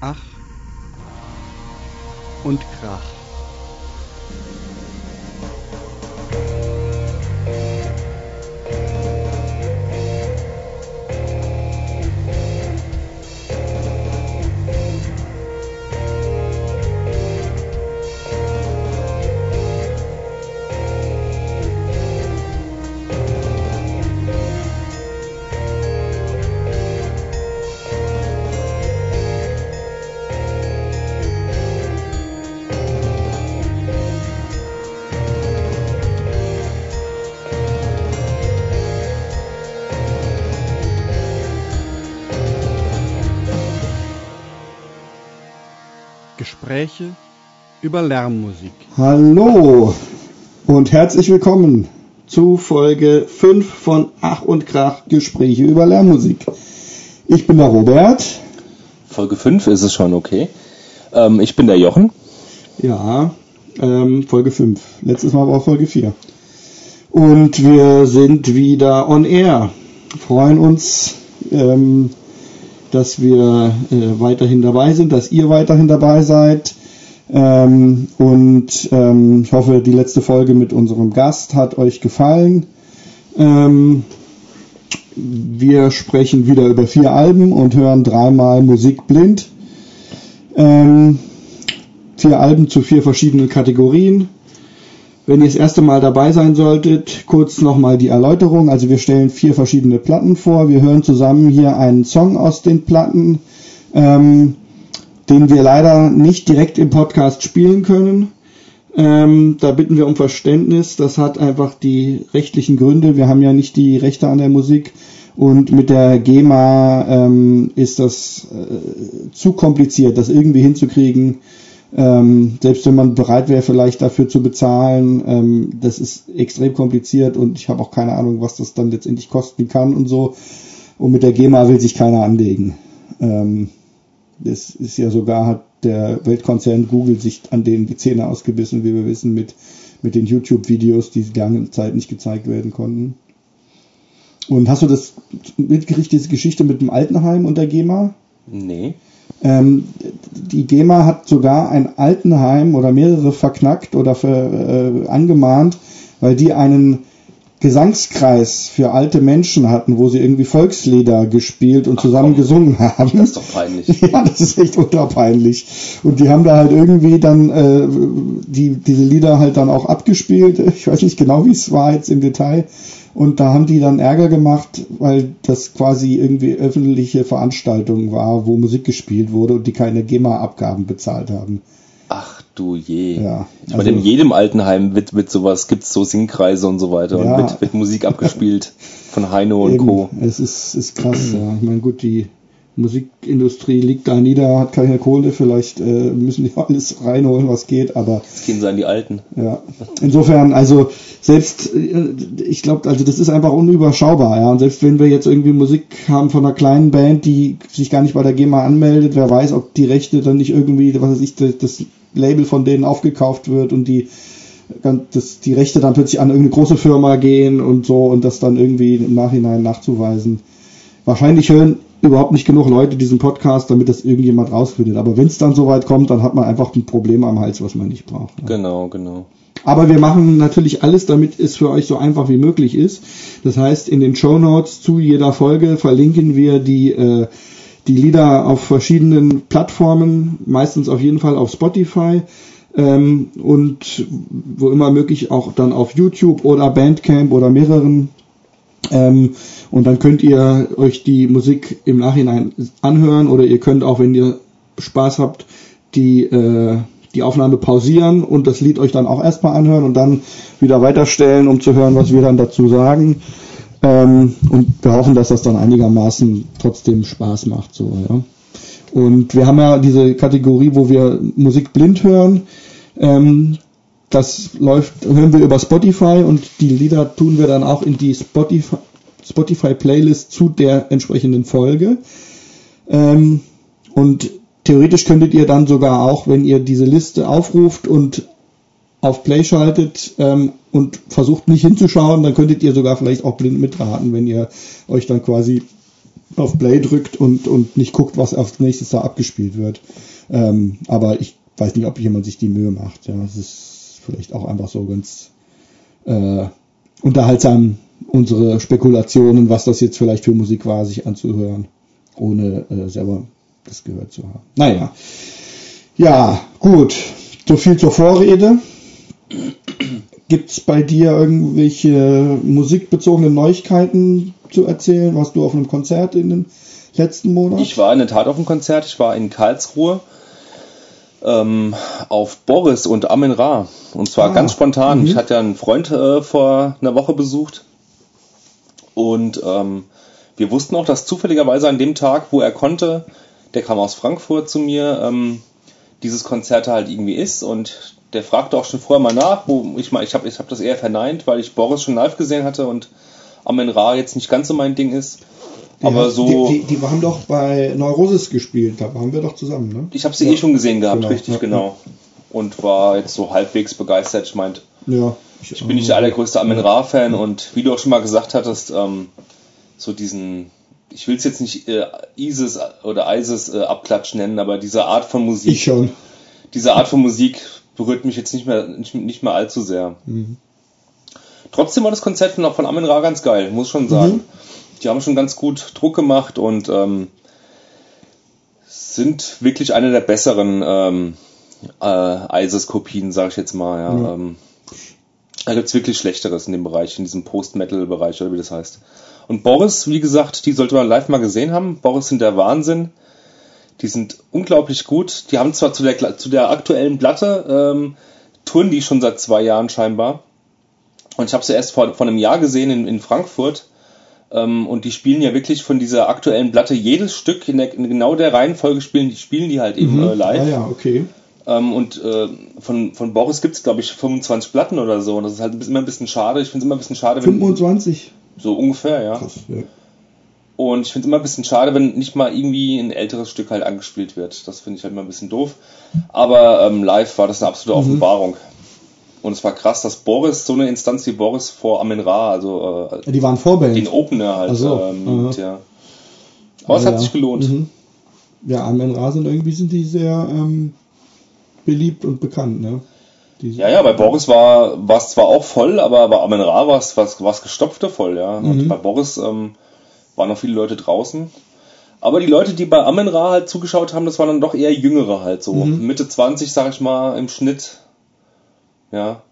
Ach und Krach. Gespräche über Lärmmusik. Hallo und herzlich willkommen zu Folge 5 von Ach und Krach Gespräche über Lärmmusik. Ich bin der Robert. Folge 5 ist es schon okay. Ähm, ich bin der Jochen. Ja, ähm, Folge 5. Letztes Mal war Folge 4. Und wir sind wieder on air. Freuen uns, ähm, dass wir äh, weiterhin dabei sind, dass ihr weiterhin dabei seid. Ähm, und ähm, ich hoffe, die letzte Folge mit unserem Gast hat euch gefallen. Ähm, wir sprechen wieder über vier Alben und hören dreimal Musik blind. Ähm, vier Alben zu vier verschiedenen Kategorien. Wenn ihr das erste Mal dabei sein solltet, kurz nochmal die Erläuterung. Also wir stellen vier verschiedene Platten vor. Wir hören zusammen hier einen Song aus den Platten, ähm, den wir leider nicht direkt im Podcast spielen können. Ähm, da bitten wir um Verständnis. Das hat einfach die rechtlichen Gründe. Wir haben ja nicht die Rechte an der Musik. Und mit der GEMA ähm, ist das äh, zu kompliziert, das irgendwie hinzukriegen. Ähm, selbst wenn man bereit wäre, vielleicht dafür zu bezahlen, ähm, das ist extrem kompliziert und ich habe auch keine Ahnung, was das dann letztendlich kosten kann und so. Und mit der GEMA will sich keiner anlegen. Ähm, das ist ja sogar, hat der Weltkonzern Google sich an denen die Zähne ausgebissen, wie wir wissen, mit, mit den YouTube-Videos, die lange Zeit nicht gezeigt werden konnten. Und hast du das mitgekriegt, diese Geschichte mit dem Altenheim und der GEMA? Nee. Ähm, die GEMA hat sogar ein Altenheim oder mehrere verknackt oder für, äh, angemahnt, weil die einen Gesangskreis für alte Menschen hatten, wo sie irgendwie Volkslieder gespielt und Ach, zusammen komm. gesungen haben. Das ist doch peinlich. Ja, das ist echt unterpeinlich. Und die haben da halt irgendwie dann äh, die, diese Lieder halt dann auch abgespielt. Ich weiß nicht genau, wie es war jetzt im Detail. Und da haben die dann Ärger gemacht, weil das quasi irgendwie öffentliche Veranstaltung war, wo Musik gespielt wurde und die keine GEMA-Abgaben bezahlt haben. Ach du je. Ja, ich meine, also- in jedem Altenheim wird, wird sowas, gibt's so Singkreise und so weiter Ja. und wird, wird Musik abgespielt von Heino und Eben. Co. Es ist, ist krass, ja. Ich meine, gut, die Musikindustrie liegt da nieder, hat keine Kohle, vielleicht äh, müssen die alles reinholen, was geht, aber gehen sie an die Alten. Ja, insofern, also selbst, äh, ich glaube, also das ist einfach unüberschaubar, ja. Und selbst wenn wir jetzt irgendwie Musik haben von einer kleinen Band, die sich gar nicht bei der GEMA anmeldet, wer weiß, ob die Rechte dann nicht irgendwie, was weiß ich, das, das Label von denen aufgekauft wird und die dass die Rechte dann plötzlich an irgendeine große Firma gehen und so und das dann irgendwie im Nachhinein nachzuweisen. Wahrscheinlich hören überhaupt nicht genug Leute diesen Podcast, damit das irgendjemand rausfindet. Aber wenn es dann soweit kommt, dann hat man einfach ein Problem am Hals, was man nicht braucht. Ja. Genau, genau. Aber wir machen natürlich alles, damit es für euch so einfach wie möglich ist. Das heißt, in den Show Notes zu jeder Folge verlinken wir die, äh, die Lieder auf verschiedenen Plattformen, meistens auf jeden Fall auf Spotify ähm, und wo immer möglich auch dann auf YouTube oder Bandcamp oder mehreren. Ähm, und dann könnt ihr euch die Musik im Nachhinein anhören oder ihr könnt auch, wenn ihr Spaß habt, die äh, die Aufnahme pausieren und das Lied euch dann auch erstmal anhören und dann wieder weiterstellen, um zu hören, was wir dann dazu sagen. Ähm, und wir hoffen, dass das dann einigermaßen trotzdem Spaß macht. So, ja. Und wir haben ja diese Kategorie, wo wir Musik blind hören. Ähm, das läuft, hören wir über Spotify und die Lieder tun wir dann auch in die Spotify, Spotify Playlist zu der entsprechenden Folge. Ähm, und theoretisch könntet ihr dann sogar auch, wenn ihr diese Liste aufruft und auf Play schaltet ähm, und versucht nicht hinzuschauen, dann könntet ihr sogar vielleicht auch blind mitraten, wenn ihr euch dann quasi auf Play drückt und, und nicht guckt, was als nächstes da abgespielt wird. Ähm, aber ich weiß nicht, ob jemand sich die Mühe macht. Ja, es ist vielleicht auch einfach so ganz äh, unterhaltsam, unsere Spekulationen, was das jetzt vielleicht für Musik war, sich anzuhören, ohne äh, selber das gehört zu haben. Naja. Ja, gut. So viel zur Vorrede. Gibt's bei dir irgendwelche musikbezogene Neuigkeiten zu erzählen? Warst du auf einem Konzert in den letzten Monaten? Ich war in der Tat auf einem Konzert. Ich war in Karlsruhe ähm, auf Boris und Amin Ra. Und zwar Ah, ganz spontan. mhm. Ich hatte ja einen Freund äh, vor einer Woche besucht. Und ähm, wir wussten auch, dass zufälligerweise an dem Tag, wo er konnte, der kam aus Frankfurt zu mir, ähm, dieses Konzert halt irgendwie ist. Und der fragte auch schon vorher mal nach, wo ich mal, ich habe ich hab das eher verneint, weil ich Boris schon live gesehen hatte und Amin Ra jetzt nicht ganz so mein Ding ist. Aber die, so. Die, die, die haben doch bei Neurosis gespielt, da waren wir doch zusammen, ne? Ich habe sie Ja. eh schon gesehen gehabt, Genau, richtig, ja, genau. Und war jetzt so halbwegs begeistert. Ich meinte, Ja. ich bin nicht der allergrößte Amin Ra-Fan und wie du auch schon mal gesagt hattest, ähm, so diesen, ich will es jetzt nicht äh, ISIS oder ISIS äh, Abklatsch nennen, aber diese Art von Musik, Ich schon. diese Art von Musik berührt mich jetzt nicht mehr, nicht, nicht mehr allzu sehr. Mhm. Trotzdem war das Konzert von, von Amin Ra ganz geil, muss ich schon sagen. Mhm. Die haben schon ganz gut Druck gemacht und ähm, sind wirklich eine der besseren ähm, äh, ISIS-Kopien, sage ich jetzt mal. Ja. Ja. Ähm, da gibt's wirklich Schlechteres in dem Bereich, in diesem Post-Metal-Bereich oder wie das heißt. Und Boris, wie gesagt, die sollte man live mal gesehen haben. Boris sind der Wahnsinn. Die sind unglaublich gut. Die haben zwar zu der, zu der aktuellen Platte, ähm, touren die schon seit zwei Jahren scheinbar. Und ich habe sie erst vor, vor einem Jahr gesehen in, in Frankfurt. Ähm, und die spielen ja wirklich von dieser aktuellen Platte jedes Stück in, der, in genau der Reihenfolge spielen, die spielen die halt eben äh, live. Ah ja, okay. Ähm, und äh, von, von Boris gibt's glaube ich, 25 Platten oder so. Und das ist halt immer ein bisschen schade. Ich finde es immer ein bisschen schade, wenn. 25. So ungefähr, ja. Krass, ja. Und ich finde es immer ein bisschen schade, wenn nicht mal irgendwie ein älteres Stück halt angespielt wird. Das finde ich halt immer ein bisschen doof. Aber ähm, live war das eine absolute Mhm. Offenbarung. Und es war krass, dass Boris, so eine Instanz wie Boris vor Amin Ra, also äh, Die waren Vorband. den Opener halt so, ähm, ja. Aber es Ja, hat sich gelohnt. Mhm. Ja, Amen Ra sind irgendwie sind die sehr ähm, beliebt und bekannt, ne? Ja, ja, bei Boris war es zwar auch voll, aber bei Amen Ra war es was, gestopfte voll, ja. Und Mhm. bei Boris ähm, waren noch viele Leute draußen. Aber die Leute, die bei Amen Ra halt zugeschaut haben, das waren dann doch eher jüngere halt so. Mhm. Mitte 20, sag ich mal, im Schnitt. Ja.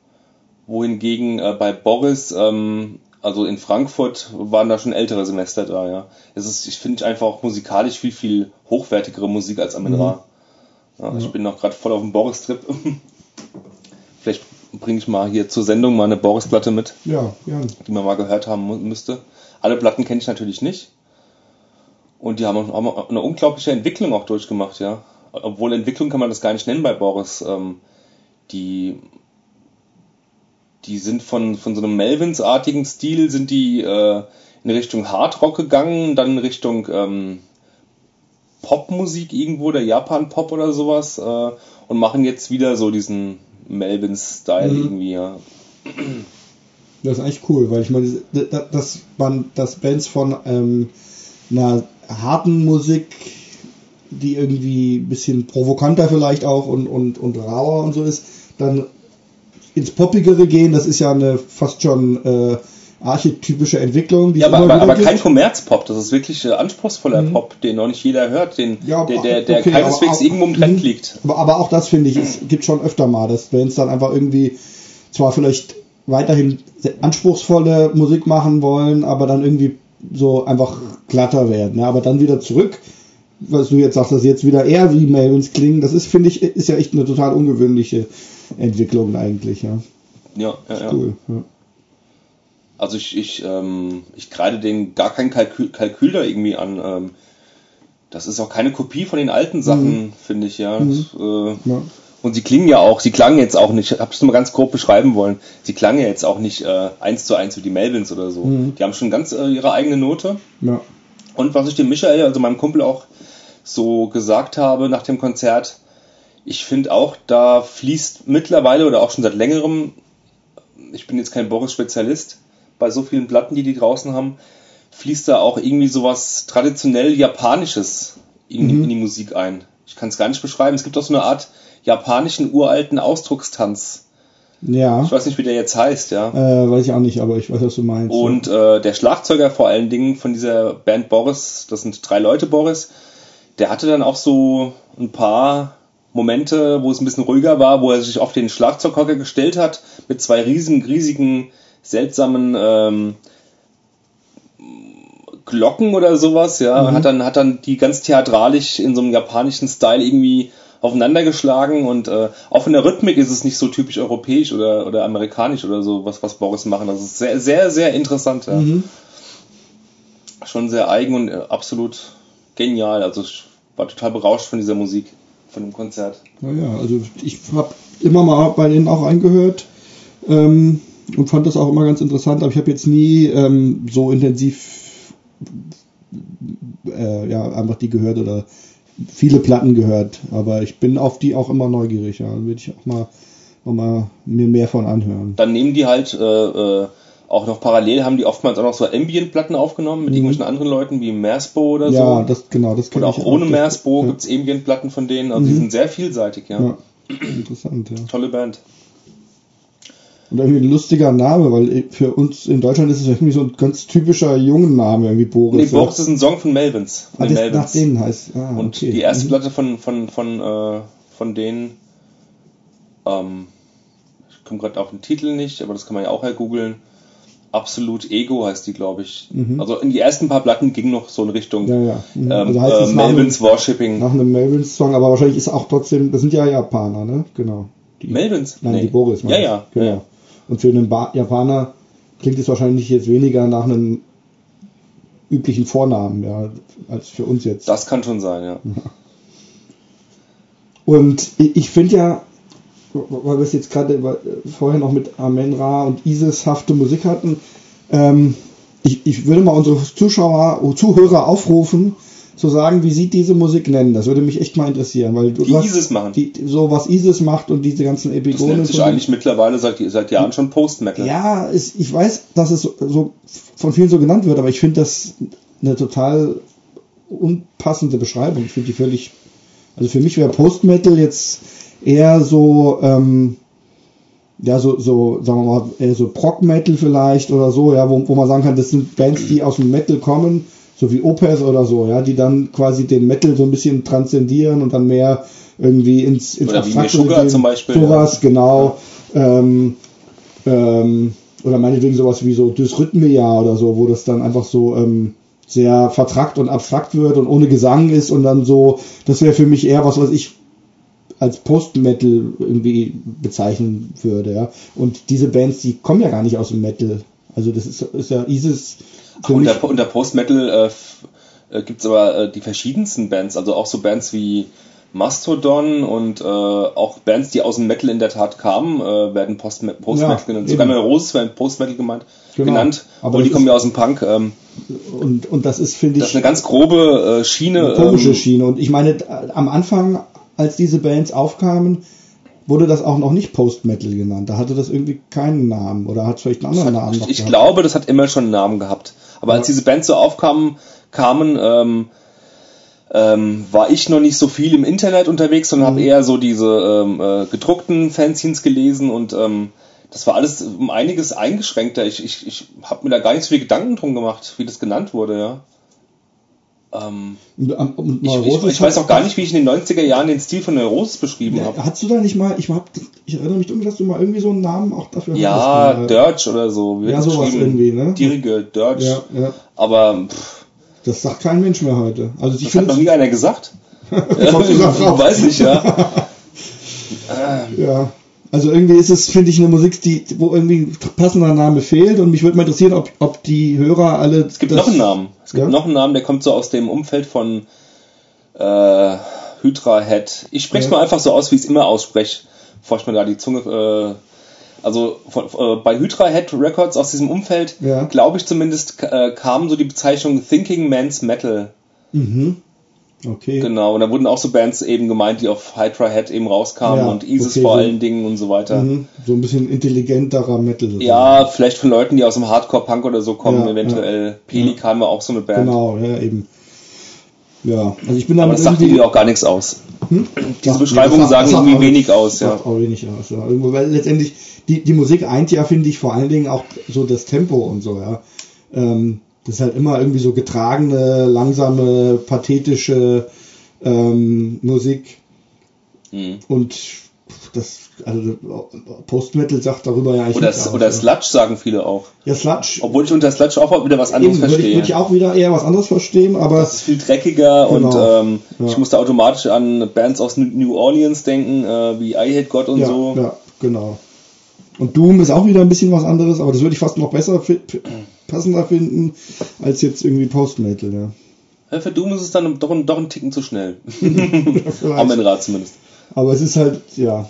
Wohingegen äh, bei Boris, ähm, also in Frankfurt, waren da schon ältere Semester da, ja. Es ist, ich finde einfach auch musikalisch viel, viel hochwertigere Musik als Amen Ra. Ja, Ich bin noch gerade voll auf dem Boris-Trip. Vielleicht bringe ich mal hier zur Sendung mal eine Boris-Platte mit, ja, ja. die man mal gehört haben müsste. Alle Platten kenne ich natürlich nicht. Und die haben auch haben auch eine unglaubliche Entwicklung auch durchgemacht, ja. Obwohl Entwicklung kann man das gar nicht nennen bei Boris. Ähm, die, die sind von, von so einem Melvins-artigen Stil, sind die äh, in Richtung Hardrock gegangen, dann in Richtung ähm, Popmusik irgendwo, der Japan-Pop oder sowas, äh, und machen jetzt wieder so diesen Melvins-Style Mhm. irgendwie, ja. Das ist eigentlich cool, weil ich meine, das waren das Bands von ähm, einer harten Musik, die irgendwie ein bisschen provokanter vielleicht auch und, und, und rauer und so ist, dann ins Poppigere gehen, das ist ja eine fast schon äh, archetypische Entwicklung. Die Ja, es aber, aber, aber kein. Kommerzpop, das ist wirklich äh, anspruchsvoller Mhm. Pop, den noch nicht jeder hört, den, Ja, der, der, der okay, keineswegs aber irgendwo im Trend Mhm. liegt. Aber, aber auch das finde ich, es gibt schon öfter mal, dass Bands dann einfach irgendwie zwar vielleicht weiterhin anspruchsvolle Musik machen wollen, aber dann irgendwie so einfach glatter werden. Ja, aber dann wieder zurück, was du jetzt sagst, dass jetzt wieder eher wie Melvins klingen, das ist, finde ich, ist ja echt eine total ungewöhnliche Entwicklung eigentlich. Ja. Ja, ja. Cool. Ja. Also ich, ich, ähm, ich kreide denen gar kein Kalkül, Kalkül da irgendwie an. Ähm, das ist auch keine Kopie von den alten Sachen, finde ich, ja. Das, äh, Ja. und sie klingen ja auch, sie klangen jetzt auch nicht, ich habe es nur mal ganz grob beschreiben wollen, sie klangen ja jetzt auch nicht äh, eins zu eins wie die Melvins oder so. Mhm. Die haben schon ganz äh, ihre eigene Note. Ja. Und was ich dem Michael, also meinem Kumpel auch so gesagt habe nach dem Konzert, ich finde auch, da fließt mittlerweile oder auch schon seit längerem, ich bin jetzt kein Boris-Spezialist, bei so vielen Platten, die die draußen haben, fließt da auch irgendwie sowas traditionell Japanisches in, Mhm. in die Musik ein. Ich kann es gar nicht beschreiben. Es gibt auch so eine Art japanischen uralten Ausdruckstanz. Ja, Ich weiß nicht, wie der jetzt heißt, ja. äh, weiß ich auch nicht, aber ich weiß, was du meinst. Und äh, der Schlagzeuger vor allen Dingen von dieser Band Boris, das sind drei Leute Boris, der hatte dann auch so ein paar Momente, wo es ein bisschen ruhiger war, wo er sich auf den Schlagzeughocker gestellt hat, mit zwei riesigen, riesigen, seltsamen ähm, Glocken oder sowas, ja, Mhm. hat dann, hat dann die ganz theatralisch in so einem japanischen Style irgendwie aufeinander geschlagen und äh, auch von der Rhythmik ist es nicht so typisch europäisch oder, oder amerikanisch oder so, was, was Boris machen. Das ist sehr, sehr, sehr interessant, ja. Mhm. Schon sehr eigen und äh, absolut genial. Also ich war total berauscht von dieser Musik, von dem Konzert. Ja, ja, also ich habe immer mal bei denen auch reingehört ähm, und fand das auch immer ganz interessant, aber ich habe jetzt nie ähm, so intensiv äh, ja, einfach die gehört oder viele Platten gehört, aber ich bin auf die auch immer neugierig, ja, würde ich auch mal, noch mal mir mehr von anhören. Dann nehmen die halt äh, äh, auch noch parallel, haben die oftmals auch noch so Ambient-Platten aufgenommen mit Mhm. irgendwelchen anderen Leuten wie Mersbo oder Ja, so. das genau, das kenn Oder auch ohne Das- Mersbo ja, gibt's Ambient-Platten von denen. Also die Mhm. sind sehr vielseitig, ja. ja, interessant, ja. Tolle Band. Und irgendwie ein lustiger Name, weil für uns in Deutschland ist es irgendwie so ein ganz typischer Jungenname, irgendwie Boris. Nee, Boris ist ein Song von Melvins. Von ah, das nach Melvins. denen heißt. Ah, Und okay. die erste Mhm. Platte von, von, von, äh, von denen, ähm, ich komme gerade auf den Titel nicht, aber das kann man ja auch googeln. Absolut Ego heißt die, glaube ich. Mhm. Also in die ersten paar Platten ging noch so in Richtung Ja, ja. Mhm. ähm, Also heißt äh, Melvins Worshipping. Nach einem Melvins-Song, aber wahrscheinlich ist auch trotzdem, das sind ja Japaner, ne? Genau. Die, Melvins? Nein, Nee. die Boris. Ja, ja. Genau. ja. Und für einen ba Japaner klingt es wahrscheinlich jetzt weniger nach einem üblichen Vornamen, ja, als für uns jetzt. Das kann schon sein, ja. Und ich finde ja, weil wir es jetzt gerade über- vorher noch mit Amen Ra und Isis-hafte Musik hatten, ähm, ich, ich würde mal unsere Zuschauer, Zuhörer aufrufen, zu sagen, wie sie diese Musik nennen. Das würde mich echt mal interessieren, weil du Die hast Isis machen. Die, so was Isis macht und diese ganzen Das Epigonen. nennt sich eigentlich mittlerweile seit, seit Jahren schon Post-Metal. ja, es, ich weiß, dass es so, so von vielen so genannt wird, aber ich finde das eine total unpassende Beschreibung. Ich finde die völlig, also für mich wäre Post-Metal jetzt eher so, ähm, ja, so, so, sagen wir mal, eher so Prog-Metal vielleicht oder so, ja, wo, wo man sagen kann, das sind Bands, die aus dem Metal kommen, so wie Opeth oder so, ja, die dann quasi den Metal so ein bisschen transzendieren und dann mehr irgendwie ins, ins Oder Abstrakte gehen. zum Beispiel, Sowas, genau. Ähm, ähm, oder meinetwegen sowas wie so Dysrhythmia oder so, wo das dann einfach so ähm, sehr vertrackt und abstrakt wird und ohne Gesang ist und dann so, das wäre für mich eher was, was ich als Post-Metal irgendwie bezeichnen würde, ja. Und diese Bands, die kommen ja gar nicht aus dem Metal. Also das ist, ist ja ISIS Ach, unter, unter Post-Metal äh, äh, gibt es aber äh, die verschiedensten Bands, also auch so Bands wie Mastodon und äh, auch Bands, die aus dem Metal in der Tat kamen, äh, werden Post- Post-Metal Ja, genannt. Sogar. Neurosis werden Post-Metal gemeint, Genau. genannt, Aber die das kommen ja aus dem Punk. Ähm, und, und das ist, finde das ich, ist eine ganz grobe äh, Schiene. eine komische ähm, Schiene. Und ich meine, am Anfang, als diese Bands aufkamen, wurde das auch noch nicht Post-Metal genannt. Da hatte das irgendwie keinen Namen oder hat vielleicht einen anderen Namen noch Ich gehabt. glaube, das hat immer schon einen Namen gehabt. Aber als diese Bands so aufkamen, kamen, ähm, ähm, war ich noch nicht so viel im Internet unterwegs, sondern habe eher so diese ähm, äh, gedruckten Fanzines gelesen und ähm, das war alles um einiges eingeschränkter. Ich, ich, ich habe mir da gar nicht so viel Gedanken drum gemacht, wie das genannt wurde, ja. Ähm, Und, und ich, ich, ich weiß auch gar nicht, wie ich in den 90er Jahren den Stil von Neurosis beschrieben habe. Hast du da nicht mal, ich, hab, ich erinnere mich dunkel, dass du mal irgendwie so einen Namen auch dafür Ja, hattest. Dirge oder so. Ja, sowas irgendwie, ne? Dirige, Dirge. Ja, ja. Aber pff, Das sagt kein Mensch mehr heute. Also ich das hat noch nie einer gesagt. hast Frau. Weiß ich, ja. ja. Also irgendwie ist es, finde ich, eine Musik, die, wo irgendwie ein passender Name fehlt und mich würde mal interessieren, ob, ob die Hörer alle. Es gibt noch einen Namen. Es gibt Ja? noch einen Namen, der kommt so aus dem Umfeld von äh, Hydra Head. Ich spreche Ja. mal einfach so aus, wie ich es immer ausspreche. Bevor ich mir da die Zunge. Äh, also von, äh, bei Hydra Head Records aus diesem Umfeld, Ja. glaube ich zumindest, äh, kam so die Bezeichnung Thinking Man's Metal. Mhm. Okay. Genau, und da wurden auch so Bands eben gemeint, die auf Hydra Head eben rauskamen Ja, und Isis okay, vor so- allen Dingen und so weiter. Mhm. So ein bisschen intelligenterer Metal. sozusagen. Ja, vielleicht von Leuten, die aus dem Hardcore-Punk oder so kommen, Ja, eventuell. Pelikan war auch so eine Band. Genau, ja, eben. Ja, also ich bin Aber damit das sagt irgendwie... auch gar nichts aus. Hm? Diese Ja, Beschreibungen sagen sagt irgendwie wenig aus, ja. Sagt auch wenig aus, ja. Irgendwo, weil letztendlich die, die Musik eint ja, finde ich, vor allen Dingen auch so das Tempo und so, ja. Ähm, das ist halt immer irgendwie so getragene, langsame, pathetische ähm, Musik Mhm. und das, also Post-Metal sagt darüber ja eigentlich Oder, aus, oder ja. Sludge sagen viele auch. Ja, Sludge. Obwohl ich unter Sludge auch wieder was anderes Eben, würde ich, verstehe. würde ich auch wieder eher was anderes verstehen, aber Das ist viel dreckiger Genau. und ähm, Ja. ich musste automatisch an Bands aus New Orleans denken, äh, wie I Hate God und ja, so. ja, genau. Und Doom ist auch wieder ein bisschen was anderes, aber das würde ich fast noch besser, passender finden, als jetzt irgendwie Post-Metal, ja. Ja, Für Doom ist es dann doch, ein- doch ein Ticken zu schnell. Vielleicht. Amenrad zumindest. Aber es ist halt, ja,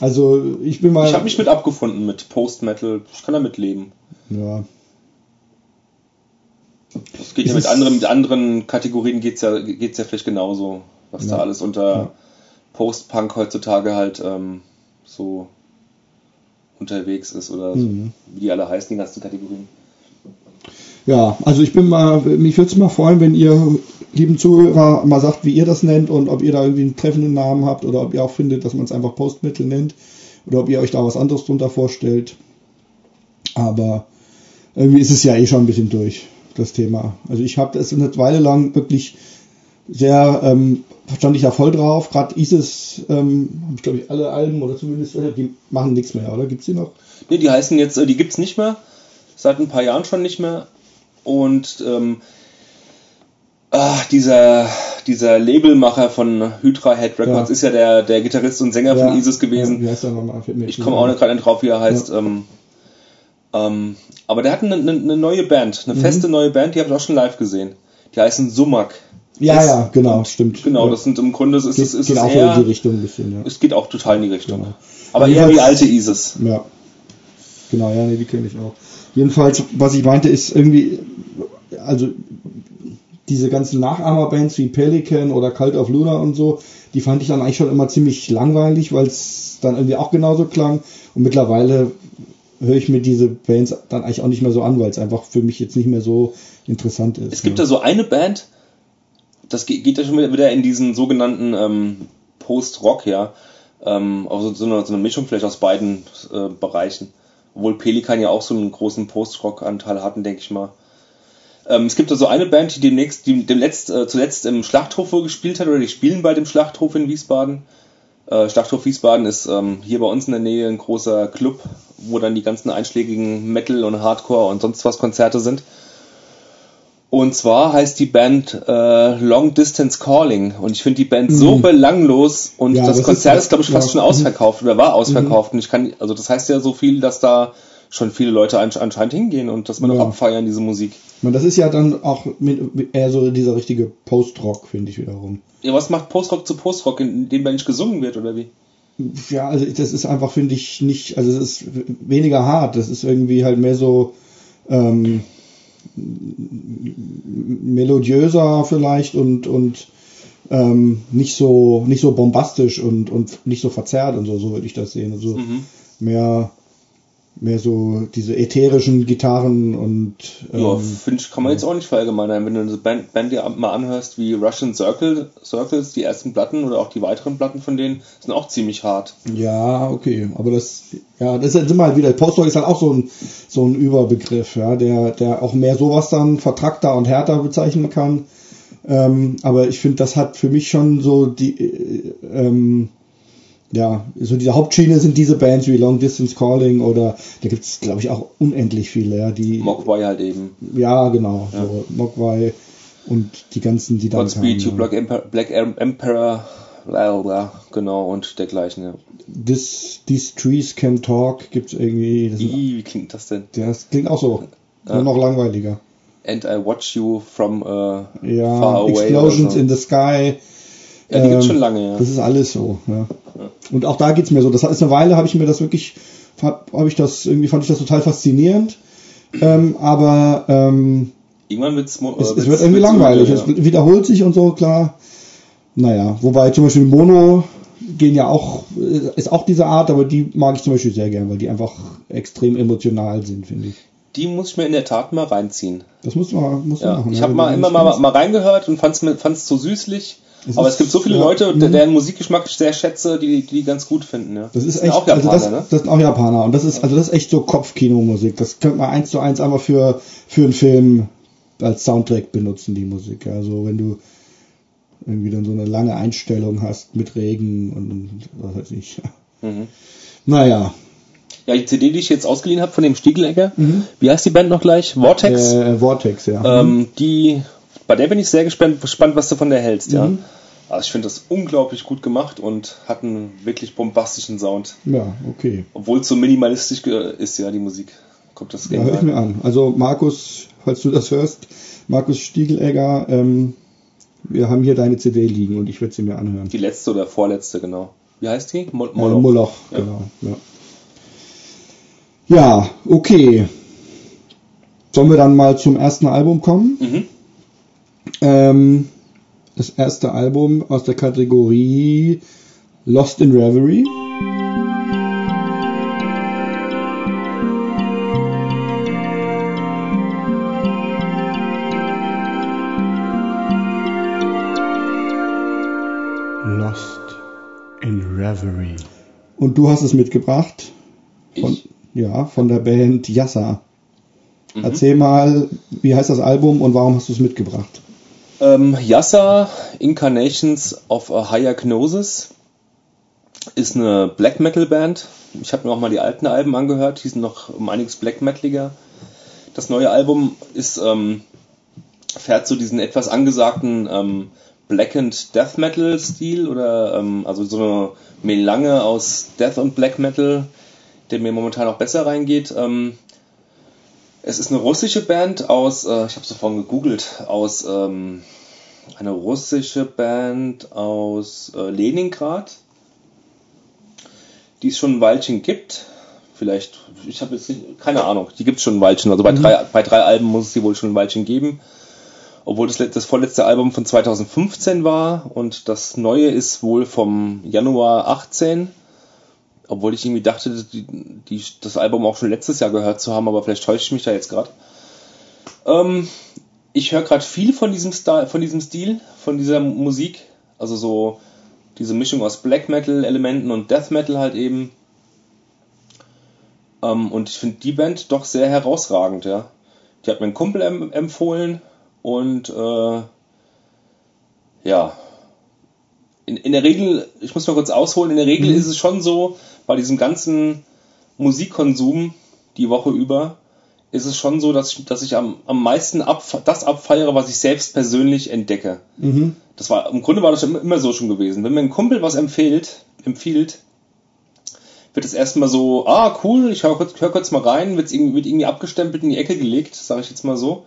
also ich bin mal, Ich habe mich mit abgefunden mit Post-Metal. Ich kann damit leben. ja, Es geht ja mit anderen, mit anderen Kategorien geht's ja, geht's ja vielleicht genauso, was da Ja. alles unter Ja. Post-Punk heutzutage halt ähm, so unterwegs ist oder so, Mhm. wie die alle heißen, die ganzen Kategorien. Ja, also ich bin mal, mich würde es mal freuen, wenn ihr, lieben Zuhörer, mal sagt, wie ihr das nennt und ob ihr da irgendwie einen treffenden Namen habt oder ob ihr auch findet, dass man es einfach Post-Metal nennt oder ob ihr euch da was anderes drunter vorstellt. Aber irgendwie ist es ja eh schon ein bisschen durch, das Thema. Also ich habe das eine Weile lang wirklich sehr, ähm, stand ich da voll drauf. Gerade ISIS, ähm, habe ich glaube ich alle Alben oder zumindest, äh, die machen nichts mehr, oder? Gibt's die noch? Nee, die heißen jetzt, äh, die gibt's nicht mehr, seit ein paar Jahren schon nicht mehr. Und ähm, ah, dieser, dieser Labelmacher von Hydra Head Records Ja. ist ja der, der Gitarrist und Sänger Ja, von ISIS gewesen. Wie heißt der nochmal? Ich komme auch nicht gerade nicht drauf, wie er heißt. Ähm, ähm, aber der hat eine, eine, neue Band, Mhm. eine feste neue Band, die habe ich auch schon live gesehen. Die heißen Sumak. Ja, Das- ja, genau, stimmt. Genau, das sind im Grunde, es ist, geht, es ist geht es auch eher, in die Richtung ein bisschen, ja. es geht auch total in die Richtung. Genau. Aber eher wie alte ISIS. Ja. Genau, ja, nee, die kenne ich auch. Jedenfalls, was ich meinte, ist irgendwie, also diese ganzen Nachahmerbands wie Pelican oder Cult of Luna und so, die fand ich dann eigentlich schon immer ziemlich langweilig, weil es dann irgendwie auch genauso klang. Und mittlerweile höre ich mir diese Bands dann eigentlich auch nicht mehr so an, weil es einfach für mich jetzt nicht mehr so interessant ist. Es gibt ja. da so eine Band, das geht, ja schon wieder- wieder in diesen sogenannten ähm, Post-Rock, ja. Ähm, also so eine, so eine Mischung vielleicht aus beiden äh, Bereichen. Obwohl Pelikan ja auch so einen großen Post-Rock-Anteil hatten, denke ich mal. Ähm, es gibt da so eine Band, die demnächst, die demnächst, äh, zuletzt im Schlachthof gespielt hat, oder die spielen bei dem Schlachthof in Wiesbaden. Äh, Schlachthof Wiesbaden ist ähm, hier bei uns in der Nähe ein großer Club, wo dann die ganzen einschlägigen Metal- und Hardcore- und sonst was Konzerte sind. Und zwar heißt die Band äh, Long Distance Calling. Und ich finde die Band so belanglos und Mhm. Ja, das, das Konzert ist- ist, glaube ich, fast ja. schon Mhm. ausverkauft oder war ausverkauft. Und ich kann, also das heißt ja so viel, dass da schon viele Leute ansch- anscheinend hingehen und dass man Ja. auch abfeiern, diese Musik. Meine, das ist ja dann auch mit eher so dieser richtige Post-Rock, finde ich wiederum. Ja, was macht Postrock zu Postrock, in dem da nicht gesungen wird, oder wie? Ja, also das ist einfach, finde ich, nicht, also es ist weniger hart. Das ist irgendwie halt mehr so ähm, melodiöser vielleicht und, und ähm, nicht so nicht so bombastisch und, und nicht so verzerrt und so, so würde ich das sehen. Also Mhm. mehr mehr so diese ätherischen Gitarren und Ja, ähm, finde ich, kann man jetzt auch nicht verallgemeinern. Wenn du eine Band, Band dir mal anhörst wie Russian Circle, Circles, die ersten Platten oder auch die weiteren Platten von denen, sind auch ziemlich hart. Ja, okay, aber das, ja, das ist immer halt wieder, Post-Rock ist halt auch so ein, so ein Überbegriff, ja, der, der auch mehr sowas dann vertrackter und härter bezeichnen kann. Ähm, aber ich finde, das hat für mich schon so die, äh, ähm, ja, so die Hauptschiene sind diese Bands wie Long Distance Calling oder da gibt es, glaube ich, auch unendlich viele, ja, die, Mogwai halt eben. ja, genau, so Mogwai und die ganzen, die dann Godspeed, kamen, Black Emperor, Black Emperor, bla bla, genau, und dergleichen, ja. This, These Trees Can Talk gibt's irgendwie, das, Ih, wie klingt das denn? das klingt auch so, nur noch langweiliger. And I watch you from äh, Ja, far away. Explosions so. in the Sky. Ja, die gibt's ähm, schon lange, ja. Das ist alles so. Ja. Und auch da geht's mir so. Das ist eine Weile, habe ich mir das wirklich, habe hab ich das irgendwie fand ich das total faszinierend. Ähm, aber ähm, Irgendwann wird's, mo- es, äh, es wird irgendwie langweilig. ja. Es wiederholt sich und so klar. naja, wobei zum Beispiel Mono gehen ja auch, äh, ist auch diese Art, aber die mag ich zum Beispiel sehr gern, weil die einfach extrem emotional sind, finde ich. Die muss ich mir in der Tat mal reinziehen. Das muss man, muss Ja, machen. ich ja, habe wenn mal immer mal, mal reingehört und fand es zu süßlich. Es aber es gibt so viele ja, Leute, mhm. deren Musikgeschmack ich sehr schätze, die die, ganz gut finden. Ja. Das ist sind echt, auch also Japaner, das, ne? das sind auch Japaner und das ist, also das ist echt so Kopfkinomusik. Das könnte man eins zu eins einfach für, für einen Film als Soundtrack benutzen, die Musik. Also wenn du irgendwie dann so eine lange Einstellung hast mit Regen und was weiß ich. Mhm. Naja, Ja, die CD, die ich jetzt ausgeliehen habe von dem Stiegelegger, wie heißt die Band noch gleich? Vortex. Mhm. äh, Vortex, ja. Ähm, die, bei der bin ich sehr gespannt, gespannt was du von der hältst, ja. Mhm. Also ich finde das unglaublich gut gemacht und hat einen wirklich bombastischen Sound. ja, okay. Obwohl es so minimalistisch ge- ist, ja, die Musik. Kommt das Ja, gerne hör ich mir an. Also Markus, falls du das hörst, Markus Stiegelegger, ähm, wir haben hier deine CD liegen und ich werde sie mir anhören. Die letzte oder vorletzte, genau. Wie heißt die? Mol Äh, Moloch. Moloch, Ja. genau. Ja. ja, okay. Sollen wir dann mal zum ersten Album kommen? Mhm. Ähm, das erste Album aus der Kategorie Lost in Reverie. Lost in Reverie. Und du hast es mitgebracht. Von, Ich? ja, von der Band Yassa. Mhm. Erzähl mal, wie heißt das Album und warum hast du es mitgebracht? Ähm, Yassa Incarnations of a Higher Gnosis ist eine Black Metal Band. Ich habe mir auch mal die alten Alben angehört, die sind noch um einiges Black Metaliger. Das neue Album ist ähm, fährt so diesen etwas angesagten ähm, Blackened Death Metal Stil oder ähm, also so eine Melange aus Death und Black Metal, der mir momentan auch besser reingeht. Ähm, es ist eine russische Band aus, äh, ich habe so vorhin gegoogelt, aus ähm, eine russische Band aus äh, Leningrad, die es schon ein Weilchen gibt. Vielleicht, ich habe jetzt nicht, keine Ahnung, die gibt es schon ein Weilchen. Also bei, drei, bei drei Alben muss es die wohl schon ein Weilchen geben. Obwohl das, das vorletzte Album von 2015 war und das neue ist wohl vom Januar 18. Obwohl ich irgendwie dachte, die, die, das Album auch schon letztes Jahr gehört zu haben, aber vielleicht täusche ich mich da jetzt gerade. Ähm, ich höre gerade viel von diesem, Style, von diesem Stil, von dieser Musik. Also so diese Mischung aus Black Metal Elementen und Death Metal halt eben. Ähm, und ich finde die Band doch sehr herausragend, ja. Die hat mir ein Kumpel em empfohlen und äh, ja. In, in der Regel, ich muss mal kurz ausholen, in der Regel ist es schon so, bei diesem ganzen Musikkonsum die Woche über, ist es schon so, dass ich, dass ich am, am meisten ab, das abfeiere, was ich selbst persönlich entdecke. Mhm. Das war, im Grunde war das immer, so schon gewesen. Wenn mir ein Kumpel was empfiehlt, empfiehlt, wird es erstmal so, ah, cool, ich höre kurz, hör kurz mal rein, wird's irgendwie, wird irgendwie abgestempelt in die Ecke gelegt, sage ich jetzt mal so.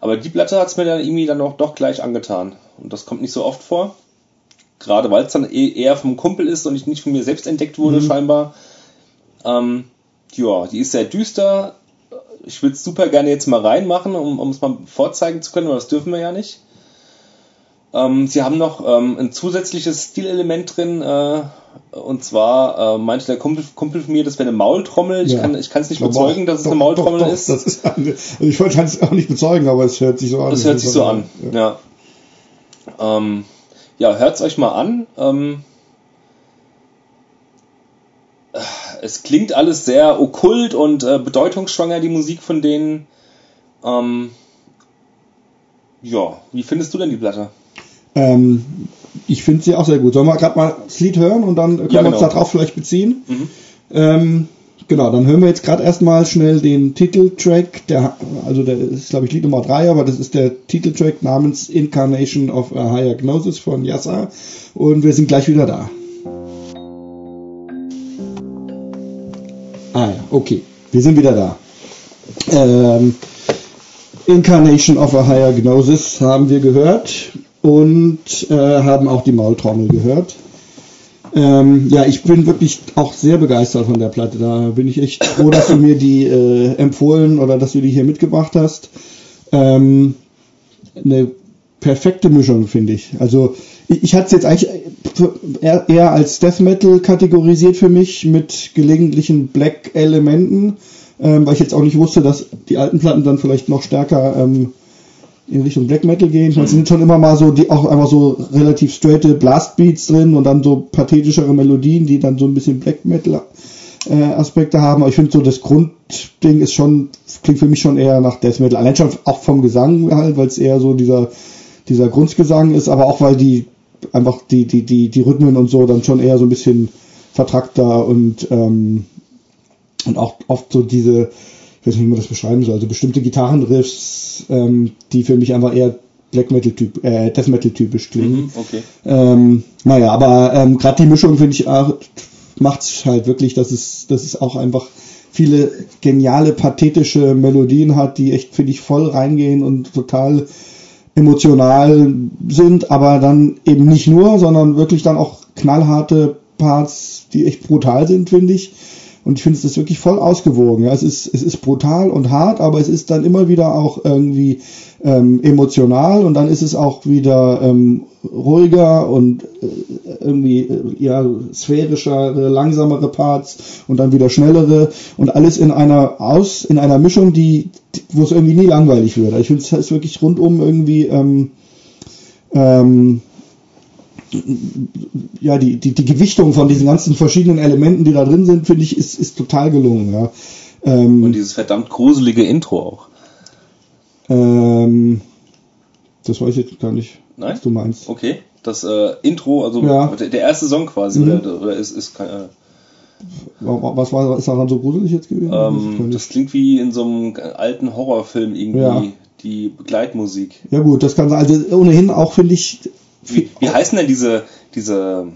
Aber die Platte hat's mir dann irgendwie dann auch doch gleich angetan. Und das kommt nicht so oft vor. Gerade weil es dann eh- eher vom Kumpel ist und ich nicht von mir selbst entdeckt wurde, scheinbar. Ähm, ja, die ist sehr düster. Ich würde es super gerne jetzt mal reinmachen, um, um es mal vorzeigen zu können, aber das dürfen wir ja nicht. Ähm, sie haben noch ähm, ein zusätzliches Stilelement drin, äh, und zwar äh, meinte der Kumpel, Kumpel von mir, das wäre eine Maultrommel. Ich Ja. kann es nicht Aber bezeugen, dass es doch, eine Maultrommel doch, doch, ist. Ist eine, also ich kann es auch nicht bezeugen, aber es hört sich so an. Das hört sich so an, Ja. ja. Ähm, ja, hört's euch mal an. Ähm, es klingt alles sehr okkult und äh, bedeutungsschwanger, die Musik von denen. Ähm, ja, wie findest du denn die Platte? Ähm, ich finde sie auch sehr gut. Sollen wir gerade mal das Lied hören und dann können Ja, wir uns genau. darauf vielleicht beziehen? Mhm. Ähm, genau, dann hören wir jetzt gerade erstmal schnell den Titeltrack. Der, also der ist, glaube ich, Lied Nummer 3, aber das ist der Titeltrack namens Incarnation of a Higher Gnosis von Yassa. Und wir sind gleich wieder da. Ah ja, okay. Wir sind wieder da. Ähm, Incarnation of a Higher Gnosis haben wir gehört und äh, haben auch die Maultrommel gehört. Ähm, ja, ich bin wirklich auch sehr begeistert von der Platte. Da bin ich echt froh, dass du mir die äh, empfohlen oder dass du die hier mitgebracht hast. Ähm, eine perfekte Mischung, finde ich. Also ich, ich hatte es jetzt eigentlich eher, als Death Metal kategorisiert für mich mit gelegentlichen Black-Elementen, ähm, weil ich jetzt auch nicht wusste, dass die alten Platten dann vielleicht noch stärker ähm, in Richtung Black Metal gehen. Meine, es sind schon immer mal so, die auch einfach so relativ straighte Blastbeats drin und dann so pathetischere Melodien, die dann so ein bisschen Black Metal äh, Aspekte haben. Aber ich finde so, das Grundding ist schon, klingt für mich schon eher nach Death Metal. Allein schon auch vom Gesang halt, weil es eher so dieser, dieser Grundgesang ist, aber auch weil die einfach die, die, die, die Rhythmen und so dann schon eher so ein bisschen vertrackter und, ähm, und auch oft so diese, weiß nicht, wie man das beschreiben soll, also bestimmte Gitarrenriffs, ähm, die für mich einfach eher Black Metal Typ, äh, Death Metal typisch klingen. Mhm, okay. Ähm, naja, aber ähm, gerade die Mischung finde ich auch, macht's halt wirklich, dass es, dass es auch einfach viele geniale, pathetische Melodien hat, die echt, finde ich, voll reingehen und total emotional sind, aber dann eben nicht nur, sondern wirklich dann auch knallharte Parts, die echt brutal sind, finde ich. Und ich finde es wirklich voll ausgewogen. Ja. Es, ist, es ist brutal und hart, aber es ist dann immer wieder auch irgendwie ähm, emotional und dann ist es auch wieder ähm, ruhiger und äh, irgendwie äh, ja sphärischere, langsamere Parts und dann wieder schnellere und alles in einer aus in einer Mischung, die, die wo es irgendwie nie langweilig wird. Ich finde es ist wirklich rundum irgendwie ähm, ähm, ja, die, die, die Gewichtung von diesen ganzen verschiedenen Elementen, die da drin sind, finde ich, ist, ist total gelungen. Ja. Ähm, Und dieses verdammt gruselige Intro auch. ähm, das weiß ich jetzt gar nicht, Nein? was du meinst. Okay. Das äh, Intro, also Ja. der, erste Song quasi, Mhm. oder, oder ist, ist kein, äh, Wa- Was war, ist daran so gruselig jetzt gewesen? Ähm, das klingt wie in so einem alten Horrorfilm irgendwie, Ja. die Begleitmusik. ja gut, das kann sein. Also ohnehin auch finde ich. Wie, wie heißen denn diese, diese,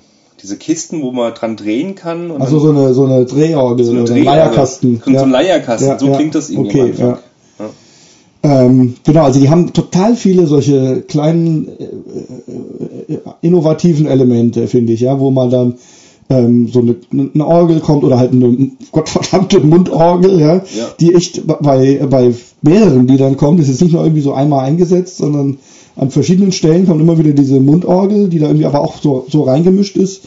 diese Kisten, wo man dran drehen kann? Also so eine so eine Drehorgel so eine oder ein Drehorgel. Leierkasten. So ein Leierkasten, Ja, so ja. klingt das irgendwie Okay, ja. Ähm, genau, also die haben total viele solche kleinen äh, äh, innovativen Elemente, finde ich, ja, wo man dann ähm, so eine, eine Orgel kommt oder halt eine gottverdammte Mundorgel, ja, Ja. die echt bei, bei mehreren Liedern kommt. Das ist nicht nur irgendwie so einmal eingesetzt, sondern an verschiedenen Stellen kommt immer wieder diese Mundorgel, die da irgendwie aber auch so, so reingemischt ist,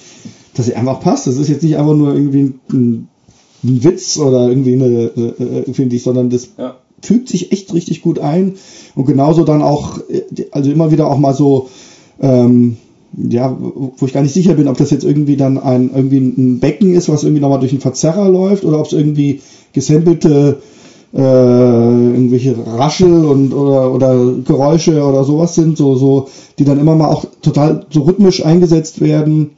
dass sie einfach passt. Das ist jetzt nicht einfach nur irgendwie ein, ein Witz oder irgendwie eine, äh, äh, finde ich, sondern das Ja. fügt sich echt richtig gut ein und genauso dann auch, äh, also immer wieder auch mal so, ähm, ja, wo ich gar nicht sicher bin, ob das jetzt irgendwie dann ein irgendwie ein Becken ist, was irgendwie nochmal durch einen Verzerrer läuft oder ob es irgendwie gesampelte äh, irgendwelche Raschel und oder, oder Geräusche oder sowas sind, so, so, die dann immer mal auch total so rhythmisch eingesetzt werden.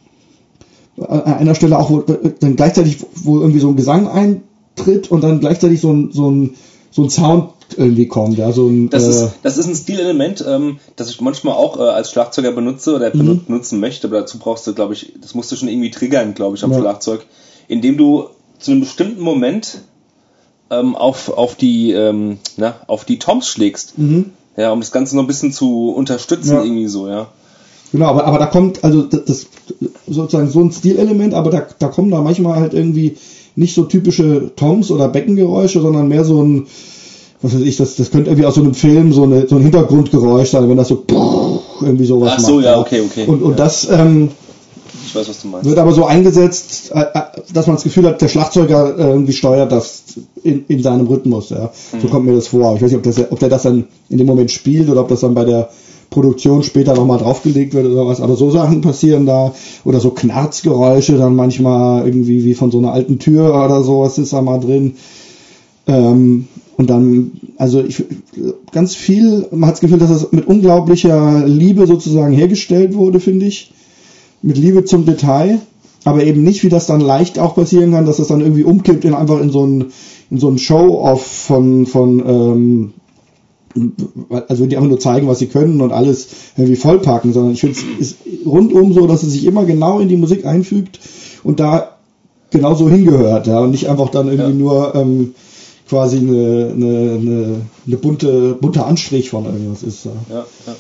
An einer Stelle auch, wo dann gleichzeitig, wo irgendwie so ein Gesang eintritt und dann gleichzeitig so ein, so ein, so ein Sound irgendwie kommt, ja, so ein, Das, äh, ist, das ist ein Stilelement, ähm, das ich manchmal auch äh, als Schlagzeuger benutze oder Mhm. benu- benutzen möchte, aber dazu brauchst du, glaube ich, das musst du schon irgendwie triggern, glaube ich, am Ja. Schlagzeug, indem du zu einem bestimmten Moment ähm, auf, auf die ähm, na, auf die Toms schlägst. mhm. Ja, um das Ganze noch ein bisschen zu unterstützen, Ja. irgendwie so, ja. Genau, aber, aber da kommt, also das, das sozusagen so ein Stilelement, aber da, da kommen da manchmal halt irgendwie nicht so typische Toms oder Beckengeräusche, sondern mehr so ein, was weiß ich, das, das könnte irgendwie aus so einem Film so, eine, so ein Hintergrundgeräusch sein, wenn das so irgendwie sowas Ach so, macht. ja, okay, okay. Und, und Ja. das ähm, Ich weiß, was du meinst. wird aber so eingesetzt, äh, äh, dass man das Gefühl hat, der Schlagzeuger äh, irgendwie steuert das in, in seinem Rhythmus. Ja. Mhm. So kommt mir das vor. Ich weiß nicht, ob, das, ob der das dann in dem Moment spielt oder ob das dann bei der Produktion später nochmal draufgelegt wird oder was. Aber so Sachen passieren da. Oder so Knarzgeräusche dann manchmal irgendwie wie von so einer alten Tür oder sowas ist da mal drin. Ähm, und dann, also ich, ganz viel, man hat das Gefühl, dass das mit unglaublicher Liebe sozusagen hergestellt wurde, finde ich. Mit Liebe zum Detail. Aber eben nicht, wie das dann leicht auch passieren kann, dass das dann irgendwie umkippt in einfach in so ein, in so ein Show-off von, von, ähm, also die einfach nur zeigen, was sie können und alles irgendwie vollpacken, sondern ich finde es ist rundum so, dass es sich immer genau in die Musik einfügt und da genauso hingehört, ja, und nicht einfach dann irgendwie Ja. nur ähm, quasi eine, eine, eine, eine bunte, bunter Anstrich von irgendwas ist. Ja. Ja, ja.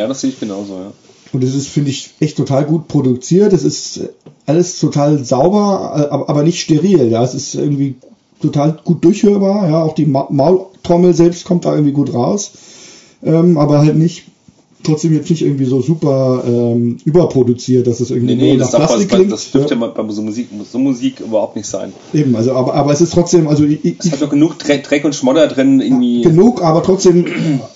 ja, das sehe ich genauso, ja. Und es ist, finde ich, echt total gut produziert. Es ist alles total sauber, äh, aber nicht steril. Ja, es ist irgendwie total gut durchhörbar. Ja, auch die Ma Maultrommel selbst kommt da irgendwie gut raus. ähm, aber halt nicht, trotzdem jetzt nicht irgendwie so super ähm, überproduziert, dass es irgendwie Nee, nee, nach Plastik das, klingt. das dürfte ja bei bei so Musik, so Musik überhaupt nicht sein. Eben, also aber, aber es ist trotzdem, also ich, Es hat doch genug Dreck, Dreck und Schmodder drin, irgendwie. genug, aber trotzdem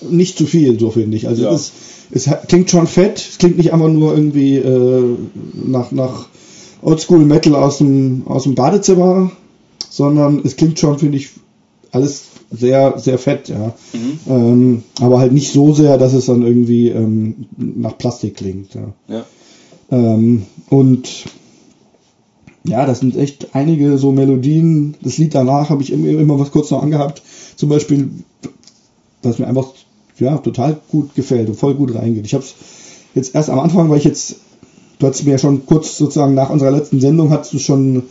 nicht zu viel, so finde ich. Also Ja. es, ist, es klingt schon fett, es klingt nicht einfach nur irgendwie äh, nach, nach Oldschool Metal aus dem, aus dem Badezimmer, sondern es klingt schon, finde ich, alles sehr, sehr fett, ja. Mhm. Ähm, aber halt nicht so sehr, dass es dann irgendwie ähm, nach Plastik klingt, ja. Ja. Ähm, und ja, das sind echt einige so Melodien. Das Lied danach habe ich immer, immer was kurz noch angehabt. Zum Beispiel, was mir einfach ja, total gut gefällt und voll gut reingeht. Ich habe es jetzt erst am Anfang, weil ich jetzt, du hast mir ja schon kurz sozusagen nach unserer letzten Sendung, hast du schon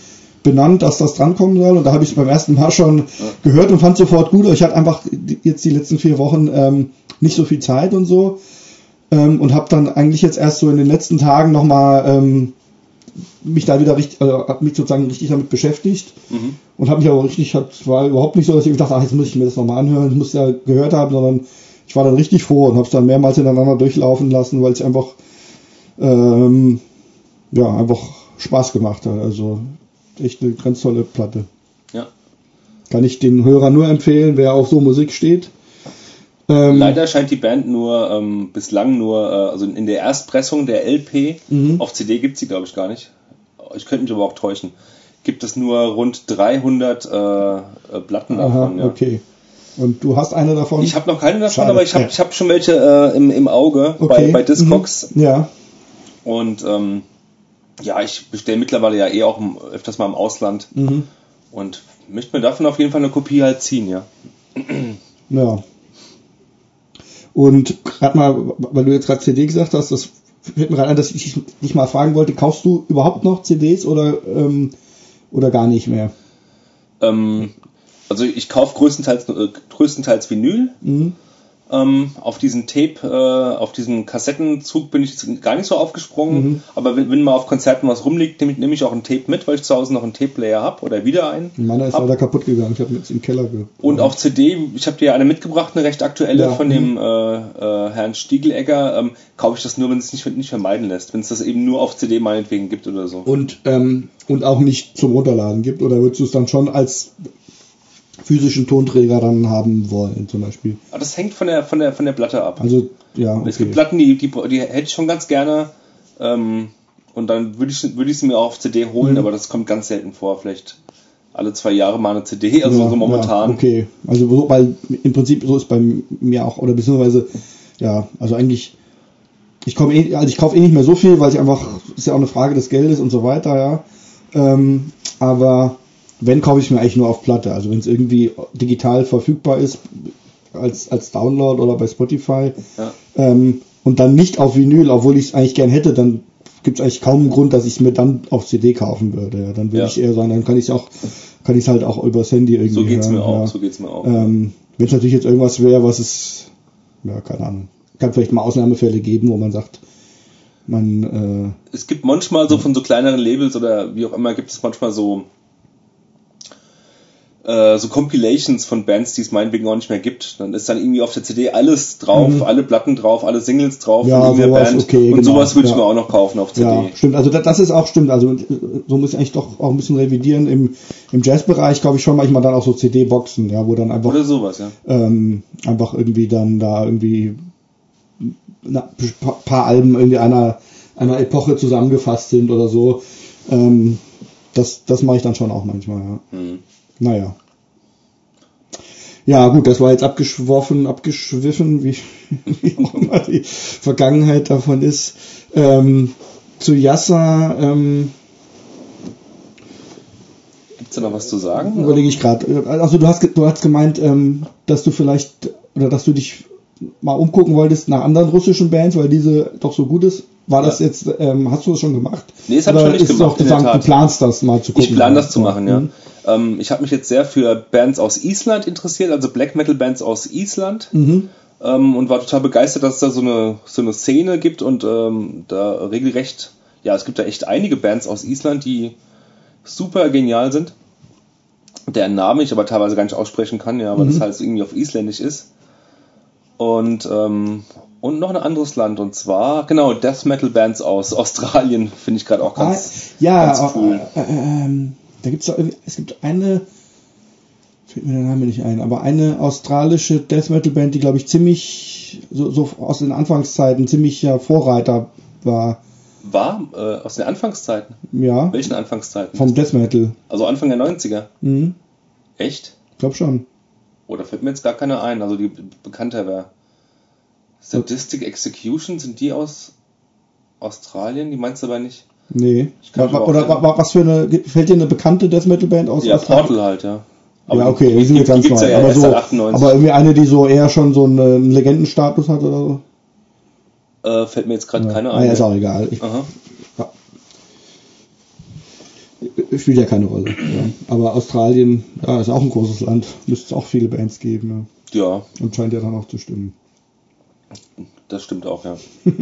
benannt, dass das drankommen soll. Und da habe ich es beim ersten Mal schon gehört und fand sofort gut. Ich hatte einfach jetzt die letzten vier Wochen ähm, nicht so viel Zeit und so ähm, und habe dann eigentlich jetzt erst so in den letzten Tagen nochmal ähm, mich da wieder richtig, also hab mich sozusagen richtig damit beschäftigt Mhm. und habe mich aber richtig, hat, war überhaupt nicht so, dass ich gedacht ach, jetzt muss ich mir das nochmal anhören, ich muss ja gehört haben, sondern ich war dann richtig froh und habe es dann mehrmals hintereinander durchlaufen lassen, weil es einfach, ähm, ja, einfach Spaß gemacht hat. Also echt eine ganz tolle Platte. Ja. Kann ich den Hörer nur empfehlen, wer auf so Musik steht. Ähm, Leider scheint die Band nur ähm, bislang nur, äh, also in der Erstpressung der LP, Mhm. auf CD gibt sie glaube ich gar nicht. Ich könnte mich aber auch täuschen. Gibt es nur rund 300 äh, äh, Platten Aha, davon. Ja. okay. Und du hast eine davon? Ich habe noch keine davon, Schade, aber ich habe ja. ich hab schon welche äh, im, im Auge okay. bei, bei Discogs. Mhm. Ja, Und ähm, ja, ich bestelle mittlerweile ja eh auch öfters mal im Ausland mhm. und möchte mir davon auf jeden Fall eine Kopie halt ziehen, ja. ja. Und gerade mal, weil du jetzt gerade CD gesagt hast, das fällt mir gerade ein, dass ich dich mal fragen wollte, kaufst du überhaupt noch CDs oder, ähm, oder gar nicht mehr? Ähm, also ich kaufe größtenteils, äh, größtenteils Vinyl. Mhm. Ähm, auf diesen Tape, äh, auf diesen Kassettenzug bin ich gar nicht so aufgesprungen. Mhm. Aber wenn, wenn mal auf Konzerten was rumliegt, nehme ich, nehme ich auch ein Tape mit, weil ich zu Hause noch einen Tape-Player habe oder wieder einen. Meiner ist hab. leider kaputt gegangen, ich habe jetzt im Keller ge Und auf CD, ich habe dir ja eine mitgebracht, eine recht aktuelle Ja, von mhm. dem äh, äh, Herrn Stiegelegger. Ähm, kaufe ich das nur, wenn es nicht, nicht vermeiden lässt. Wenn es das eben nur auf CD meinetwegen gibt oder so. Und, ähm, und auch nicht zum Runterladen gibt, oder würdest du es dann schon als physischen Tonträger dann haben wollen, zum Beispiel? Aber das hängt von der, von der, von der Platte ab. Also, ja, okay. Es gibt Platten, die, die, die hätte ich schon ganz gerne. Ähm, und dann würde ich, würde ich sie mir auch auf CD holen, Mhm. aber das kommt ganz selten vor. Vielleicht alle zwei Jahre mal eine CD, also ja, so momentan. Ja, okay, also so, weil im Prinzip so ist bei mir auch, oder beziehungsweise, ja, also eigentlich, ich komme eh, also ich kaufe eh nicht mehr so viel, weil ich einfach, ist ja auch eine Frage des Geldes und so weiter, ja. Ähm, aber wenn, kaufe ich mir eigentlich nur auf Platte. Also wenn es irgendwie digital verfügbar ist, als, als Download oder bei Spotify, Ja. ähm, und dann nicht auf Vinyl, obwohl ich es eigentlich gern hätte, dann gibt es eigentlich kaum einen Grund, dass ich es mir dann auf CD kaufen würde. Ja. Dann würde Ja. ich eher sagen, dann kann ich es auch, kann ich halt auch übers Handy irgendwie So geht's hören. mir auch, so geht's mir auch. Ähm, Wenn es natürlich jetzt irgendwas wäre, was es, ja, keine Ahnung, kann vielleicht mal Ausnahmefälle geben, wo man sagt, man, es gibt manchmal so von so kleineren Labels oder wie auch immer gibt es manchmal so äh, so Compilations von Bands, die es meinetwegen auch nicht mehr gibt. Dann ist dann irgendwie auf der CD alles drauf, Mhm. alle Platten drauf, alle Singles drauf Ja, von irgendeiner Band. okay, und genau, sowas würde ich ja. mir auch noch kaufen auf CD. ja, stimmt, also das, das ist auch stimmt, also äh, so muss ich eigentlich doch auch ein bisschen revidieren. Im, im Jazzbereich glaube ich schon manchmal dann auch so CD-Boxen, ja, wo dann einfach Oder sowas, ja. ähm, einfach irgendwie dann da irgendwie ein paar, paar Alben irgendwie einer, einer Epoche zusammengefasst sind oder so. Ähm, das, das mache ich dann schon auch manchmal, ja. Hm. Naja. Ja, gut, das war jetzt abgeschworfen, abgeschwiffen, wie, wie auch immer die Vergangenheit davon ist. Ähm, zu Yasser ähm, Gibt's da noch was zu sagen? überlege ich gerade. Also du hast, du hast gemeint, ähm, dass du vielleicht oder dass du dich mal umgucken wolltest nach anderen russischen Bands, weil diese doch so gut ist. War das Ja. jetzt, ähm, hast du das schon gemacht? Nee, das hab ich schon nicht ist gemacht, Auch Tat. du planst das mal zu gucken. Ich plane das zu machen, ja. Mhm. Ähm, ich habe mich jetzt sehr für Bands aus Island interessiert, also Black Metal Bands aus Island. Mhm. ähm, und war total begeistert, dass es da so eine, so eine Szene gibt und ähm, da regelrecht, ja, es gibt da echt einige Bands aus Island, die super genial sind. Deren Namen ich aber teilweise gar nicht aussprechen kann, ja, weil das halt irgendwie auf Isländisch ist. Und, ähm, und noch ein anderes Land, und zwar, genau, Death Metal Bands aus Australien, finde ich gerade auch ganz, ah, ja, ganz cool. Äh, äh, ähm, da gibt's doch irgendwie, es gibt eine, fällt mir der Name nicht ein, aber eine australische Death Metal Band, die glaube ich ziemlich, so, so aus den Anfangszeiten ziemlicher Vorreiter war. War? Äh, aus den Anfangszeiten? Ja. Welchen Anfangszeiten? Vom Death Metal. Also Anfang der 90er? Mhm. Echt? Ich glaube schon. Oder fällt mir jetzt gar keine ein, also die bekannter wäre. Sadistic Execution, sind die aus Australien? Die meinst du aber nicht? Nee. Ich aber Oder den- wa- wa- was für eine, fällt dir eine bekannte Death Metal Band aus? Ja, Australien? Portal halt, ja. ja, okay, die, sind jetzt ganz neu. ja aber, so, seit 98. aber irgendwie eine, die so eher schon so einen, Legendenstatus hat oder so. äh, fällt mir jetzt gerade keine ah, ein. ja, ist auch egal. Ich, Aha. spielt ja keine Rolle. Ja. Aber Australien, ja, ist auch ein großes Land. Müsste es auch viele Bands geben. Ja. Ja, Und scheint ja dann auch zu stimmen. Das stimmt auch, ja.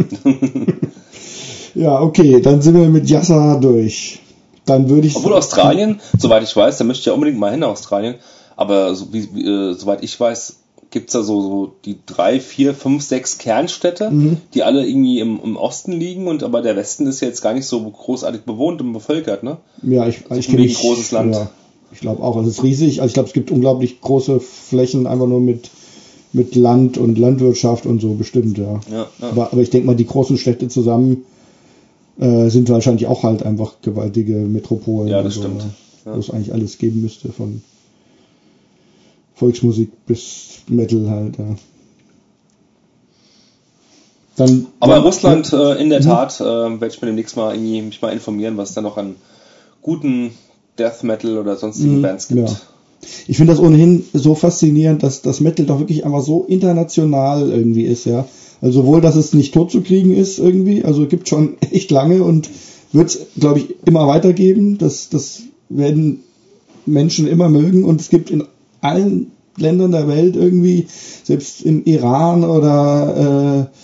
Ja, okay, dann sind wir mit Yassa durch. Dann würde ich. Obwohl Australien, soweit ich weiß, da möchte ich ja unbedingt mal hin, Australien. Aber so, wie, wie, äh, soweit ich weiß, gibt's da so, so die drei, vier, fünf, sechs Kernstädte, Mhm. die alle irgendwie im, im Osten liegen und aber der Westen ist ja jetzt gar nicht so großartig bewohnt und bevölkert, ne? Ja, ich, ich von kenne mich. großes Land. Ja, ich glaube auch. Also es ist riesig. Also ich glaube, es gibt unglaublich große Flächen einfach nur mit, mit Land und Landwirtschaft und so bestimmt, ja. Ja, ja. Aber, aber ich denke mal, die großen Städte zusammen äh, sind wahrscheinlich auch halt einfach gewaltige Metropolen. Ja, das so, stimmt. Ja, Ja. Wo es eigentlich alles geben müsste, von Volksmusik bis Metal halt, ja. Dann, Aber dann- Russland äh, in der Mhm. Tat äh, werde ich mir demnächst mal irgendwie mich mal informieren, was da noch an guten Death Metal oder sonstigen Mhm, Bands gibt. ja. Ich finde das ohnehin so faszinierend, dass das Metal doch wirklich einfach so international irgendwie ist, ja. Also sowohl, dass es nicht tot zu kriegen ist irgendwie, also gibt schon echt lange und wird es, glaube ich, immer weitergeben. Das, das werden Menschen immer mögen und es gibt in allen Ländern der Welt irgendwie, selbst im Iran oder äh,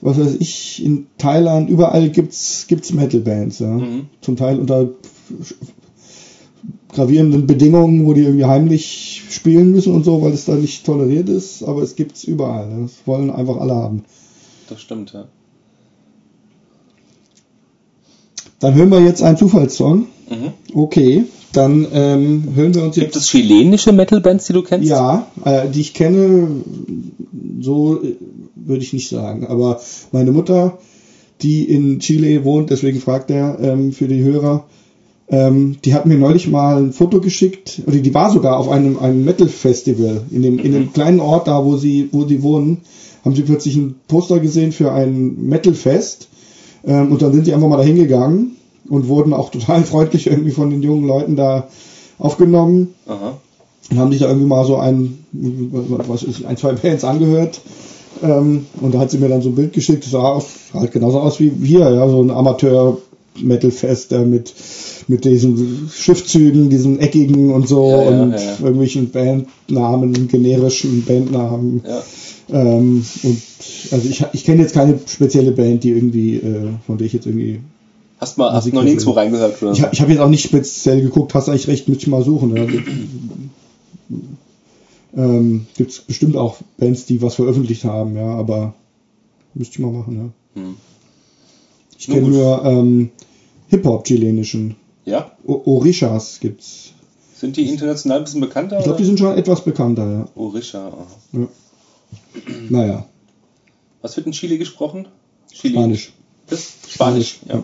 was weiß ich, in Thailand, überall gibt's gibt's Metal-Bands, ja. Mhm. Zum Teil unter gravierenden Bedingungen, wo die irgendwie heimlich spielen müssen und so, weil es da nicht toleriert ist, aber es gibt's überall. ja. Das wollen einfach alle haben. Das stimmt, ja. Dann hören wir jetzt einen Zufallssong. Mhm. Okay, dann ähm, hören wir uns Gibt jetzt. es chilenische Metal-Bands, die du kennst? Ja, äh, die ich kenne, so äh, würde ich nicht sagen. Aber meine Mutter, die in Chile wohnt, deswegen fragt er ähm, für die Hörer, ähm, die hat mir neulich mal ein Foto geschickt, oder die war sogar auf einem, einem Metal-Festival in dem, in dem kleinen Ort da, wo sie, wo sie wohnen, haben sie plötzlich ein Poster gesehen für ein Metal-Fest. Ähm, und dann sind sie einfach mal da hingegangen und wurden auch total freundlich irgendwie von den jungen Leuten da aufgenommen Aha. und haben sich da irgendwie mal so ein, was ist, ein, zwei Bands angehört. Ähm, und da hat sie mir dann so ein Bild geschickt, das sah halt genauso aus wie wir, ja, so ein Amateur-Metal-Fest äh, mit, mit diesen Schiffzügen, diesen eckigen und so Ja, ja, und ja, irgendwelchen Bandnamen, generischen Bandnamen. Ja. Ähm, und also ich, ich kenne jetzt keine spezielle Band, die irgendwie, äh, von der ich jetzt irgendwie Hast mal hast noch nirgendwo reingehört oder ich, ich habe jetzt auch nicht speziell geguckt, hast eigentlich recht, müsste ich mal suchen. Ja. ähm, Gibt es bestimmt auch Bands, die was veröffentlicht haben, ja, aber müsste ich mal machen, ja. Hm. Ich kenne nur ähm, Hip-Hop chilenischen. Ja? O Orishas gibt's. Sind die international ein bisschen bekannter? Ich glaube, die sind schon etwas bekannter, ja. Orisha. aha. ja. Naja, Was wird in Chile gesprochen? Chile. Spanisch. Das? Spanisch, ja.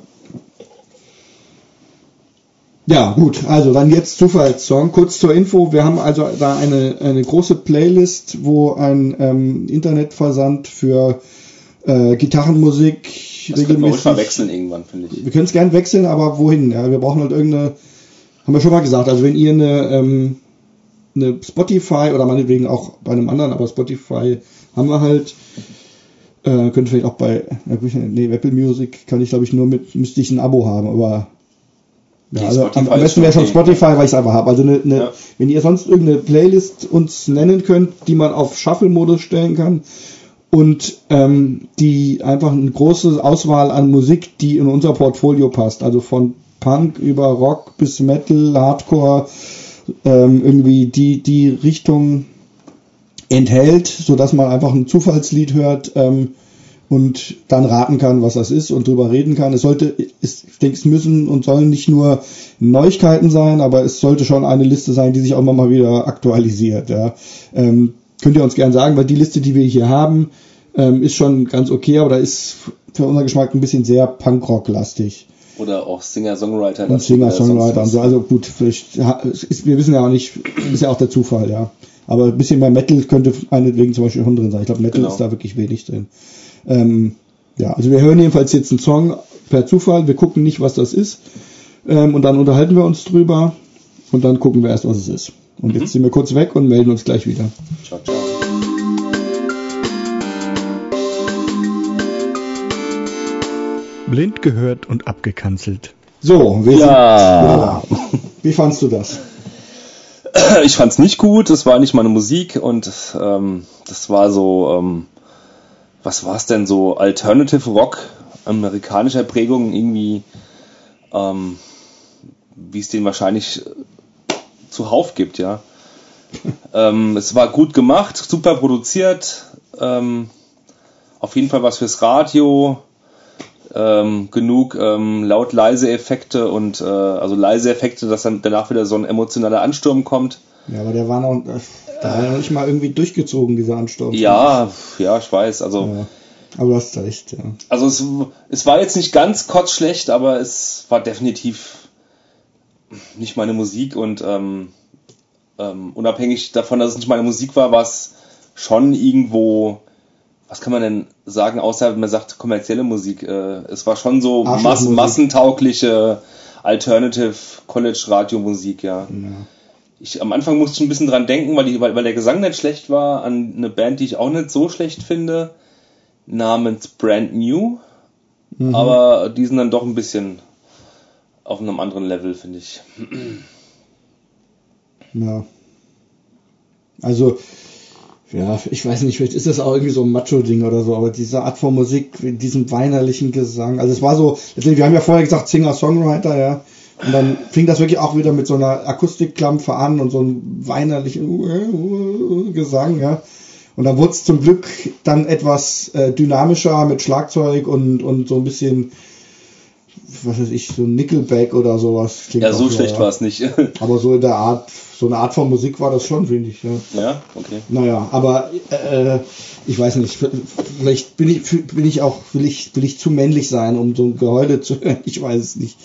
Ja, gut, also dann jetzt Zufallssong. Kurz zur Info, wir haben also da eine, eine große Playlist, wo ein ähm, Internetversand für äh, Gitarrenmusik Das können wir regelmäßig. wechseln irgendwann, finde ich. Wir können es gern wechseln, aber wohin? Ja, wir brauchen halt irgendeine, haben wir schon mal gesagt, also wenn ihr eine, ähm, eine Spotify oder meinetwegen auch bei einem anderen, aber Spotify haben wir halt, äh, könnte vielleicht auch bei, nee, Apple Music kann ich glaube ich nur mit, müsste ich ein Abo haben, aber ja, Nee, also am, Spotify am besten wäre schon. Spotify, weil ich es einfach habe. Also eine, eine, Ja. wenn ihr sonst irgendeine Playlist uns nennen könnt, die man auf Shuffle-Modus stellen kann und ähm, die einfach eine große Auswahl an Musik, die in unser Portfolio passt. Also von Punk über Rock bis Metal, Hardcore, ähm, irgendwie die, die Richtung enthält, sodass man einfach ein Zufallslied hört ähm, und dann raten kann, was das ist und drüber reden kann. Es sollte, ich denke, es müssen und sollen nicht nur Neuigkeiten sein, aber es sollte schon eine Liste sein, die sich auch immer mal wieder aktualisiert. Ja. Ähm, könnt ihr uns gern sagen, weil die Liste, die wir hier haben, ähm, ist schon ganz okay, aber da ist für unseren Geschmack ein bisschen sehr Punkrock-lastig. Oder auch Singer-Songwriter. Und Singer-Songwriter und so. Also gut, vielleicht, ist, wir wissen ja auch nicht, ist ja auch der Zufall, ja. Aber ein bisschen mehr Metal könnte meinetwegen zum Beispiel schon drin sein. Ich glaube, Metal genau. ist da wirklich wenig drin. Ähm, ja, also wir hören jedenfalls jetzt einen Song per Zufall. Wir gucken nicht, was das ist. Ähm, und dann unterhalten wir uns drüber. Und dann gucken wir erst, was es ist. Und mhm. jetzt sind wir kurz weg und melden uns gleich wieder. Ciao, ciao. Blind gehört und abgekanzelt. So, wir ja. Sind, wie fandst du das? Ich fand's nicht gut, es war nicht meine Musik und ähm, das war so, ähm, was war es denn so, Alternative Rock amerikanischer Prägung irgendwie, ähm, wie es den wahrscheinlich zuhauf gibt, ja. ähm, es war gut gemacht, super produziert, ähm, auf jeden Fall was fürs Radio, ähm, genug ähm, laut leise Effekte und äh, also leise Effekte, dass dann danach wieder so ein emotionaler Ansturm kommt. Ja, aber der war noch, da war noch nicht mal irgendwie durchgezogen, dieser Ansturm. Ja, ja, ich weiß, also. Ja. Aber du hast recht, ja. Also es, es war jetzt nicht ganz kotzschlecht, aber es war definitiv nicht meine Musik und ähm, ähm, unabhängig davon, dass es nicht meine Musik war, war es schon irgendwo was kann man denn sagen, außer man sagt kommerzielle Musik? Äh, es war schon so Mass massentaugliche Alternative College Radio Musik, ja. ja. Ich, am Anfang musste ich ein bisschen dran denken, weil, die, weil, weil der Gesang nicht schlecht war, an eine Band, die ich auch nicht so schlecht finde, namens Brand New. Mhm. Aber die sind dann doch ein bisschen auf einem anderen Level, finde ich. Ja. Also, ja, ich weiß nicht, vielleicht ist das auch irgendwie so ein Macho-Ding oder so, aber diese Art von Musik, mit diesem weinerlichen Gesang, also es war so, wir haben ja vorher gesagt Singer-Songwriter, ja, und dann fing das wirklich auch wieder mit so einer Akustikklampe an und so einem weinerlichen Gesang, ja. Und dann wurde es zum Glück dann etwas äh, dynamischer mit Schlagzeug und, und so ein bisschen was weiß ich, so Nickelback oder sowas. ja, so schlecht ja. war es nicht. aber so in der Art, so eine Art von Musik war das schon, finde ich. Ja. ja, okay. Naja, aber äh, ich weiß nicht, vielleicht bin ich, bin ich auch, will ich, will ich zu männlich sein, um so ein Geheule zu hören. Ich weiß es nicht.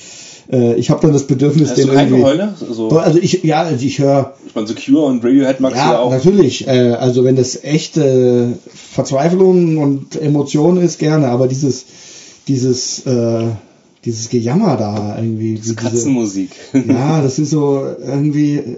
Äh, ich habe dann das Bedürfnis, Hast den du kein irgendwie. Geheule? Also, also ich, ja, also ich höre. Ich meine, Secure und Radiohead magst ja, ja auch. natürlich. Äh, also wenn das echte Verzweiflung und Emotion ist, gerne. Aber dieses, dieses äh, dieses Gejammer da irgendwie. Diese Katzenmusik. ja, das ist so irgendwie, äh,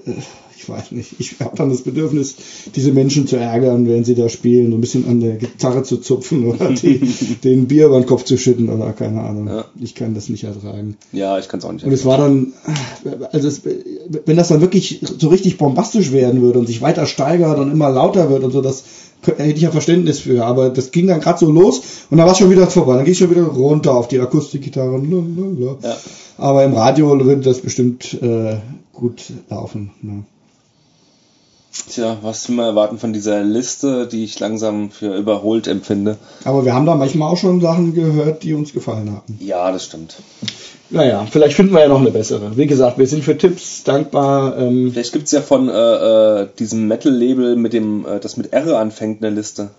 ich weiß nicht, ich habe dann das Bedürfnis, diese Menschen zu ärgern, wenn sie da spielen, so ein bisschen an der Gitarre zu zupfen oder die, den Bier über den Kopf zu schütten oder keine Ahnung. Ja. Ich kann das nicht ertragen. Ja, ich kann es auch nicht. Und es war dann, also es, wenn das dann wirklich so richtig bombastisch werden würde und sich weiter steigert und immer lauter wird und so, das hätte ich ja Verständnis für, aber das ging dann gerade so los und dann war es schon wieder vorbei. Dann ging ich schon wieder runter auf die Akustikgitarre. Ja. Aber im Radio würde das bestimmt äh, gut laufen. Ne? Tja, was wir erwarten von dieser Liste, die ich langsam für überholt empfinde. Aber wir haben da manchmal auch schon Sachen gehört, die uns gefallen haben. Ja, das stimmt. Naja, vielleicht finden wir ja noch eine bessere. Wie gesagt, wir sind für Tipps dankbar. Ähm vielleicht gibt es ja von äh, äh, diesem Metal-Label, mit dem, äh, das mit R anfängt, eine Liste.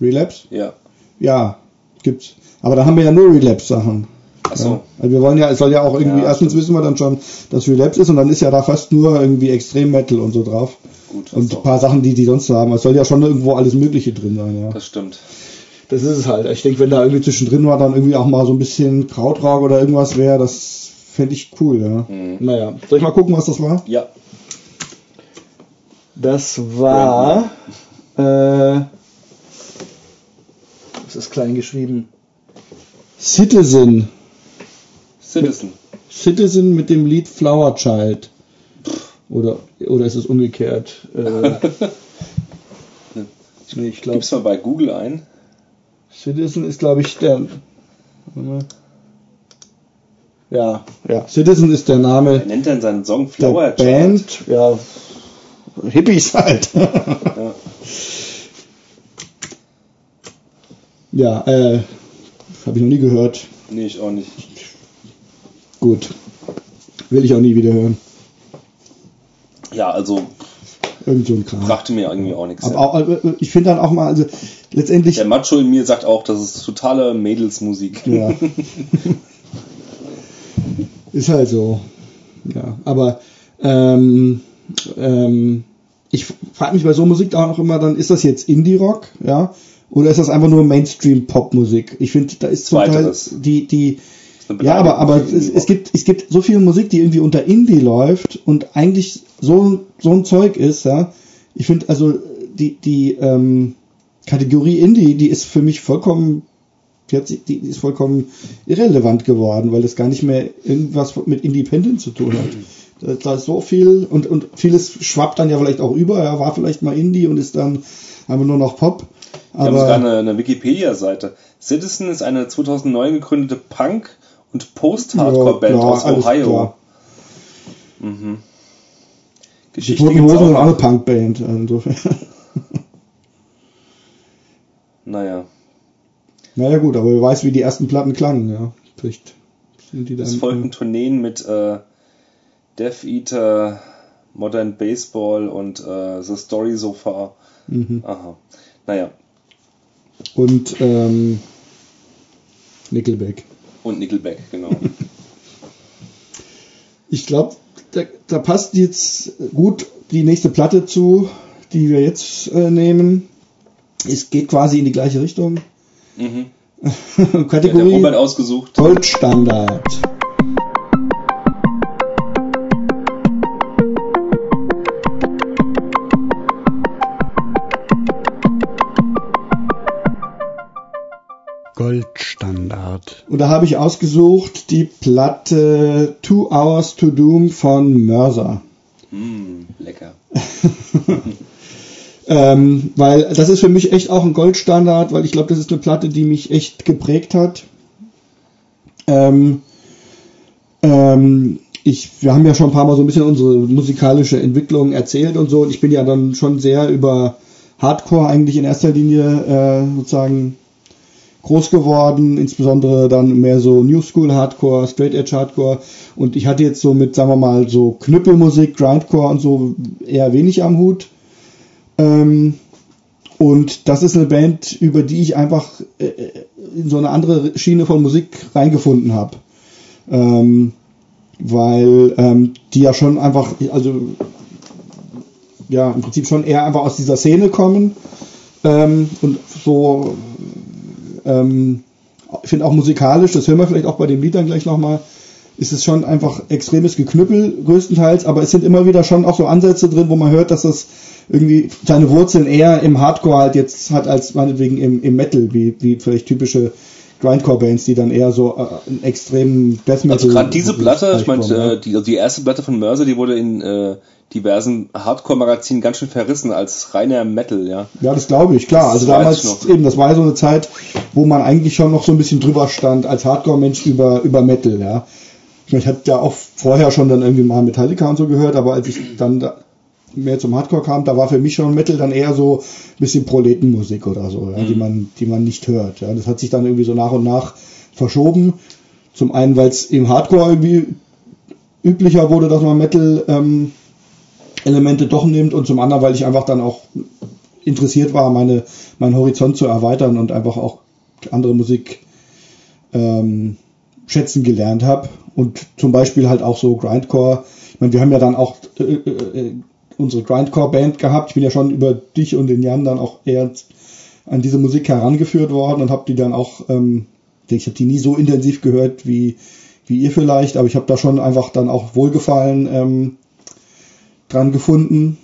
Relapse? Ja. Ja, gibt's. Aber da haben wir ja nur Relapse-Sachen. Ach so. Ja. Also wir wollen ja, es soll ja auch irgendwie, ja, erstens wissen wir dann schon, dass Relapse ist und dann ist ja da fast nur irgendwie Extrem-Metal und so drauf. Gut, und ein paar Sachen, die die sonst haben. Es soll ja schon irgendwo alles Mögliche drin sein, ja. Das stimmt. Das ist es halt. Ich denke, wenn da irgendwie zwischendrin war, dann irgendwie auch mal so ein bisschen Krautrock oder irgendwas wäre, das fände ich cool, ja. Mhm. Naja, soll ich mal gucken, was das war? Ja. Das war. Äh, das ist klein geschrieben. Citizen. Citizen. Citizen mit dem Lied Flower Child. Oder, oder ist es umgekehrt? Äh, nee, ich glaube. Gib's mal bei Google ein. Citizen ist, glaube ich, der. Ja, ja. Citizen ist der Name. Wer nennt denn seinen Song Flower der Band? Ja, Hippies halt. ja. Ja, äh, habe ich noch nie gehört. Nee, ich auch nicht. Gut. Will ich auch nie wieder hören. Ja, also Irgend so ein Kram. brachte mir irgendwie auch nichts. Aber auch, äh, ich finde dann auch mal, also letztendlich. Der Macho in mir sagt auch, das ist totale Mädelsmusik. Ja. ist halt so. Ja, aber ähm, ähm, ich frage mich bei so Musik auch noch immer, dann ist das jetzt Indie-Rock, ja, oder ist das einfach nur Mainstream-Pop-Musik? Ich finde, da ist zum Teil die die ja, aber aber es, es gibt es gibt so viel Musik, die irgendwie unter Indie läuft und eigentlich so so ein Zeug ist, ja. Ich finde also die die ähm, Kategorie Indie, die ist für mich vollkommen die, ist vollkommen irrelevant geworden, weil es gar nicht mehr irgendwas mit Independent zu tun hat. Da, da ist so viel und, und vieles schwappt dann ja vielleicht auch über, ja, war vielleicht mal Indie und ist dann einfach nur noch Pop. Wir haben sogar Aber eine, eine Wikipedia-Seite. Citizen ist eine 2009 gegründete Punk- und Post-Hardcore-Band Ja, aus Ohio. Mhm. die Geschichte Toten Hosen sind auch eine. Punkband. Insofern. Naja, Naja gut, aber wer weiß, wie die ersten Platten klangen, ja. Vielleicht sind die dann. es folgten Tourneen mit äh, Death Eater, Modern Baseball und äh, The Story So Far. Mhm. Aha. Naja, Und ähm, Nickelback. und Nickelback, genau. Ich glaube, da, da passt jetzt gut die nächste Platte zu, die wir jetzt äh, nehmen. Es geht quasi in die gleiche Richtung. mhm. Ja, Kategorie Robert ausgesucht. Goldstandard. Goldstandard. Und da habe ich ausgesucht die Platte Two Hours to Doom von Mörser. Mm, lecker. Ähm, weil das ist für mich echt auch ein Goldstandard, weil ich glaube, das ist eine Platte, die mich echt geprägt hat. Ähm, ähm, ich, wir haben ja schon ein paar Mal so ein bisschen unsere musikalische Entwicklung erzählt und so. Und ich bin ja dann schon sehr über Hardcore eigentlich in erster Linie äh, sozusagen groß geworden, insbesondere dann mehr so New School Hardcore, Straight Edge Hardcore. Und ich hatte jetzt so mit, sagen wir mal, so Knüppelmusik, Grindcore und so eher wenig am Hut. Ähm, und das ist eine Band, über die ich einfach äh, in so eine andere Schiene von Musik reingefunden habe. Ähm, weil ähm, die ja schon einfach, also ja, im Prinzip schon eher einfach aus dieser Szene kommen. Ähm, und so, ähm, ich finde auch musikalisch, das hören wir vielleicht auch bei den Liedern gleich nochmal, ist es schon einfach extremes Geknüppel größtenteils, aber es sind immer wieder schon auch so Ansätze drin, wo man hört, dass das irgendwie seine Wurzeln eher im Hardcore halt jetzt hat als meinetwegen im, im Metal, wie, wie vielleicht typische Grindcore-Bands, die dann eher so äh, einen extremen Death Metal. Also gerade diese Platte, ich meine, äh, die, also die erste Platte von Mörser, die wurde in äh, diversen Hardcore-Magazinen ganz schön verrissen als reiner Metal, ja. Ja, das glaube ich, klar. Also Das weiß damals eben, das war so eine Zeit, wo man eigentlich schon noch so ein bisschen drüber stand als Hardcore-Mensch über, über Metal, ja. Ich, meine, ich hatte ja auch vorher schon dann irgendwie mal Metallica und so gehört, aber als ich dann da mehr zum Hardcore kam, da war für mich schon Metal dann eher so ein bisschen Proletenmusik oder so, ja, die Mhm. man, die man nicht hört. Ja. Das hat sich dann irgendwie so nach und nach verschoben. Zum einen, weil es im Hardcore irgendwie üblicher wurde, dass man Metal ähm, Elemente doch nimmt und zum anderen, weil ich einfach dann auch interessiert war, meine, meinen Horizont zu erweitern und einfach auch andere Musik ähm, schätzen gelernt habe. Und zum Beispiel halt auch so Grindcore. Ich meine, wir haben ja dann auch äh, äh, unsere Grindcore-Band gehabt. Ich bin ja schon über dich und den Jan dann auch eher an diese Musik herangeführt worden und habe die dann auch, ähm, ich habe die nie so intensiv gehört wie, wie ihr vielleicht, aber ich habe da schon einfach dann auch Wohlgefallen ähm, dran gefunden.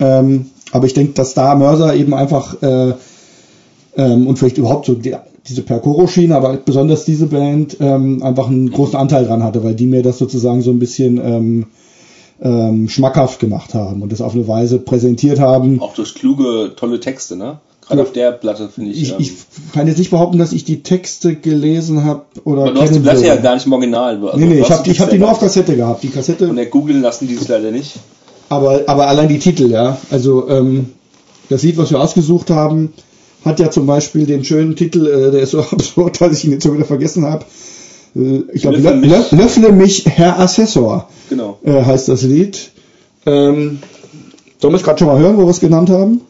Ähm, aber ich denke, dass da Mörser eben einfach äh, ähm, und vielleicht überhaupt so die, diese Percoro-Schiene, aber besonders diese Band ähm, einfach einen großen Anteil dran hatte, weil die mir das sozusagen so ein bisschen ähm, ähm, schmackhaft gemacht haben und das auf eine Weise präsentiert haben. Auch durch kluge, tolle Texte, ne? Gerade auf der Platte finde ich. Ich, ähm, ich kann jetzt nicht behaupten, dass ich die Texte gelesen habe oder aber du hast die Platte ja gar nicht im Original. Also, Nee, nee, ich habe hab die nur auf Kassette gehabt. Die Kassette Von der googeln lassen die es leider nicht. Aber, aber allein die Titel, ja. Also ähm, das Lied, was wir ausgesucht haben, hat ja zum Beispiel den schönen Titel, äh, der ist so absurd, dass ich ihn jetzt schon wieder vergessen habe. Äh, ich glaube, Löffle mich. Löffle mich, Herr Assessor, Genau. äh, heißt das Lied. Ähm, sollen wir es gerade schon mal hören, wo wir es genannt haben?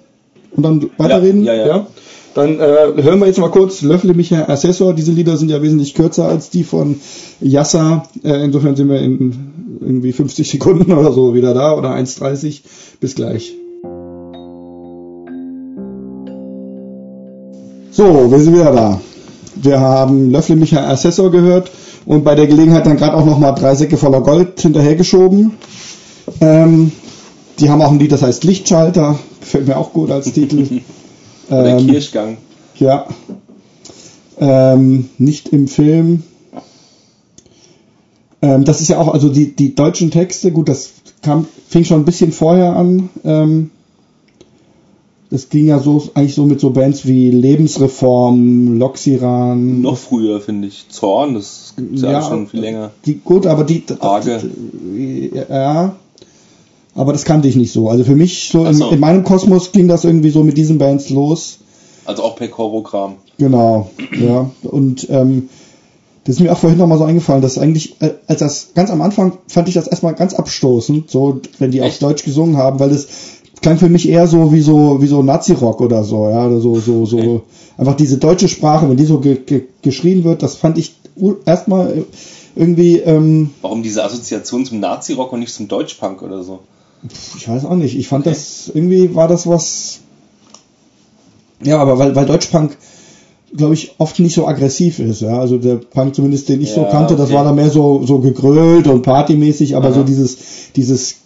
Und dann weiterreden? ja, ja. Dann äh, hören wir jetzt mal kurz Löffle mich, Herr Assessor. Diese Lieder sind ja wesentlich kürzer als die von Yassa. Äh, insofern sind wir in irgendwie 50 Sekunden oder so wieder da oder 1,30. Bis gleich. So, wir sind wieder da. Wir haben Löffle mich, Herr Assessor gehört und bei der Gelegenheit dann gerade auch nochmal drei Säcke voller Gold hinterhergeschoben. Ähm, die haben auch ein Lied, das heißt Lichtschalter. Gefällt mir auch gut als Titel. Oder Ähm, Kirchgang. ja. Ähm, nicht im Film. Ähm, das ist ja auch, also die, die deutschen Texte, gut, das kam, fing schon ein bisschen vorher an. Ähm, das ging ja so eigentlich so mit so Bands wie Lebensreform, Loxiran. Noch früher, finde ich. Zorn, das gibt ja, Ja, schon viel länger. Die, gut, aber die, die, Arge. die ja, aber das kannte ich nicht so. Also für mich so, Ach in, so. in meinem Kosmos ging das irgendwie so mit diesen Bands los. Also auch Pekoro-Kram. Genau, ja. Und ähm, das ist mir auch vorhin nochmal so eingefallen, dass eigentlich, äh, als das ganz am Anfang fand ich das erstmal ganz abstoßend, so wenn die auf Echt? Deutsch gesungen haben, weil das klang für mich eher so wie so wie so Nazi-Rock oder so, ja, oder so so so Okay. einfach diese deutsche Sprache, wenn die so ge ge geschrien wird, das fand ich erstmal irgendwie, ähm, Warum diese Assoziation zum Nazi-Rock und nicht zum Deutschpunk oder so? ich weiß auch nicht, ich fand das irgendwie war das was, ja, aber weil weil Deutschpunk glaube ich, oft nicht so aggressiv ist. Ja? Also der Punk zumindest, den ich so Ja, kannte, das okay. war dann mehr so, so gegrölt und partymäßig, aber Aha. so dieses, dieses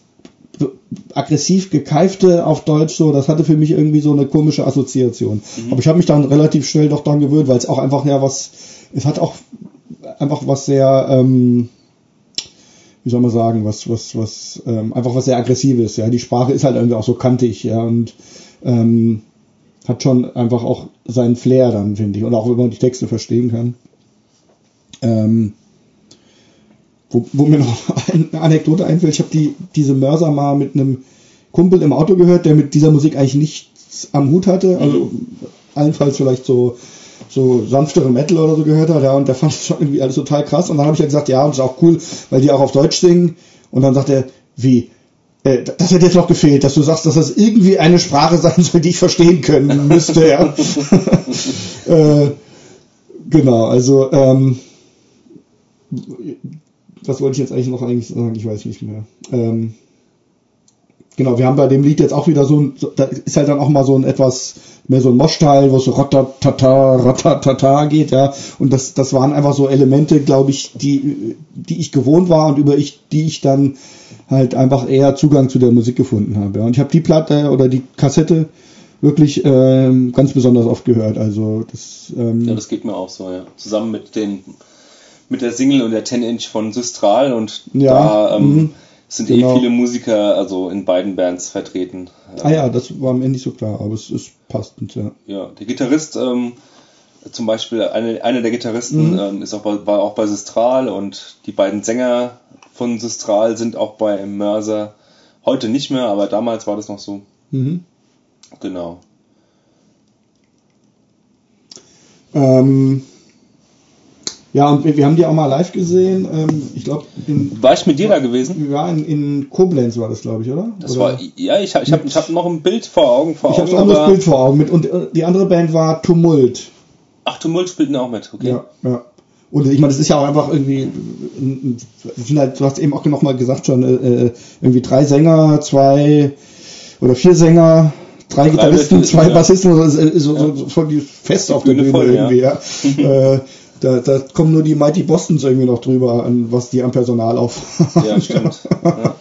aggressiv gekeifte auf Deutsch so, das hatte für mich irgendwie so eine komische Assoziation. Mhm. Aber ich habe mich dann relativ schnell doch dran gewöhnt, weil es auch einfach ja was, es hat auch einfach was sehr, ähm, wie soll man sagen, was, was, was, ähm, einfach was sehr aggressives, ja. Die Sprache ist halt irgendwie auch so kantig, ja, und ähm, hat schon einfach auch seinen Flair dann, finde ich. Und auch wenn man die Texte verstehen kann. Ähm, wo, wo mir noch eine Anekdote einfällt, ich habe die, diese Mörser mal mit einem Kumpel im Auto gehört, der mit dieser Musik eigentlich nichts am Hut hatte. Also allenfalls vielleicht so, so sanftere Metal oder so gehört hat, ja, und der fand das schon irgendwie alles total krass. Und dann habe ich ja gesagt, ja, und ist auch cool, weil die auch auf Deutsch singen. Und dann sagt er, wie? Äh, Das hätte jetzt noch gefehlt, dass du sagst, dass das irgendwie eine Sprache sein soll, die ich verstehen können müsste, ja. äh, genau, also ähm, was wollte ich jetzt eigentlich noch eigentlich sagen? Ich weiß nicht mehr. Ähm, genau, wir haben bei dem Lied jetzt auch wieder so ein, da ist halt dann auch mal so ein etwas mehr so ein Moschteil, wo es so ratatata, ratatata geht, ja. Und das, das waren einfach so Elemente, glaube ich, die, die ich gewohnt war und über ich, die ich dann halt einfach eher Zugang zu der Musik gefunden habe. Ja. Und ich habe die Platte oder die Kassette wirklich ähm, ganz besonders oft gehört. Also das, ähm, Ja, das geht mir auch so, ja. Zusammen mit den mit der Single und der 10-Inch von Systral und Ja, da ähm, mhm, sind genau. eh viele Musiker also in beiden Bands vertreten. ah ja, das war mir nicht so klar, aber es ist passend, ja. Ja, der Gitarrist, ähm, zum Beispiel, eine, einer der Gitarristen Mhm. ähm, ist auch bei, war auch bei Systral und die beiden Sänger von Systral sind auch bei Mörser. Heute nicht mehr, aber damals war das noch so. Mhm. Genau. Ähm, ja, und wir, wir haben die auch mal live gesehen. Ähm, ich glaube, in, War ich mit dir da gewesen? waren in, in Koblenz war das, glaube ich, oder? Das oder? war, ja, ich, hab- ich habe ich hab noch ein Bild vor Augen, vor ich habe ein anderes Bild vor Augen mit. Und äh, die andere Band war Tumult. ach, Tumult spielten auch mit, okay. Ja, ja. Und ich meine, das ist ja auch einfach irgendwie, halt, du hast eben auch noch mal gesagt schon, äh, äh, irgendwie drei Sänger, zwei oder vier Sänger, drei Gitarristen, Bassisten, zwei ja. Bassisten, so, so, so, so, voll die fest auf der Bühne voll, ja. irgendwie, ja. äh, da, da kommen nur die Mighty Bostons irgendwie noch drüber, an was die am Personal auf. Ja, stimmt. Ja.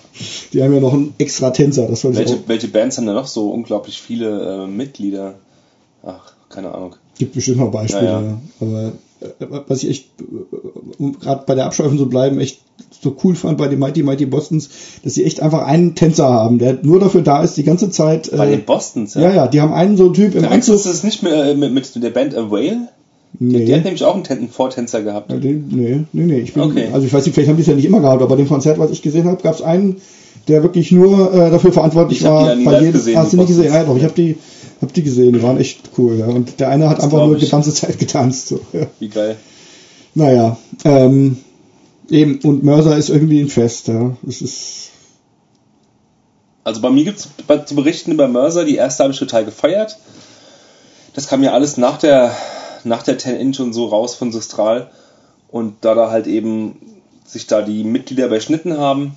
Die haben ja noch einen extra Tänzer, das Welche, welche Bands haben da noch so unglaublich viele äh, Mitglieder? Ach, keine Ahnung. Gibt bestimmt noch Beispiele, Ja, ja, ja. aber äh, was ich echt, äh, um gerade bei der Abschweifen zu bleiben, echt so cool fand bei den Mighty Mighty Bostons, dass sie echt einfach einen Tänzer haben, der nur dafür da ist, die ganze Zeit. Bei Äh, den Bostons, ja, ja, die haben einen so einen Typ im Anzug. Du das nicht mit, äh, mit, mit der Band A Whale? Nee. Die hat nämlich auch einen, Tän- einen Vortänzer gehabt. Ja, den, nee, nee, nee. Ich bin, Okay. Also ich weiß nicht, vielleicht haben die es ja nicht immer gehabt, aber bei dem Konzert, was ich gesehen habe, gab es einen, der wirklich nur äh, dafür verantwortlich Ich war. die bei jedem- gesehen, Hast du nicht gesehen? Ja, doch. Ich habe die hab die gesehen, die waren echt cool. Ja. Und der eine hat Das einfach nur die ganze Zeit getanzt. So, ja. Wie geil. Naja, ähm, eben, und Mörser ist irgendwie ein Fest, ja. Es ist, Also bei mir gibt es zu berichten über Mörser, die erste habe ich total gefeiert. Das kam ja alles nach der, nach der 10 Inch und so raus von Sistral. Und da da halt eben sich da die Mitglieder überschnitten haben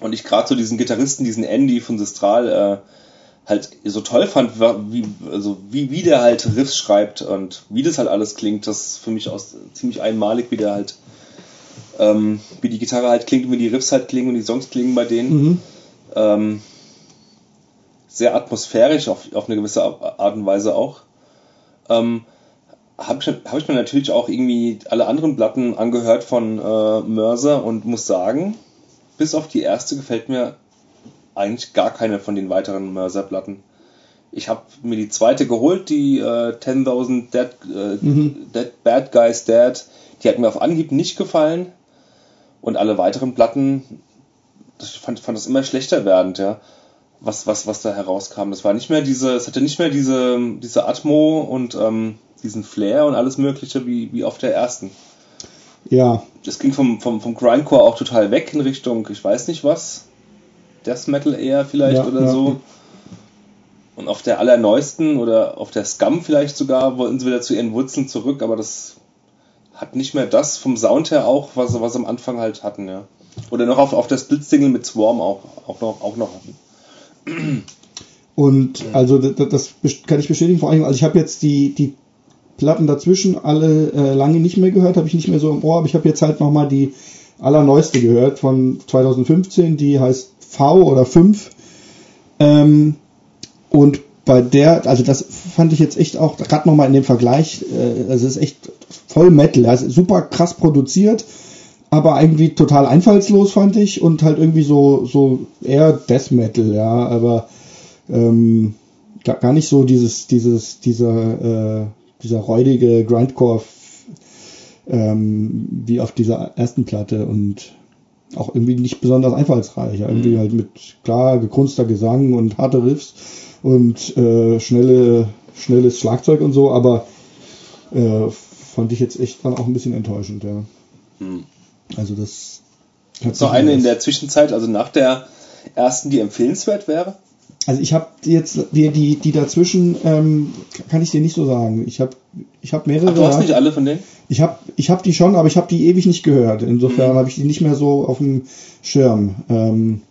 und ich gerade so diesen Gitarristen, diesen Andy von Sistral, äh, halt so toll fand, wie, also wie, wie der halt Riffs schreibt und wie das halt alles klingt, das ist für mich auch ziemlich einmalig, wie der halt, ähm, wie die Gitarre halt klingt und wie die Riffs halt klingen und die Songs klingen bei denen. mhm. Ähm, sehr atmosphärisch auf, auf eine gewisse Art und Weise auch. Ähm, habe ich, hab ich mir natürlich auch irgendwie alle anderen Platten angehört von äh, Mörser und muss sagen, bis auf die erste gefällt mir eigentlich gar keine von den weiteren Mörser-Platten. Ich habe mir die zweite geholt, die äh, 10.000 Dead, äh, Mhm. Dead Bad Guys Dead. Die hat mir auf Anhieb nicht gefallen. Und alle weiteren Platten, ich fand, fand das immer schlechter werdend, ja. Was, was, was da herauskam. Das war nicht mehr diese, es hatte nicht mehr diese, diese Atmo und ähm, diesen Flair und alles Mögliche wie, wie auf der ersten. ja, Das ging vom, vom, vom Grindcore auch total weg in Richtung, ich weiß nicht was, Death Metal eher vielleicht Ja, oder ja. so. Und auf der allerneuesten oder auf der Scum vielleicht sogar wollten sie wieder zu ihren Wurzeln zurück, aber das hat nicht mehr das vom Sound her auch, was, sie- was sie am Anfang halt hatten, ja. Oder noch auf, auf der Split-Single mit Swarm auch, auch, noch, auch noch hatten. Und also das, das kann ich bestätigen, vor allem, also ich habe jetzt die, die Platten dazwischen alle äh, lange nicht mehr gehört, habe ich nicht mehr so im Ohr, aber ich habe jetzt halt nochmal die allerneueste gehört von 2015, die heißt V oder 5. Ähm, und bei der, also das fand ich jetzt echt auch, gerade nochmal in dem Vergleich, äh, also es ist echt voll Metal, also super krass produziert, aber irgendwie total einfallslos fand ich und halt irgendwie so, so eher Death Metal, ja, aber ähm, gar, nicht so dieses, dieses, dieser, äh, dieser räudige Grindcore ähm, wie auf dieser ersten Platte und auch irgendwie nicht besonders einfallsreich. Ja, irgendwie halt mit klar gekunster Gesang und harte Riffs und äh, schnelle, schnelles Schlagzeug und so, aber äh, fand ich jetzt echt dann auch ein bisschen enttäuschend, ja. Hm. Also das Gibt's noch eine in der Zwischenzeit, also nach der ersten, die empfehlenswert wäre? Also ich habe jetzt die, die, die dazwischen ähm, kann ich dir nicht so sagen. Ich habe ich habe mehrere. Ach, du hast nicht alle von denen? Ich habe ich hab die schon, aber ich habe die ewig nicht gehört. Insofern Mhm. habe ich die nicht mehr so auf dem Schirm. Ähm,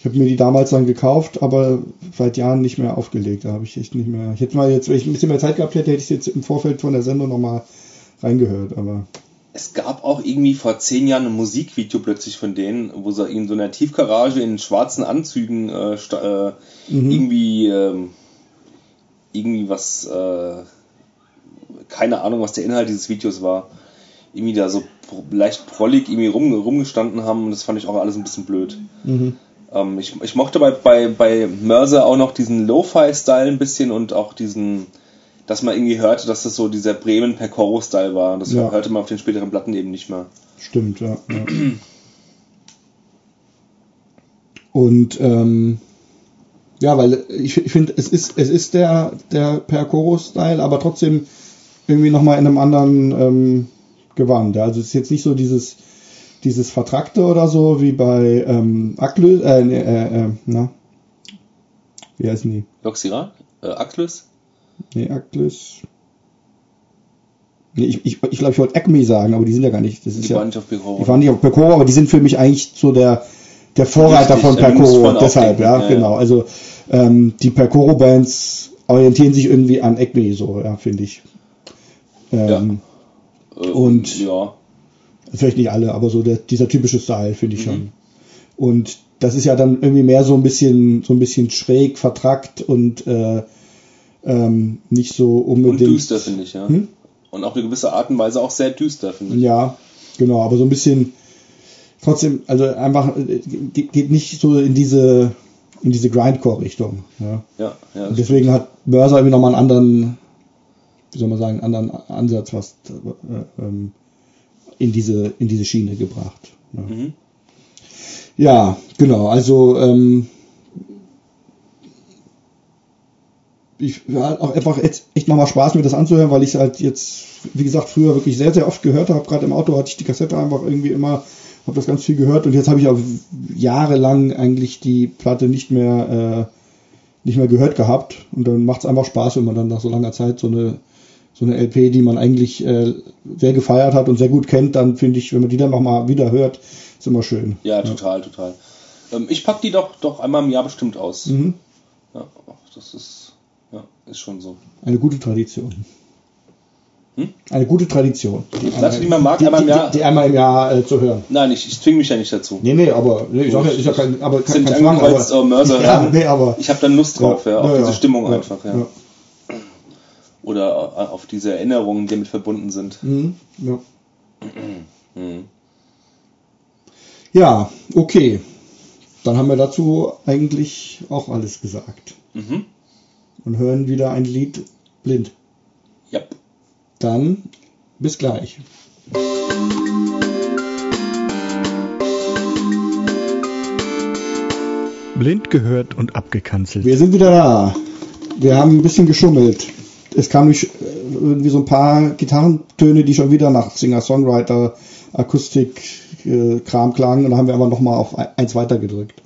ich habe mir die damals dann gekauft, aber seit Jahren nicht mehr aufgelegt. Da habe ich echt nicht mehr. Ich hätte mal jetzt, wenn ich ein bisschen mehr Zeit gehabt hätte, hätte ich jetzt im Vorfeld von der Sendung nochmal reingehört. Aber Es gab auch irgendwie vor zehn Jahren ein Musikvideo plötzlich von denen, wo sie in so einer Tiefgarage in schwarzen Anzügen äh, äh, Mhm. irgendwie ähm, irgendwie was äh, keine Ahnung, was der Inhalt dieses Videos war. Irgendwie da so leicht prollig irgendwie rum, rumgestanden haben und das fand ich auch alles ein bisschen blöd. mhm. Ähm, ich, ich mochte bei, bei, bei Mörser auch noch diesen Lo-Fi-Style ein bisschen und auch diesen, dass man irgendwie hörte, dass das so dieser Bremen Percoro-Style war. Das Ja. hörte man auf den späteren Platten eben nicht mehr. Stimmt, ja. ja. Und ähm, ja, weil ich, ich finde, es ist, es ist der, der Percoro-Style, aber trotzdem irgendwie nochmal in einem anderen ähm, Gewand. Also es ist jetzt nicht so dieses, dieses Vertrackte oder so wie bei ähm, Aklö, äh, äh, äh, na, wie heißen die? Loxira? Äh, Actlus? Nee, Aklus. Nee, ich ich, ich, glaube, ich wollte Acme sagen, aber die sind ja gar nicht. Das ist Die ja, waren nicht auf Percoro. die waren nicht auf Percoro, aber die sind für mich eigentlich so der, der Vorreiter Richtig, von ja, Percoro. Deshalb, ja, ja, ja. genau. Also ähm, die Percoro-Bands orientieren sich irgendwie an Acme, so, ja, finde ich. Ähm, Äh, und- ja. Vielleicht nicht alle, aber so der, dieser typische Style, finde ich Mhm. schon. Und das ist ja dann irgendwie mehr so ein bisschen, so ein bisschen schräg, vertrackt und äh, ähm, nicht so Und unbedingt. düster, finde ich, ja. Hm? Und auf eine gewisse Art und Weise auch sehr düster, finde ich. Ja, genau, aber so ein bisschen trotzdem, also einfach äh, ge- geht nicht so in diese in diese Grindcore-Richtung. Ja. Ja, ja. Und deswegen hat Mörser irgendwie nochmal einen anderen, wie soll man sagen, einen anderen Ansatz, was äh, ähm, in diese in diese Schiene gebracht. Ja, Mhm. ja genau. Also ähm, ich ja, auch einfach jetzt echt nochmal Spaß, mir das anzuhören, weil ich halt jetzt, wie gesagt, früher wirklich sehr, sehr oft gehört habe. Gerade im Auto hatte ich die Kassette einfach irgendwie immer, habe das ganz viel gehört und jetzt habe ich auch jahrelang eigentlich die Platte nicht mehr, äh, nicht mehr gehört gehabt. Und dann macht es einfach Spaß, wenn man dann nach so langer Zeit so eine so eine LP, die man eigentlich äh, sehr gefeiert hat und sehr gut kennt, dann finde ich, wenn man die dann nochmal wieder hört, ist immer schön. Ja, total, ja. total. Ähm, ich packe die doch, doch einmal im Jahr bestimmt aus. Mhm. Ja, das ist, ja, ist schon so. Eine gute Tradition. Hm? Eine gute Tradition. Die, Platte, die man mag, die, einmal im Jahr. Die, die einmal im Jahr äh, zu hören. Nein, ich, ich zwinge mich ja nicht dazu. Nee, nee, aber nee, ich sag ja, ist ja kein, aber kein, kein Zwang, aber, Mörser ja, nee, aber ich habe dann Lust drauf, ja, ja auf diese Stimmung einfach, ja oder auf diese Erinnerungen, die damit verbunden sind. Mhm, ja. Mhm. ja, okay. Dann haben wir dazu eigentlich auch alles gesagt. Mhm. Und hören wieder ein Lied blind. Ja. Dann bis gleich. Blind gehört und abgekanzelt. Wir sind wieder da. Wir haben ein bisschen geschummelt es kam durch irgendwie so ein paar Gitarrentöne, die schon wieder nach Singer-Songwriter, Akustik, äh, Kram klangen und dann haben wir aber nochmal auf eins weiter gedrückt.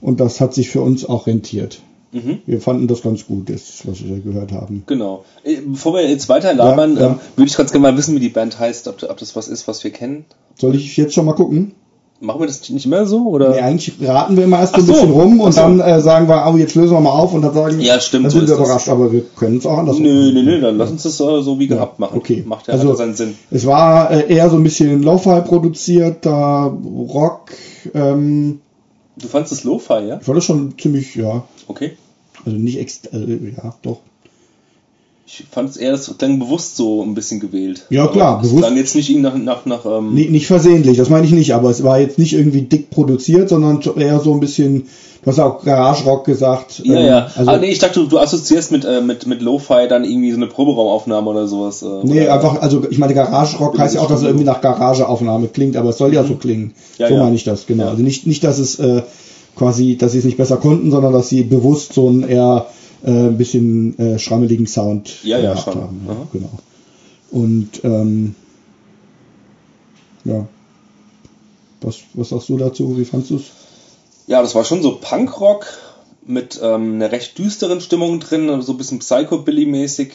Und das hat sich für uns auch rentiert. Mhm. Wir fanden das ganz gut, das, was wir gehört haben. Genau. Bevor wir jetzt weiter labern, ja, ja. Ähm, würde ich ganz gerne mal wissen, wie die Band heißt, ob, ob das was ist, was wir kennen. Soll ich jetzt schon mal gucken? Machen wir das nicht mehr so? Oder? Nee, eigentlich raten wir immer erst ein so. bisschen rum und so. dann äh, sagen wir, oh, jetzt lösen wir mal auf und dann sagen ja, stimmt, dann sind so wir überrascht, das. aber wir können es auch anders machen. Nö, nö, nö, dann lass uns das äh, so wie gehabt machen. Okay. Macht ja also, seinen Sinn. Es war äh, eher so ein bisschen Lo-Fi produzierter Rock. Ähm, du fandest es Lo-Fi, ja? Ich fand das schon ziemlich, ja. Okay. Also nicht extra, also, ja, doch. Ich fand es eher, das klang bewusst so ein bisschen gewählt. Ja, klar, bewusst. Klang jetzt nicht nach, nach, nach ähm nicht, nicht versehentlich, das meine ich nicht, aber es war jetzt nicht irgendwie dick produziert, sondern eher so ein bisschen, du hast auch Garage Rock gesagt. Ja, ähm, ja. Also, ah, nee, ich dachte, du, du assoziierst mit, äh, mit, mit Lo-Fi dann irgendwie so eine Proberaumaufnahme oder sowas. Äh, nee, oder, einfach, also ich meine, Garage Rock heißt ja auch, dass es irgendwie nach Garageaufnahme klingt, aber es soll mhm. ja so klingen. Ja, so ja. meine ich das, genau. Ja. Also nicht, nicht, dass es äh, quasi, dass sie es nicht besser konnten, sondern dass sie bewusst so ein eher äh, ein bisschen äh, schrammeligen Sound ja, ja, schon. haben. Ja, genau. Und ähm, ja. Was, was sagst du dazu? Wie fandest du es? Ja, das war schon so Punkrock mit ähm, einer recht düsteren Stimmung drin, so ein bisschen Psychobilly-mäßig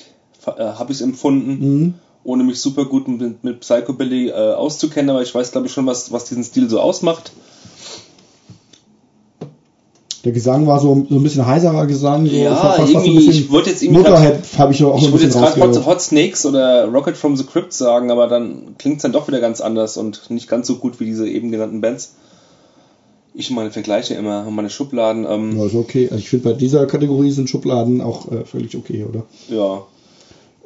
äh, habe ich es empfunden. Mhm. Ohne mich super gut mit, mit Psychobilly äh, auszukennen, aber ich weiß, glaube ich, schon, was, was diesen Stil so ausmacht. Der Gesang war so, so ein bisschen heiserer Gesang. So ja, fast, irgendwie, fast so ich wollte jetzt irgendwie. Motorhead habe ich auch Ich würde jetzt gerade Hot, Hot, Snakes oder Rocket from the Crypt sagen, aber dann klingt es dann doch wieder ganz anders und nicht ganz so gut wie diese eben genannten Bands. Ich meine Vergleiche immer, meine Schubladen. Ähm, ja, ist okay. Also ich finde, bei dieser Kategorie sind Schubladen auch äh, völlig okay, oder? Ja.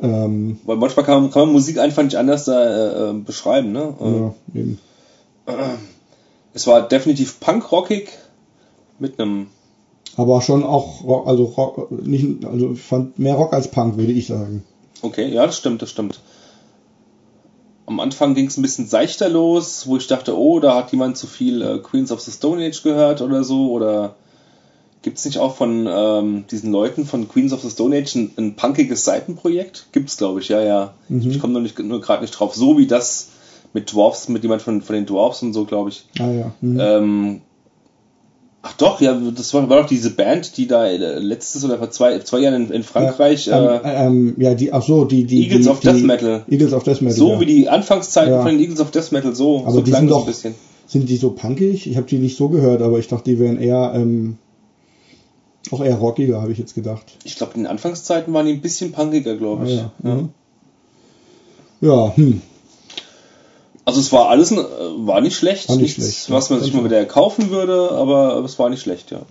Ähm, Weil manchmal kann, kann, man Musik einfach nicht anders da, äh, beschreiben, ne? Ja, eben. Es war definitiv punkrockig, mit einem. Aber schon auch Rock, also Rock, nicht, also ich fand mehr Rock als Punk, würde ich sagen. Okay, ja, das stimmt, das stimmt. Am Anfang ging es ein bisschen seichter los, wo ich dachte, oh, da hat jemand zu viel äh, Queens of the Stone Age gehört oder so, oder gibt es nicht auch von ähm, diesen Leuten von Queens of the Stone Age ein, ein punkiges Seitenprojekt? Gibt es, glaube ich, ja, ja. Mhm. Ich komme nur, nur gerade nicht drauf. So wie das mit Dwarfs, mit jemand von, von den Dwarfs und so, glaube ich. Ah, ja. Mhm. Ähm, Ach doch, ja, das war, war doch diese Band, die da äh, letztes oder vor zwei, zwei Jahren in, in Frankreich. Ja, ähm, äh, ähm, ja, die, ach so, die, die. Eagles die, of Death Metal. Eagles of Death Metal. So ja. wie die Anfangszeiten ja. von den Eagles of Death Metal, so, aber so die sind doch, ein bisschen. Sind die so punkig? Ich habe die nicht so gehört, aber ich dachte, die wären eher, ähm, auch eher rockiger, habe ich jetzt gedacht. Ich glaube, in den Anfangszeiten waren die ein bisschen punkiger, glaube ich. Ah, ja, ja. Mhm. ja hm. Also es war alles, äh, war nicht schlecht. War nicht Nichts, schlecht. Was man sich mal wieder kaufen würde, aber es war nicht schlecht, ja.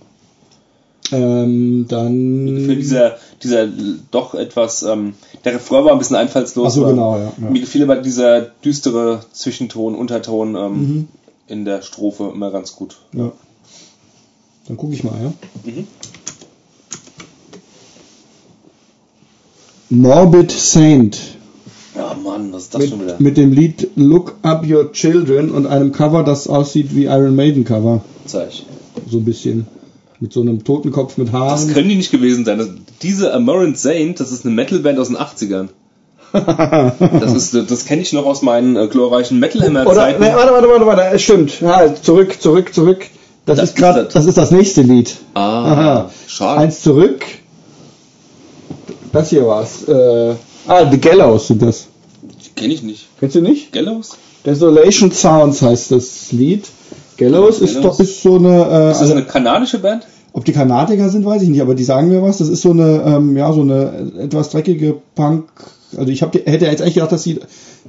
Ähm, dann. Für dieser, dieser doch etwas, ähm, der Refrain war ein bisschen einfallslos. Ach so, genau, ja, ja. Mir gefiel aber dieser düstere Zwischenton, Unterton ähm, mhm. in der Strophe immer ganz gut. Ja. Dann gucke ich mal, ja. Mhm. Morbid Saint ja, Mann, was ist das mit, schon wieder? Mit dem Lied Look Up Your Children und einem Cover, das aussieht wie Iron Maiden Cover. Zeig. So ein bisschen. Mit so einem Totenkopf mit Das Haaren. können die nicht gewesen sein. Das, diese Amarant Saint, das ist eine Metalband aus den 80ern. Das ist, das kenne ich noch aus meinen äh, glorreichen Metal Hammer Oder, Zeiten. nee, warte, warte, warte, warte, es stimmt. Ja, zurück, zurück, zurück. Das, Das ist gerade, das. das ist das nächste Lied. Ah, Aha. schade. Eins zurück. Das hier war's. Äh, ah, The Gallows sind das. Kenne ich nicht. Kennst du nicht? Gallows? Desolation Sounds heißt das Lied. Gallows ist Gallows. doch ist so eine, äh, Ist das also, eine kanadische Band? ob die Kanadiker sind, weiß ich nicht, aber die sagen mir was. Das ist so eine, ähm, ja, so eine etwas dreckige Punk. Also ich hab, hätte jetzt echt gedacht, dass sie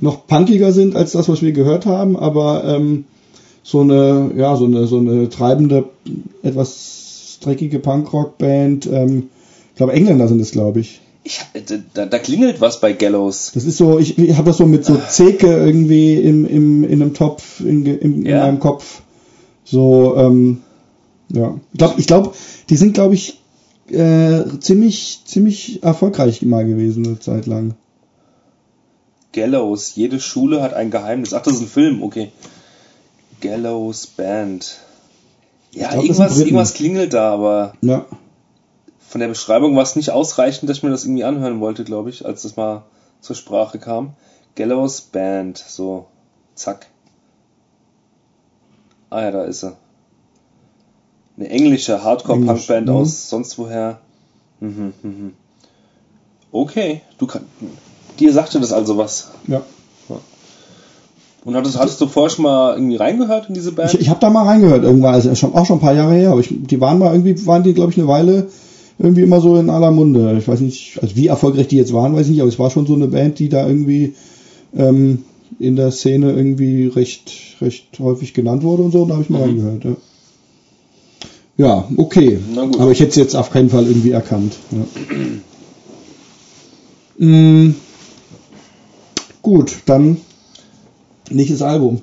noch punkiger sind als das, was wir gehört haben, aber ähm, so eine, ja, so eine, so eine treibende, etwas dreckige Punkrock-Band. Ähm, ich glaube, Engländer sind es, glaube ich. Ich, da, da klingelt was bei Gallows. Das ist so, ich, ich habe das so mit so Zeke irgendwie im, im, in einem Topf in, in Ja. meinem Kopf. So, ähm, ja. Ich glaube, ich glaub, die sind, glaube ich, äh, ziemlich, ziemlich erfolgreich mal gewesen eine Zeit lang. Gallows. Jede Schule hat ein Geheimnis. Ach, das ist ein Film, okay. Gallows Band. Ja, glaub, irgendwas, irgendwas klingelt da, aber Ja. Von der Beschreibung war es nicht ausreichend, dass ich mir das irgendwie anhören wollte, glaube ich, als das mal zur Sprache kam. Gallows Band, so, zack. Ah ja, da ist sie. Eine englische Hardcore-Punk-Band Englisch, mhm. aus sonst woher. Mhm, mhm. Okay, du kann, dir sagte das also was. ja. Und hattest, hattest du vorher schon mal irgendwie reingehört in diese Band? Ich, ich habe da mal reingehört irgendwann, also schon, auch schon ein paar Jahre her, aber ich, die waren mal irgendwie, waren die, glaube ich, eine Weile irgendwie immer so in aller Munde. Ich weiß nicht, also wie erfolgreich die jetzt waren, weiß ich nicht, aber es war schon so eine Band, die da irgendwie ähm, in der Szene irgendwie recht, recht häufig genannt wurde und so, und da habe ich mal reingehört, ja. Ja, okay. Aber ich hätte es jetzt auf keinen Fall irgendwie erkannt. Ja. mm, gut, dann nächstes Album.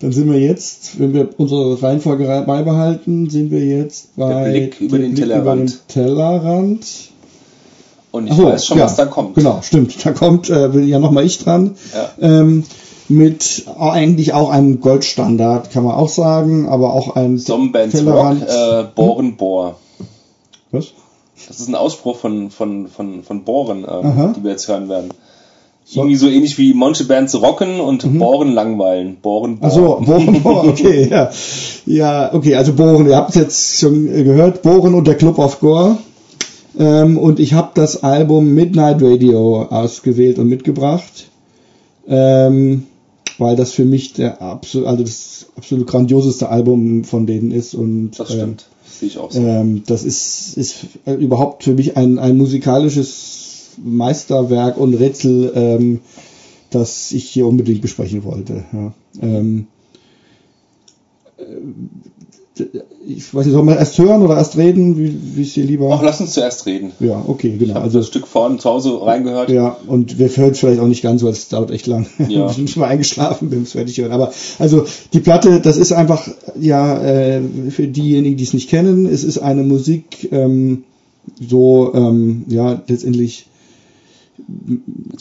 Dann sind wir jetzt, wenn wir unsere Reihenfolge rei- beibehalten, sind wir jetzt bei Blick über der den Tellerrand. den Tellerrand. Und ich Ach so, weiß schon, ja, was da kommt. Genau, stimmt. Da kommt, äh, ja nochmal ich dran. Ja. Ähm, mit eigentlich auch einem Goldstandard, kann man auch sagen, aber auch ein Zombands Rock, Tellerrand. äh, Bohren Bohr. Was? Das ist ein Ausspruch von, von, von, von Bohren, ähm, die wir jetzt hören werden. So. Irgendwie so ähnlich wie manche Bands rocken und Bohren langweilen. Bohren Bohr. Ach so, Bohren, Bohren, okay, ja. Ja, okay, also Bohren, ihr habt es jetzt schon gehört, Bohren und der Club of Gore. Ähm, und ich habe das Album Midnight Radio ausgewählt und mitgebracht, ähm, weil das für mich der absolut, also das absolut grandioseste Album von denen ist. Und, Das ähm, stimmt. Das sehe ich auch so. ähm, das ist, ist äh, überhaupt für mich ein, ein musikalisches Meisterwerk und Rätsel, ähm, das ich hier unbedingt besprechen wollte. Ja. Ähm, äh, ich weiß nicht, sollen wir erst hören oder erst reden? Wie, wie ist dir lieber? Ach, lass uns zuerst reden. ja, okay, genau. Also das Stück vorne zu Hause reingehört. ja, und wir hören es vielleicht auch nicht ganz, weil es dauert echt lang. Ja. ich bin schon mal eingeschlafen, bin es fertig hören. Aber also die Platte, das ist einfach, ja, äh, für diejenigen, die es nicht kennen, es ist eine Musik, ähm, so, ähm, ja, letztendlich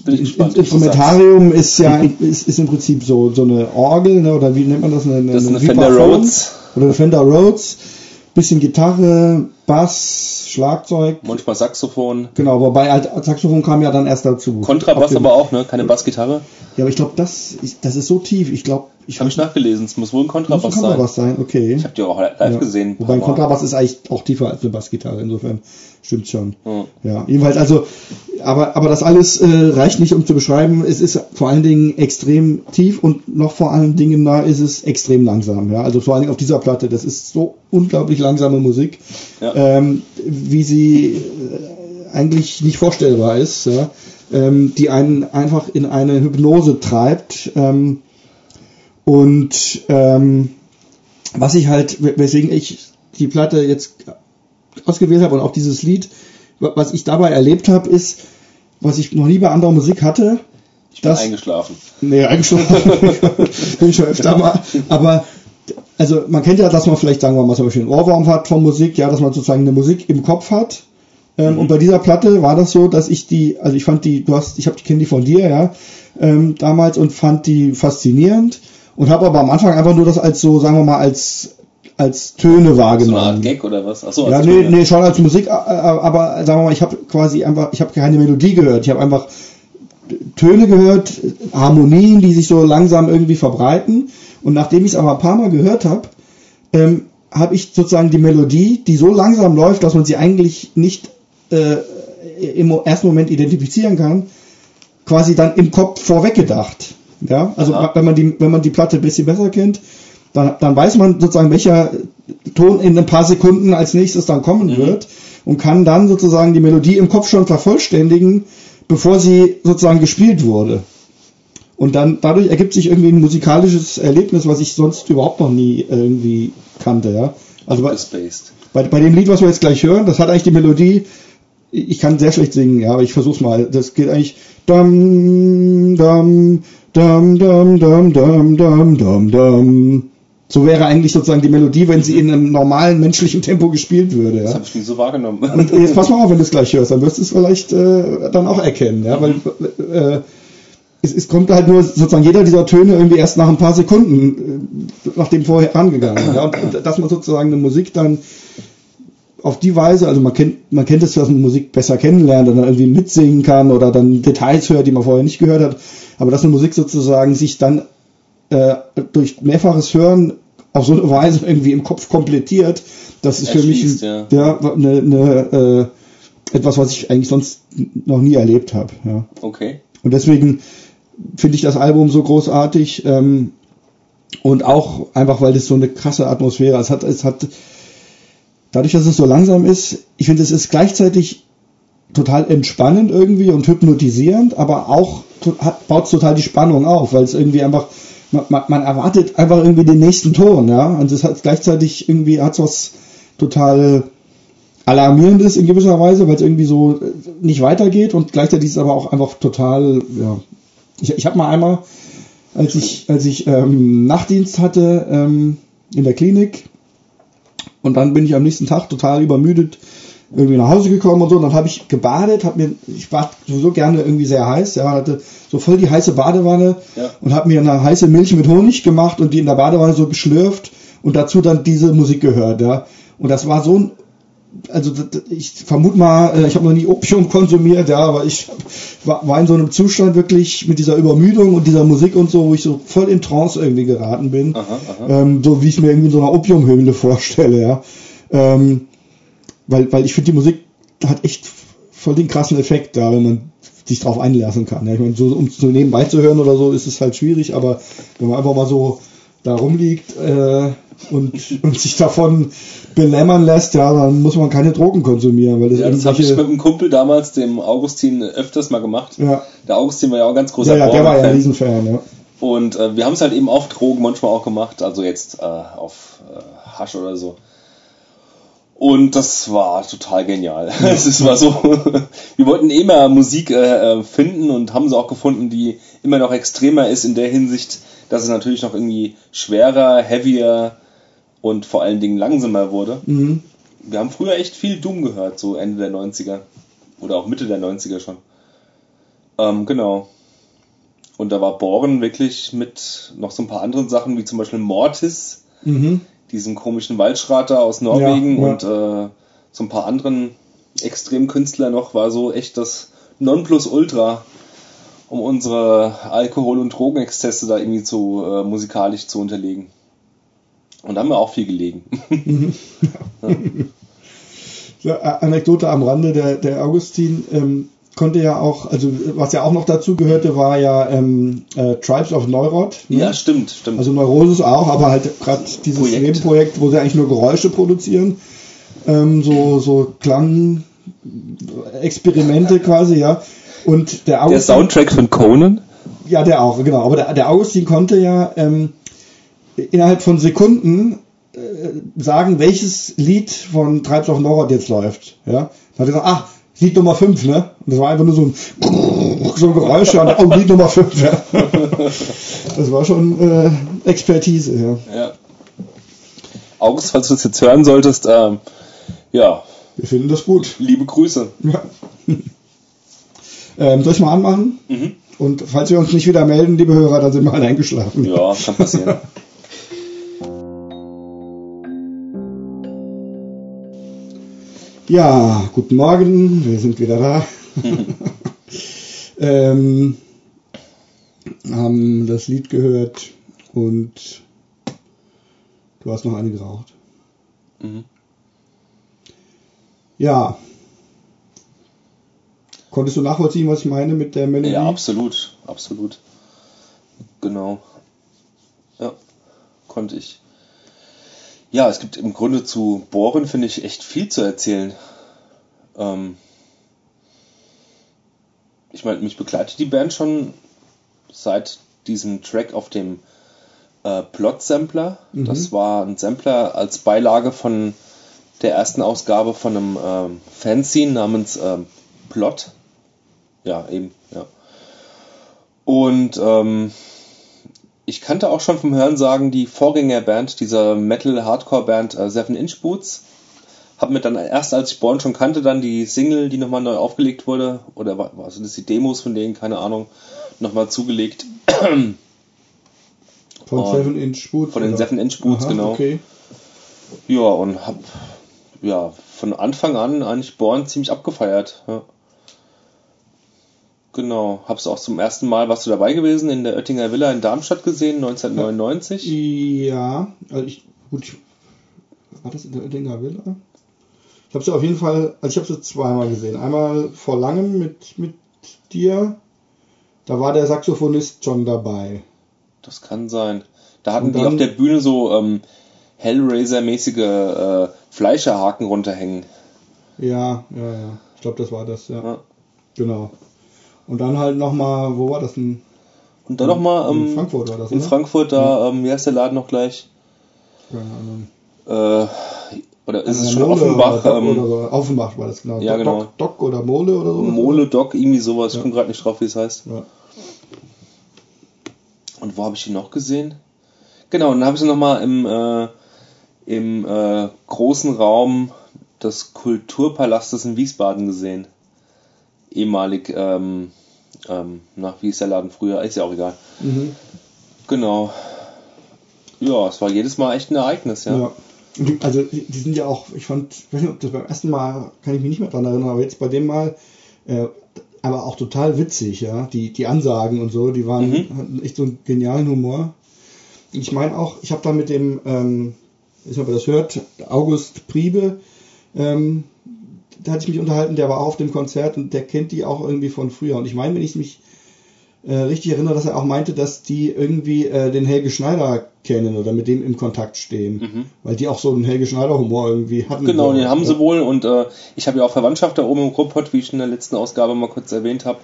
gespannt. Instrumentarium ist ja ist, ist im Prinzip so so eine Orgel, ne, oder wie nennt man das? Eine, Das ist eine Fender Rhodes. Oder eine Fender Rhodes. Bisschen Gitarre, Bass, Schlagzeug. Manchmal Saxophon. Genau, wobei halt Saxophon kam ja dann erst dazu. Kontrabass aber auch, ne? Keine Bassgitarre. Ja, aber ich glaube, das, ist- das ist so tief. Ich glaube, ich Habe ich nachgelesen. Es muss wohl ein muss ein Kontrabass sein. Kontrabass sein. Okay. Ich habe die auch live Ja. gesehen. Wobei ein Kontrabass ist eigentlich auch tiefer als eine Bassgitarre. Insofern stimmt schon. Hm. Ja, jedenfalls also, aber, aber das alles äh, reicht nicht, um zu beschreiben. Es ist vor allen Dingen extrem tief und noch vor allen Dingen da ist es extrem langsam. Ja, also vor allen Dingen auf dieser Platte. Das ist so unglaublich langsame Musik, Ja. ähm, wie sie äh, eigentlich nicht vorstellbar ist. Ja? Ähm, die einen einfach in eine Hypnose treibt. Ähm, und ähm, was ich halt, weswegen ich die Platte jetzt ausgewählt habe und auch dieses Lied, wa- was ich dabei erlebt habe, ist, was ich noch nie bei anderer Musik hatte. Ich bin Das, eingeschlafen. nee, schon, bin ich schon öfter mal, aber also man kennt ja, dass man vielleicht, sagen wir mal, zum Beispiel einen Ohrwurm hat von Musik, ja, dass man sozusagen eine Musik im Kopf hat. Ähm, Und bei dieser Platte war das so, dass ich die, also ich fand die, du hast, ich habe die die von dir, ja, ähm, damals und fand die faszinierend und habe aber am Anfang einfach nur das als so, sagen wir mal, als als Töne So eine wahrgenommen. Art Gag oder was? Achso, Ja, als nee, Töne. nee, schon als Musik, aber sagen wir mal, ich habe quasi einfach, ich habe keine Melodie gehört, ich habe einfach Töne gehört, Harmonien, die sich so langsam irgendwie verbreiten. Und nachdem ich es aber ein paar Mal gehört habe, ähm, habe ich sozusagen die Melodie, die so langsam läuft, dass man sie eigentlich nicht äh, im ersten Moment identifizieren kann, quasi dann im Kopf vorweggedacht. Ja, also Aha. wenn man die, wenn man die Platte ein bisschen besser kennt, dann, dann weiß man sozusagen, welcher Ton in ein paar Sekunden als nächstes dann kommen wird und kann dann sozusagen die Melodie im Kopf schon vervollständigen, bevor sie sozusagen gespielt wurde. Und dann dadurch ergibt sich irgendwie ein musikalisches Erlebnis, was ich sonst überhaupt noch nie irgendwie kannte. Ja? Also bei, bei, bei dem Lied, was wir jetzt gleich hören, das hat eigentlich die Melodie. Ich kann sehr schlecht singen, ja, aber ich versuch's mal. Das geht eigentlich dum dum dum dum dum dum dum dum dum. So wäre eigentlich sozusagen die Melodie, wenn sie in einem normalen menschlichen Tempo gespielt würde. Das Ja. habe ich nie so wahrgenommen. Und jetzt pass mal auf, wenn du es gleich hörst, dann wirst du es vielleicht äh, dann auch erkennen, ja, weil äh, es, es kommt halt nur sozusagen jeder dieser Töne irgendwie erst nach ein paar Sekunden, äh, nachdem vorher rangegangen. Ja, und, und dass man sozusagen eine Musik dann auf die Weise, also man kennt, man kennt es, dass man Musik besser kennenlernt und dann irgendwie mitsingen kann oder dann Details hört, die man vorher nicht gehört hat, aber dass eine Musik sozusagen sich dann äh, durch mehrfaches Hören auf so eine Weise irgendwie im Kopf komplettiert, das ist für mich ja. ja, eine, eine, äh, etwas, was ich eigentlich sonst noch nie erlebt habe. Ja. Okay. Und deswegen finde ich das Album so großartig ähm, und auch einfach, weil es so eine krasse Atmosphäre es hat. Es hat dadurch, dass es so langsam ist, ich finde, es ist gleichzeitig total entspannend irgendwie und hypnotisierend, aber auch hat, baut total die Spannung auf, weil es irgendwie einfach man, man, man erwartet einfach irgendwie den nächsten Ton, ja, und es hat gleichzeitig irgendwie hat was total alarmierendes in gewisser Weise, weil es irgendwie so äh, nicht weitergeht und gleichzeitig ist es aber auch einfach total, ja. Ich, ich habe mal einmal, als ich, als ich ähm, Nachtdienst hatte ähm, in der Klinik und dann bin ich am nächsten Tag total übermüdet irgendwie nach Hause gekommen und so, und dann habe ich gebadet, habe mir, ich war sowieso gerne irgendwie sehr heiß, ja, hatte so voll die heiße Badewanne Ja. und habe mir eine heiße Milch mit Honig gemacht und die in der Badewanne so geschlürft und dazu dann diese Musik gehört, ja. Und das war so ein also ich vermute mal, äh, ich habe noch nie Opium konsumiert, ja, aber ich war in so einem Zustand wirklich mit dieser Übermüdung und dieser Musik und so, wo ich so voll in Trance irgendwie geraten bin, Aha, aha. ähm, so wie ich mir irgendwie in so einer Opiumhöhle vorstelle, ja. Ähm, weil, weil ich finde, die Musik hat echt voll den krassen Effekt da, wenn man sich drauf einlassen kann. Ja. Ich meine, so, um so nebenbei zu hören oder so, ist es halt schwierig, aber wenn man einfach mal so da rumliegt äh, und, und sich davon belämmern lässt, ja, dann muss man keine Drogen konsumieren, weil das, Ja, das habe ich mit einem Kumpel damals, dem Augustin, öfters mal gemacht. ja, Der Augustin war ja auch ein ganz großer ja, ja, der war ja ein. Riesenfan, ja. Und äh, wir haben es halt eben auf Drogen manchmal auch gemacht, also jetzt äh, auf äh, Hasch oder so. Und das war total genial. Es war so, wir wollten eh mal Musik äh, äh, finden und haben sie auch gefunden, die immer noch extremer ist in der Hinsicht, dass es natürlich noch irgendwie schwerer, heavier und vor allen Dingen langsamer wurde. Mhm. Wir haben früher echt viel Doom gehört, so Ende der 90er. Oder auch Mitte der 90er schon. Ähm, genau. Und da war Boren wirklich mit noch so ein paar anderen Sachen, wie zum Beispiel Mortis, Mhm. diesem komischen Waldschrater aus Norwegen Ja, ja. und äh, so ein paar anderen Extremkünstler noch, war so echt das Nonplusultra, um unsere Alkohol- und Drogenexzesse da irgendwie zu äh, musikalisch zu unterlegen. Und da haben wir auch viel gelegen. Ja, A- Anekdote am Rande, der, der Augustin ähm, konnte ja auch, also was ja auch noch dazu gehörte, war ja ähm, äh, Tribes of Neurot. ne? ja, stimmt, stimmt. Also Neurosis auch, aber halt gerade dieses Projekt. Nebenprojekt, wo sie eigentlich nur Geräusche produzieren, ähm, so, so Klangexperimente quasi, ja. Und der der Augustin, Soundtrack von Conan? ja, der auch, genau. Aber der, der Augustin konnte ja ähm, innerhalb von Sekunden äh, sagen, welches Lied von of Neurot jetzt läuft, ja. Dann hat er gesagt, ach, Lied Nummer 5, ne? Und das war einfach nur so ein, so ein Geräusch, ja, oh, Lied Nummer 5, ja. Das war schon äh, Expertise, ja. Ja. August, falls du das jetzt hören solltest, ähm, ja, Wir finden das gut. liebe Grüße. Ja. ähm, soll ich mal anmachen? Mhm. Und falls wir uns nicht wieder melden, liebe Hörer, dann sind wir alle eingeschlafen. Ja, kann passieren. Ja, guten Morgen, wir sind wieder da. ähm, haben das Lied gehört und du hast noch eine geraucht. Mhm. Ja. Konntest du nachvollziehen, was ich meine mit der Melodie? Ja, absolut, absolut. Genau. Ja, konnte ich. Ja, es gibt im Grunde zu Bohren, finde ich, echt viel zu erzählen. Ähm ich meine, mich begleitet die Band schon seit diesem Track auf dem äh, Plot-Sampler. Mhm. Das war ein Sampler als Beilage von der ersten Ausgabe von einem ähm, Fanzine namens ähm, Plot. Ja, eben, ja. Und ähm, ich kannte auch schon vom Hörensagen die Vorgängerband dieser Metal-Hardcore-Band äh, Seven Inch Boots. Hab mir dann erst, als ich Born schon kannte, dann die Single, die nochmal neu aufgelegt wurde, oder war also das die Demos von denen, keine Ahnung, nochmal zugelegt. Von Und Seven Inch Boots? Von den oder? Seven Inch Boots, Aha, genau. Okay. Ja, und hab ja von Anfang an eigentlich Born ziemlich abgefeiert. Ja. Genau, hab's auch zum ersten Mal, warst du dabei gewesen, in der Oettinger Villa in Darmstadt gesehen, 1999. Ja, also ich, gut, ich, war das in der Oettinger Villa? Ich habe sie auf jeden Fall, also ich habe sie zweimal gesehen. Einmal vor langem mit, mit dir, da war der Saxophonist schon dabei. Das kann sein. Da hatten Und die dann- auf der Bühne so ähm, Hellraiser-mäßige äh, Fleischerhaken runterhängen. Ja, ja, ja. Ich glaube, das war das, ja. Ja. Genau. Und dann halt nochmal, wo war das denn? Und dann nochmal in ähm, Frankfurt war das, in oder? Frankfurt, da, ähm, wie heißt der Laden noch gleich? Keine Ahnung. Äh, oder ist es schon Mole Offenbach? Ähm, so. Offenbach war das genau. Ja, Doc, genau. Doc, Doc oder Mole oder so. Mole, Doc, irgendwie sowas. Ich Ja. komme gerade nicht drauf, wie es heißt. Ja. Und wo habe ich ihn noch gesehen? Genau, und dann habe ich ihn nochmal im, äh, im äh, großen Raum des Kulturpalastes in Wiesbaden gesehen. Ehemalig, ähm, ähm, nach wie ist der Laden früher? Ist ja auch egal. Mhm. Genau. Ja, es war jedes Mal echt ein Ereignis, ja. Ja. Also die, sind ja auch, ich fand, ich weiß nicht, ob das beim ersten Mal, kann ich mich nicht mehr dran erinnern, aber jetzt bei dem Mal, äh, aber auch total witzig, ja. Die, die Ansagen und so, die waren, Mhm. hatten echt so einen genialen Humor. Ich meine auch, ich habe da mit dem, ähm, ich weiß nicht, ob ihr das hört, August Priebe, ähm, da hatte ich mich unterhalten, der war auch auf dem Konzert und der kennt die auch irgendwie von früher. Und ich meine, wenn ich mich äh, richtig erinnere, dass er auch meinte, dass die irgendwie äh, den Helge Schneider kennen oder mit dem im Kontakt stehen. Weil die auch so einen Helge Schneider-Humor irgendwie hatten. Mhm. Genau, den haben ja. sie wohl und äh, ich habe ja auch Verwandtschaft da oben im Ruhrpott, wie ich in der letzten Ausgabe mal kurz erwähnt habe.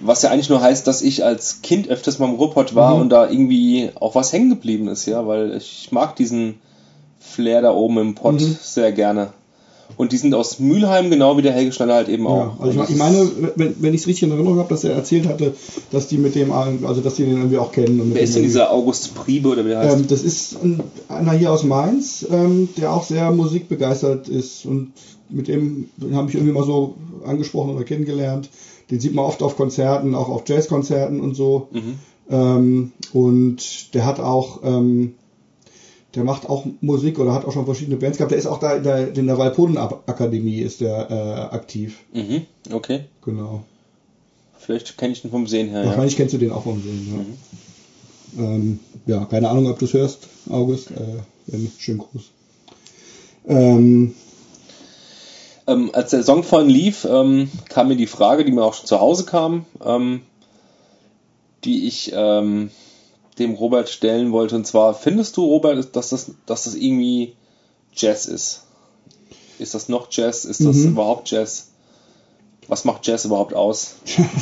Was ja eigentlich nur heißt, dass ich als Kind öfters mal im Ruhrpott war Mhm. und da irgendwie auch was hängen geblieben ist, ja, weil ich mag diesen Flair da oben im Pott Mhm. sehr gerne. Und die sind aus Mülheim, genau wie der Helge Schneider halt eben auch. Ja, also ich, das meine, wenn, wenn ich es richtig in Erinnerung habe, dass er erzählt hatte, dass die mit dem, also dass die den irgendwie auch kennen. Wer ist denn dieser August Priebe oder wie der heißt? Ähm, das ist ein, einer hier aus Mainz, ähm, der auch sehr musikbegeistert ist und mit dem habe ich irgendwie mal so angesprochen oder kennengelernt. Den sieht man oft auf Konzerten, auch auf Jazzkonzerten und so. Mhm. Ähm, und der hat auch, ähm, der macht auch Musik oder hat auch schon verschiedene Bands gehabt. Der ist auch da in der, in der Walpoden-Akademie ist der äh, aktiv. Mhm, okay. Genau. Vielleicht kenne ich den vom Sehen her, ja. Wahrscheinlich kennst du den auch vom Sehen. Ja, ähm, ja keine Ahnung, ob du es hörst, August. Äh, wenn, schönen Gruß. Ähm, Ähm, als der Song vorhin lief, ähm, kam mir die Frage, die mir auch schon zu Hause kam, ähm, die ich ähm, dem Robert stellen wollte. Und zwar, findest du, Robert, dass das, dass das irgendwie Jazz ist? Ist das noch Jazz? Ist das Mhm. überhaupt Jazz? Was macht Jazz überhaupt aus?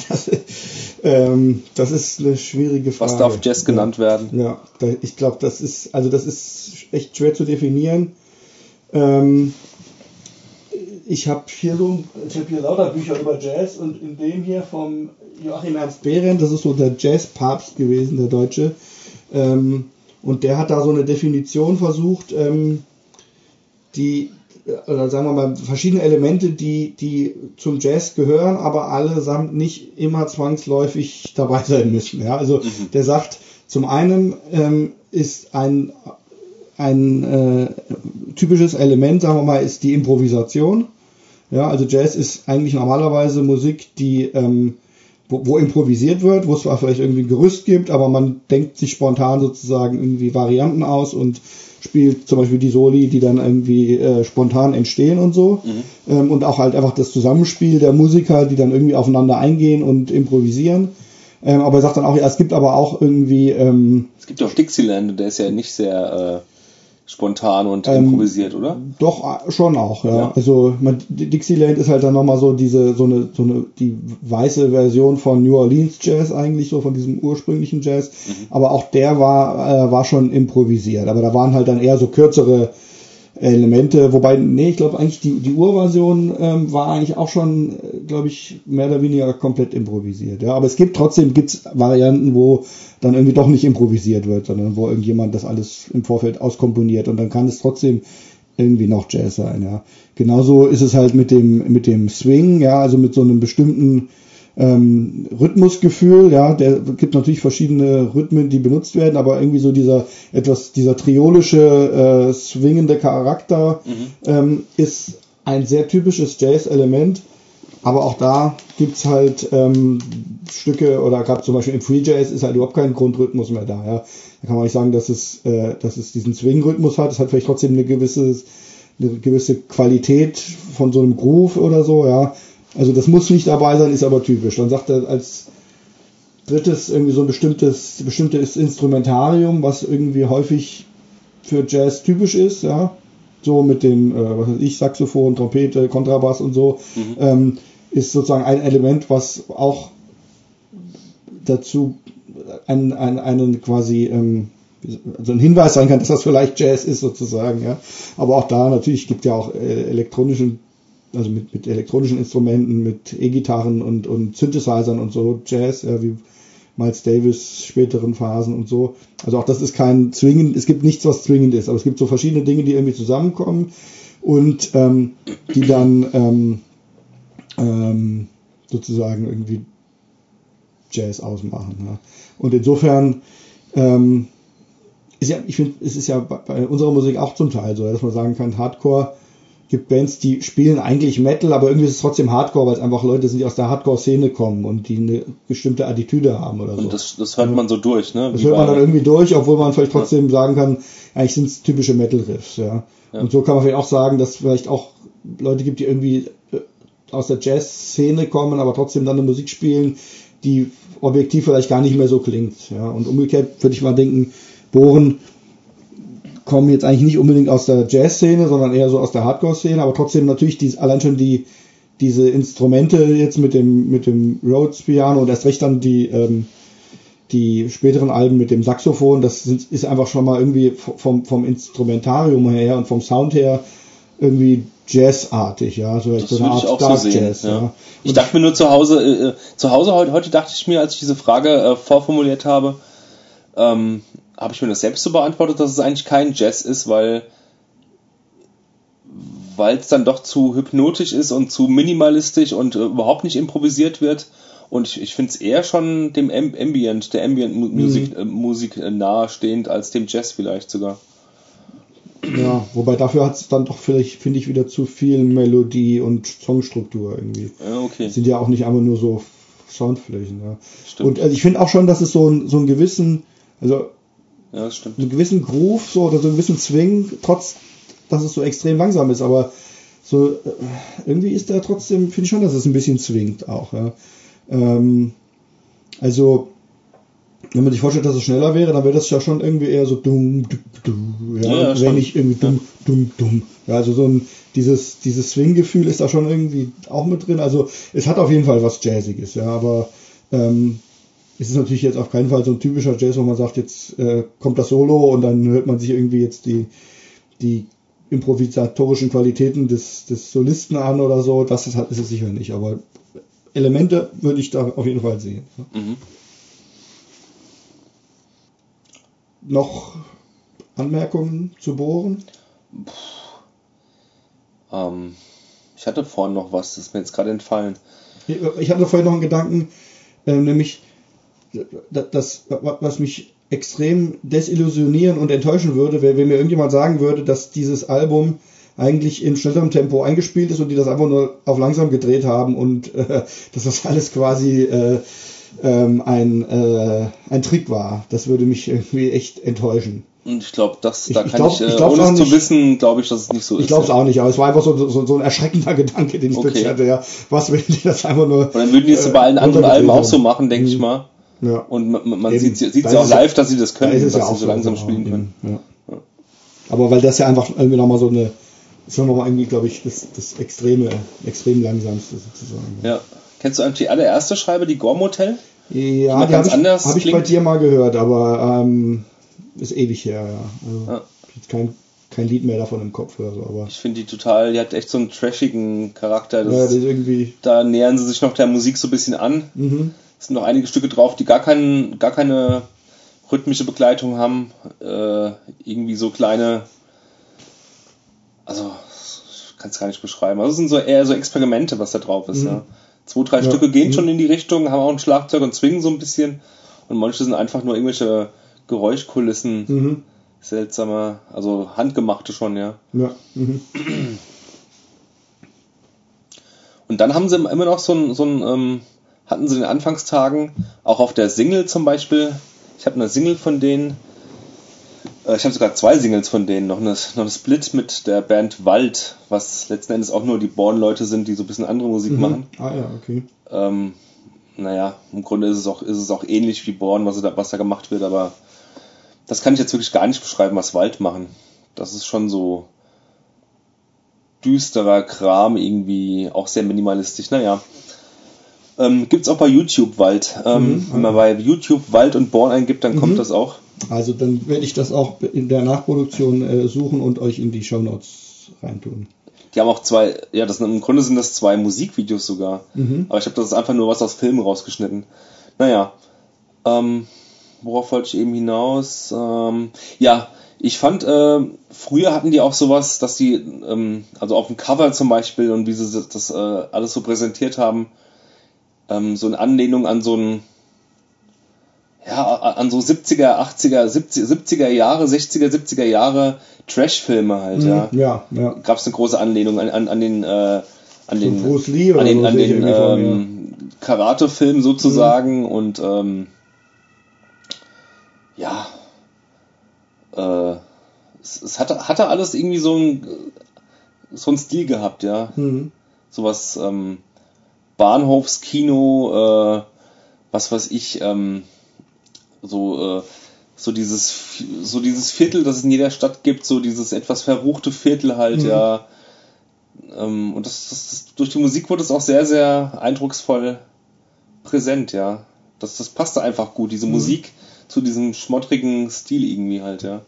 das, ähm, das ist eine schwierige Frage. Was darf Jazz genannt werden? Ja, ich glaube, das ist, also das ist echt schwer zu definieren. Ähm, ich habe hier so, ich habe hier lauter Bücher über Jazz und in dem hier vom Joachim Ernst Behrendt, das ist so der Jazz-Papst gewesen, der Deutsche, ähm, und der hat da so eine Definition versucht, ähm, die, oder sagen wir mal, verschiedene Elemente, die, die zum Jazz gehören, aber allesamt nicht immer zwangsläufig dabei sein müssen. Ja? Also der sagt, zum einen ähm, ist ein, ein äh, typisches Element, sagen wir mal, ist die Improvisation. Ja, also Jazz ist eigentlich normalerweise Musik, die ähm, wo, wo improvisiert wird, wo es zwar vielleicht irgendwie ein Gerüst gibt, aber man denkt sich spontan sozusagen irgendwie Varianten aus und spielt zum Beispiel die Soli, die dann irgendwie äh, spontan entstehen und so. Mhm. Ähm, und auch halt einfach das Zusammenspiel der Musiker, die dann irgendwie aufeinander eingehen und improvisieren. Ähm, aber er sagt dann auch, ja, es gibt aber auch irgendwie. Ähm, es gibt auch Dixieland, der ist ja nicht sehr. Äh spontan und ähm, improvisiert, oder? Doch, schon auch, ja. ja. Also man, Dixieland ist halt dann nochmal so diese, so eine, so eine, die weiße Version von New Orleans Jazz eigentlich, so von diesem ursprünglichen Jazz. Mhm. Aber auch der war, äh, war schon improvisiert. Aber da waren halt dann eher so kürzere Elemente, wobei, nee, ich glaube eigentlich die, die Urversion ähm, war eigentlich auch schon, äh, glaube ich, mehr oder weniger komplett improvisiert. Ja, aber es gibt trotzdem gibt's Varianten, wo dann irgendwie doch nicht improvisiert wird, sondern wo irgendjemand das alles im Vorfeld auskomponiert und dann kann es trotzdem irgendwie noch Jazz sein. Ja, genauso ist es halt mit dem mit dem Swing, ja, also mit so einem bestimmten ähm, Rhythmusgefühl, ja, der gibt natürlich verschiedene Rhythmen, die benutzt werden, aber irgendwie so dieser etwas, dieser triolische, äh, swingende Charakter mhm. ähm, ist ein sehr typisches Jazz-Element, aber auch da gibt's halt ähm, Stücke oder gerade zum Beispiel im Free Jazz ist halt überhaupt kein Grundrhythmus mehr da, ja. Da kann man nicht sagen, dass es, äh, dass es diesen Swing-Rhythmus hat, es hat vielleicht trotzdem eine gewisse, eine gewisse Qualität von so einem Groove oder so, ja also das muss nicht dabei sein, ist aber typisch. Dann sagt er als drittes irgendwie so ein bestimmtes, bestimmtes Instrumentarium, was irgendwie häufig für Jazz typisch ist, ja. So mit den, äh, was weiß ich, Saxophon, Trompete, Kontrabass und so, mhm. ähm, ist sozusagen ein Element, was auch dazu einen, einen, einen quasi ähm, so ein Hinweis sein kann, dass das vielleicht Jazz ist sozusagen, ja. Aber auch da natürlich gibt ja auch äh, elektronischen also mit, mit elektronischen Instrumenten, mit E-Gitarren und, und Synthesizern und so, Jazz, ja, wie Miles Davis späteren Phasen und so. Also auch das ist kein zwingend, es gibt nichts, was zwingend ist, aber es gibt so verschiedene Dinge, die irgendwie zusammenkommen und ähm, die dann ähm, ähm, sozusagen irgendwie Jazz ausmachen. Ja. Und insofern ähm, ist ja, ich finde, es ist ja bei unserer Musik auch zum Teil so, dass man sagen kann, Hardcore gibt Bands, die spielen eigentlich Metal, aber irgendwie ist es trotzdem Hardcore, weil es einfach Leute sind, die aus der Hardcore-Szene kommen und die eine bestimmte Attitüde haben oder so. Und das, das hört man so durch, ne? Das Wie hört man dann irgendwie durch, obwohl man vielleicht trotzdem ja. sagen kann, eigentlich sind es typische Metal-Riffs, ja? ja. Und so kann man vielleicht auch sagen, dass es vielleicht auch Leute gibt, die irgendwie äh, aus der Jazz-Szene kommen, aber trotzdem dann eine Musik spielen, die objektiv vielleicht gar nicht mehr so klingt, ja? Und umgekehrt würde ich mal denken, Bohren kommen jetzt eigentlich nicht unbedingt aus der Jazz-Szene, sondern eher so aus der Hardcore-Szene, aber trotzdem natürlich die, allein schon die, diese Instrumente jetzt mit dem, mit dem Rhodes Piano und erst recht dann die, ähm, die späteren Alben mit dem Saxophon, das ist einfach schon mal irgendwie vom, vom Instrumentarium her und vom Sound her irgendwie jazzartig, ja, so, das so eine Art Dark so Jazz. Ja. ja. Ich dachte mir nur zu Hause, äh, äh, zu Hause heute, heute dachte ich mir, als ich diese Frage äh, vorformuliert habe, ähm, habe ich mir das selbst so beantwortet, dass es eigentlich kein Jazz ist, weil weil es dann doch zu hypnotisch ist und zu minimalistisch und äh, überhaupt nicht improvisiert wird. Und ich, ich finde es eher schon dem Ambient, der Ambient-Musik mhm. äh, Musik nahestehend als dem Jazz vielleicht sogar. Ja, wobei dafür hat es dann doch vielleicht, finde ich, wieder zu viel Melodie und Songstruktur irgendwie. Ja, okay. Sind ja auch nicht einfach nur so Soundflächen. Ja. Stimmt. Und also ich finde auch schon, dass es so, ein, so einen gewissen, also ja, das stimmt. einen gewissen Groove so oder so einen gewissen Swing, trotz dass es so extrem langsam ist, aber so äh, irgendwie ist da trotzdem, finde ich schon, dass es ein bisschen zwingt auch. Ja. Ähm, also wenn man sich vorstellt, dass es schneller wäre, dann wäre das ja schon irgendwie eher so dumm, dumm, dumm ja, ja, wenn nicht irgendwie dumm, ja. dumm, dumm. Ja, also so ein dieses dieses Swing-Gefühl ist da schon irgendwie auch mit drin. Also es hat auf jeden Fall was Jazziges, ja, aber ähm, es ist natürlich jetzt auf keinen Fall so ein typischer Jazz, wo man sagt, jetzt äh, kommt das Solo und dann hört man sich irgendwie jetzt die, die improvisatorischen Qualitäten des, des Solisten an oder so. Das ist, ist es sicher nicht, aber Elemente würde ich da auf jeden Fall sehen. Mhm. Noch Anmerkungen zu Bohren? Ähm, ich hatte vorhin noch was, das ist mir jetzt gerade entfallen. Ich hatte vorhin noch einen Gedanken, äh, nämlich das, was mich extrem desillusionieren und enttäuschen würde, wenn, wenn mir irgendjemand sagen würde, dass dieses Album eigentlich in schnellerem Tempo eingespielt ist und die das einfach nur auf langsam gedreht haben und äh, dass das alles quasi äh, ähm, ein, äh, ein Trick war. Das würde mich irgendwie echt enttäuschen. Und ich glaube, das, da Ich- ich kann glaub- ich, äh, ich glaub ohne es zu wissen, glaube ich, dass es nicht so Ich ist. glaube es ja. auch nicht, aber es war einfach so, so, so ein erschreckender Gedanke, den ich Okay. plötzlich hatte. Ja, was, wenn die das einfach nur. Und dann würden die es äh, bei allen anderen Alben auch so machen, denke ich mal. Ja. Und man, man sieht sieht Da ja auch live, dass sie das Da können, es dass ja sie auch so langsam genau, spielen können. eben, Ja. Aber weil das ja einfach irgendwie nochmal so eine, ist ja nochmal irgendwie, glaube ich, das, das extreme, extrem langsamste sozusagen. Ja. Kennst du eigentlich die allererste Schreibe, die Gorm Hotel? Ja, die ganz habe ich, anders hab ich bei dir mal gehört, aber ähm, ist ewig her, ja. Also, Ja. Jetzt kein, kein Lied mehr davon im Kopf oder so, aber Ich finde die total, die hat echt so einen trashigen Charakter. Das, ja, das irgendwie. da nähern sie sich noch der Musik so ein bisschen an. Mhm. Es sind noch einige Stücke drauf, die gar, kein, gar keine rhythmische Begleitung haben. Äh, irgendwie so kleine, also ich kann es gar nicht beschreiben. Also es sind so eher so Experimente, was da drauf ist. Mhm. Ja. Zwei, drei Ja. Stücke gehen Mhm. schon in die Richtung, haben auch ein Schlagzeug und zwingen so ein bisschen. Und manche sind einfach nur irgendwelche Geräuschkulissen, Mhm. seltsame, also handgemachte schon, ja. Ja. Mhm. Und dann haben sie immer noch so ein, so ein ähm, hatten sie in den Anfangstagen, auch auf der Single zum Beispiel, ich habe eine Single von denen, äh, ich habe sogar zwei Singles von denen, noch eine, noch eine Split mit der Band Wald, was letzten Endes auch nur die Born-Leute sind, die so ein bisschen andere Musik machen. Ah ja, okay. Ähm, naja, im Grunde ist es auch, ist es auch ähnlich wie Born, was, da, was da gemacht wird, aber das kann ich jetzt wirklich gar nicht beschreiben, was Wald machen. Das ist schon so düsterer Kram, irgendwie auch sehr minimalistisch. Naja. Ähm, gibt's auch bei YouTube Wald. Ähm, Mhm. Wenn man bei YouTube Wald und Born eingibt, dann kommt Mhm. das auch. Also dann werde ich das auch in der Nachproduktion äh, suchen und euch in die Shownotes reintun. Die haben auch zwei, ja, das im Grunde sind das zwei Musikvideos sogar. Mhm. Aber ich habe das einfach nur was aus Filmen rausgeschnitten. Naja, ähm, worauf wollte ich eben hinaus? Ähm, ja, ich fand, äh, früher hatten die auch sowas, dass die, ähm, also auf dem Cover zum Beispiel und wie sie das, das äh, alles so präsentiert haben, ähm, so eine Anlehnung an so ein, ja, an so 70er, 80er, 70, 70er Jahre, 60er, 70er Jahre Trash-Filme halt, ja Mhm. Ja, ja. gab es eine große Anlehnung an, an, an den äh, an den Bruce Lee an den, an den ähm, Karate-Film sozusagen und ähm, ja äh, es, es hatte, hatte alles irgendwie so ein so ein Stil gehabt, ja. Mhm. Sowas ähm, Bahnhofskino, äh, was weiß ich, ähm, so äh, so dieses so dieses Viertel, das es in jeder Stadt gibt, so dieses etwas verruchte Viertel halt, Mhm. ja. Ähm, und das, das, das durch die Musik wurde es auch sehr sehr eindrucksvoll präsent, ja. Das das passte einfach gut, diese Mhm. Musik zu diesem schmottrigen Stil irgendwie halt, ja.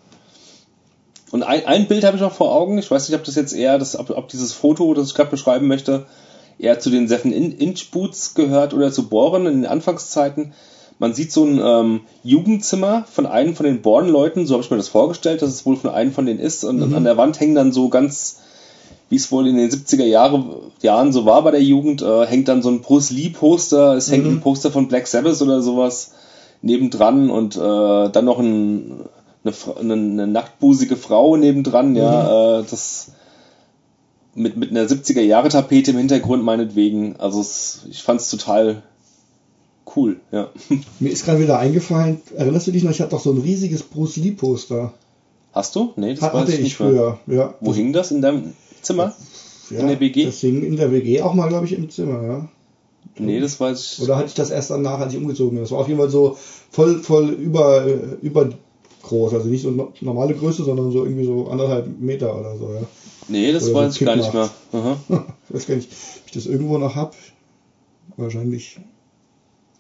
Und ein, ein Bild habe ich noch vor Augen. Ich weiß nicht, ob das jetzt eher, das, ob, ob dieses Foto, das ich gerade beschreiben möchte, eher zu den Seven In- Inch Boots gehört oder zu Bohren in den Anfangszeiten. Man sieht so ein ähm, Jugendzimmer von einem von den Born-Leuten, so habe ich mir das vorgestellt, dass es wohl von einem von denen ist. Und an der Wand hängen dann so ganz, wie es wohl in den 70er Jahre, Jahren so war bei der Jugend, äh, hängt dann so ein Bruce Lee-Poster, es hängt ein Poster von Black Sabbath oder sowas nebendran und äh, dann noch ein, eine, eine, eine nachtbusige Frau nebendran, ja, äh, das mit, mit einer 70er Jahre Tapete im Hintergrund meinetwegen. Also es, ich fand es total cool, ja. Mir ist gerade wieder eingefallen, erinnerst du dich noch, ich hatte doch so ein riesiges Bruce Lee Poster. Hast du? Nee, das hatte ich ich nicht mehr. früher, ja. Wo hing das? In deinem Zimmer? ja, in der WG? Das hing in der WG auch mal, glaube ich, im Zimmer, ja. Nee, das weiß ich. Oder hatte ich das erst danach, als ich umgezogen bin? Das war auf jeden Fall so voll, voll über, äh, übergroß. Also nicht so no- normale Größe, sondern so irgendwie so anderthalb Meter oder so, ja. Nee, das Oder weiß ich gar nicht mehr. Aha. Ich weiß gar nicht, ob ich das irgendwo noch hab. Wahrscheinlich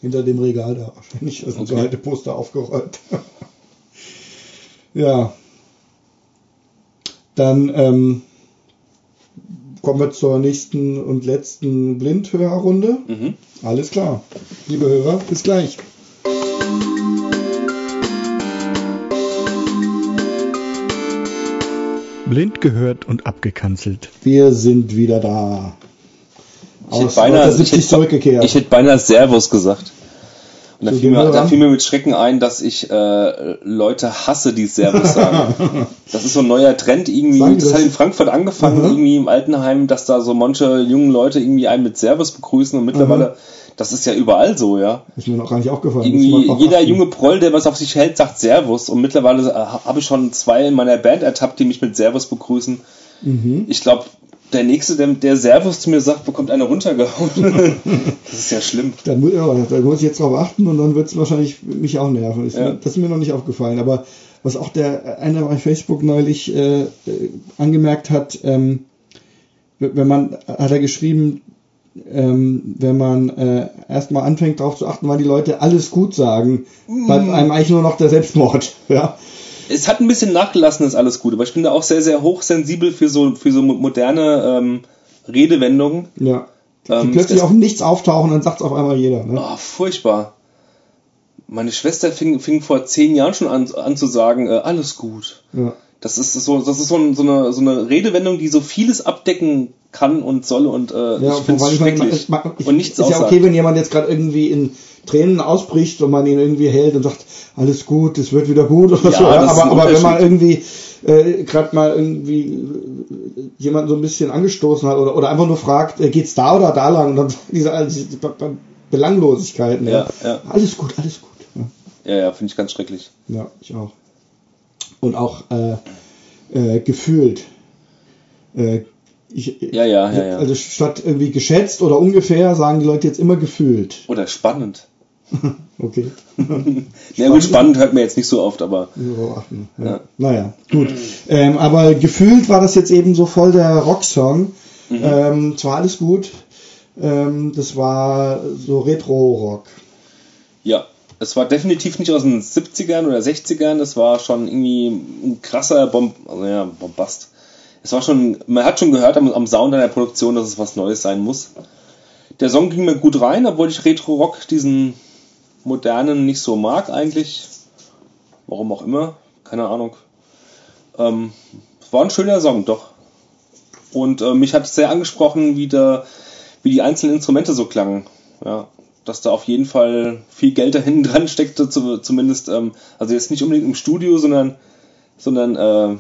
hinter dem Regal da. Wahrscheinlich. Da sind so Okay. alte Poster aufgerollt. ja. Dann ähm, kommen wir zur nächsten und letzten Blindhörerrunde. Mhm. Alles klar. Liebe Hörer, bis gleich. Blind gehört und abgekanzelt. Wir sind wieder da. Ich hätte, Aus beinahe, ich, 70 hätte, zurückgekehrt. ich hätte beinahe Servus gesagt. Und da, fiel mir, da fiel mir mit Schrecken ein, dass ich äh, Leute hasse, die Servus sagen. das ist so ein neuer Trend irgendwie. Sagen das, das hat in Frankfurt angefangen, mhm. irgendwie im Altenheim, dass da so manche jungen Leute irgendwie einen mit Servus begrüßen und mittlerweile, mhm. das ist ja überall so, ja. Ist mir noch gar nicht aufgefallen. Irgendwie jeder achten. junge Proll, der was auf sich hält, sagt Servus und mittlerweile äh, habe ich schon zwei in meiner Band ertappt, die mich mit Servus begrüßen. Mhm. Ich glaube, der Nächste, der, der Servus zu mir sagt, bekommt einer runtergehauen. das ist ja schlimm. Dann, ja, da muss ich jetzt drauf achten und dann wird es wahrscheinlich mich auch nerven. Ja. Das ist mir noch nicht aufgefallen. Aber was auch der einer bei Facebook neulich äh, angemerkt hat, ähm, wenn man, hat er geschrieben, ähm, wenn man äh, erstmal anfängt darauf zu achten, weil die Leute alles gut sagen, mm. bleibt einem eigentlich nur noch der Selbstmord. Ja? Es hat ein bisschen nachgelassen, ist alles gut, aber ich bin da auch sehr, sehr hochsensibel für so, für so moderne ähm, Redewendungen. Ja. Die ähm, plötzlich auch nichts auftauchen, dann sagt es auf einmal jeder. Ne? Oh, furchtbar. Meine Schwester fing, fing vor zehn Jahren schon an, an zu sagen, äh, alles gut. Ja. Das ist so, das ist so, ein, so, eine, so eine Redewendung, die so vieles abdecken kann und soll und äh, ja, ich finde es schrecklich. Ich, ich, ich, und nichts Ist aussagt. ja okay, wenn jemand jetzt gerade irgendwie in Tränen ausbricht und man ihn irgendwie hält und sagt, alles gut, es wird wieder gut oder ja, so. Ja, aber, aber wenn man irgendwie äh, gerade mal irgendwie äh, jemanden so ein bisschen angestoßen hat oder, oder einfach nur fragt, äh, geht's da oder da lang? Und dann diese, diese Belanglosigkeiten. Ja, ja. Alles gut, alles gut. Ja, ja, ja finde ich ganz schrecklich. Ja, ich auch. Und auch äh, äh, gefühlt. Äh, ich, ja, ja, ja, ja. Also statt irgendwie geschätzt oder ungefähr sagen die Leute jetzt immer gefühlt. Oder spannend. okay. ja gut, spannend hört man jetzt nicht so oft, aber. Ja. Ja. Naja, gut. Ähm, aber gefühlt war das jetzt eben so voll der Rocksong. Mhm. Ähm, zwar alles gut. Ähm, das war so Retro-Rock. Ja, es war definitiv nicht aus den 70ern oder 60ern, es war schon irgendwie ein krasser Bomb, also ja, Bombast. Es war schon, man hat schon gehört am, am Sound der Produktion, dass es was Neues sein muss. Der Song ging mir gut rein, obwohl ich Retro-Rock diesen modernen nicht so mag eigentlich. Warum auch immer, keine Ahnung. Ähm, war ein schöner Song, doch. Und äh, mich hat es sehr angesprochen, wie, der, wie die einzelnen Instrumente so klangen. Ja, dass da auf jeden Fall viel Geld da hinten dran steckte, zumindest, ähm, also jetzt nicht unbedingt im Studio, sondern, sondern äh,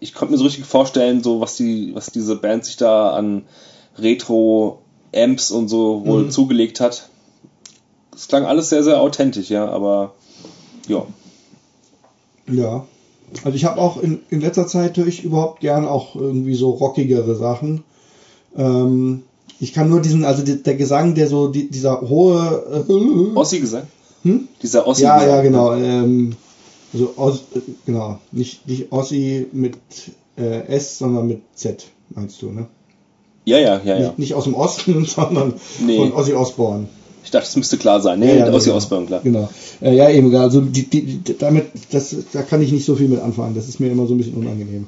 ich konnte mir so richtig vorstellen, so was die, was diese Band sich da an Retro-Amps und so wohl mhm. zugelegt hat es klang alles sehr, sehr authentisch, ja, aber ja. Ja. Also ich habe auch in, in letzter Zeit höre ich überhaupt gern auch irgendwie so rockigere Sachen. Ähm, ich kann nur diesen, also der Gesang, der so die, dieser hohe äh, Ossi-Gesang? Hm? Dieser Ossi. Ja, ja, genau. Ähm, also Os, äh, genau, nicht nicht Ossi mit äh, S, sondern mit Z, meinst du, ne? Ja, ja, ja, ja. Nicht, nicht aus dem Osten, sondern nee. von Ossi Osborne. Ich dachte, es müsste klar sein. Nee, ja, ja, Ossi genau. Osbourne, klar. Genau. Äh, ja, eben, also die, die, damit, das, da kann ich nicht so viel mit anfangen. Das ist mir immer so ein bisschen unangenehm.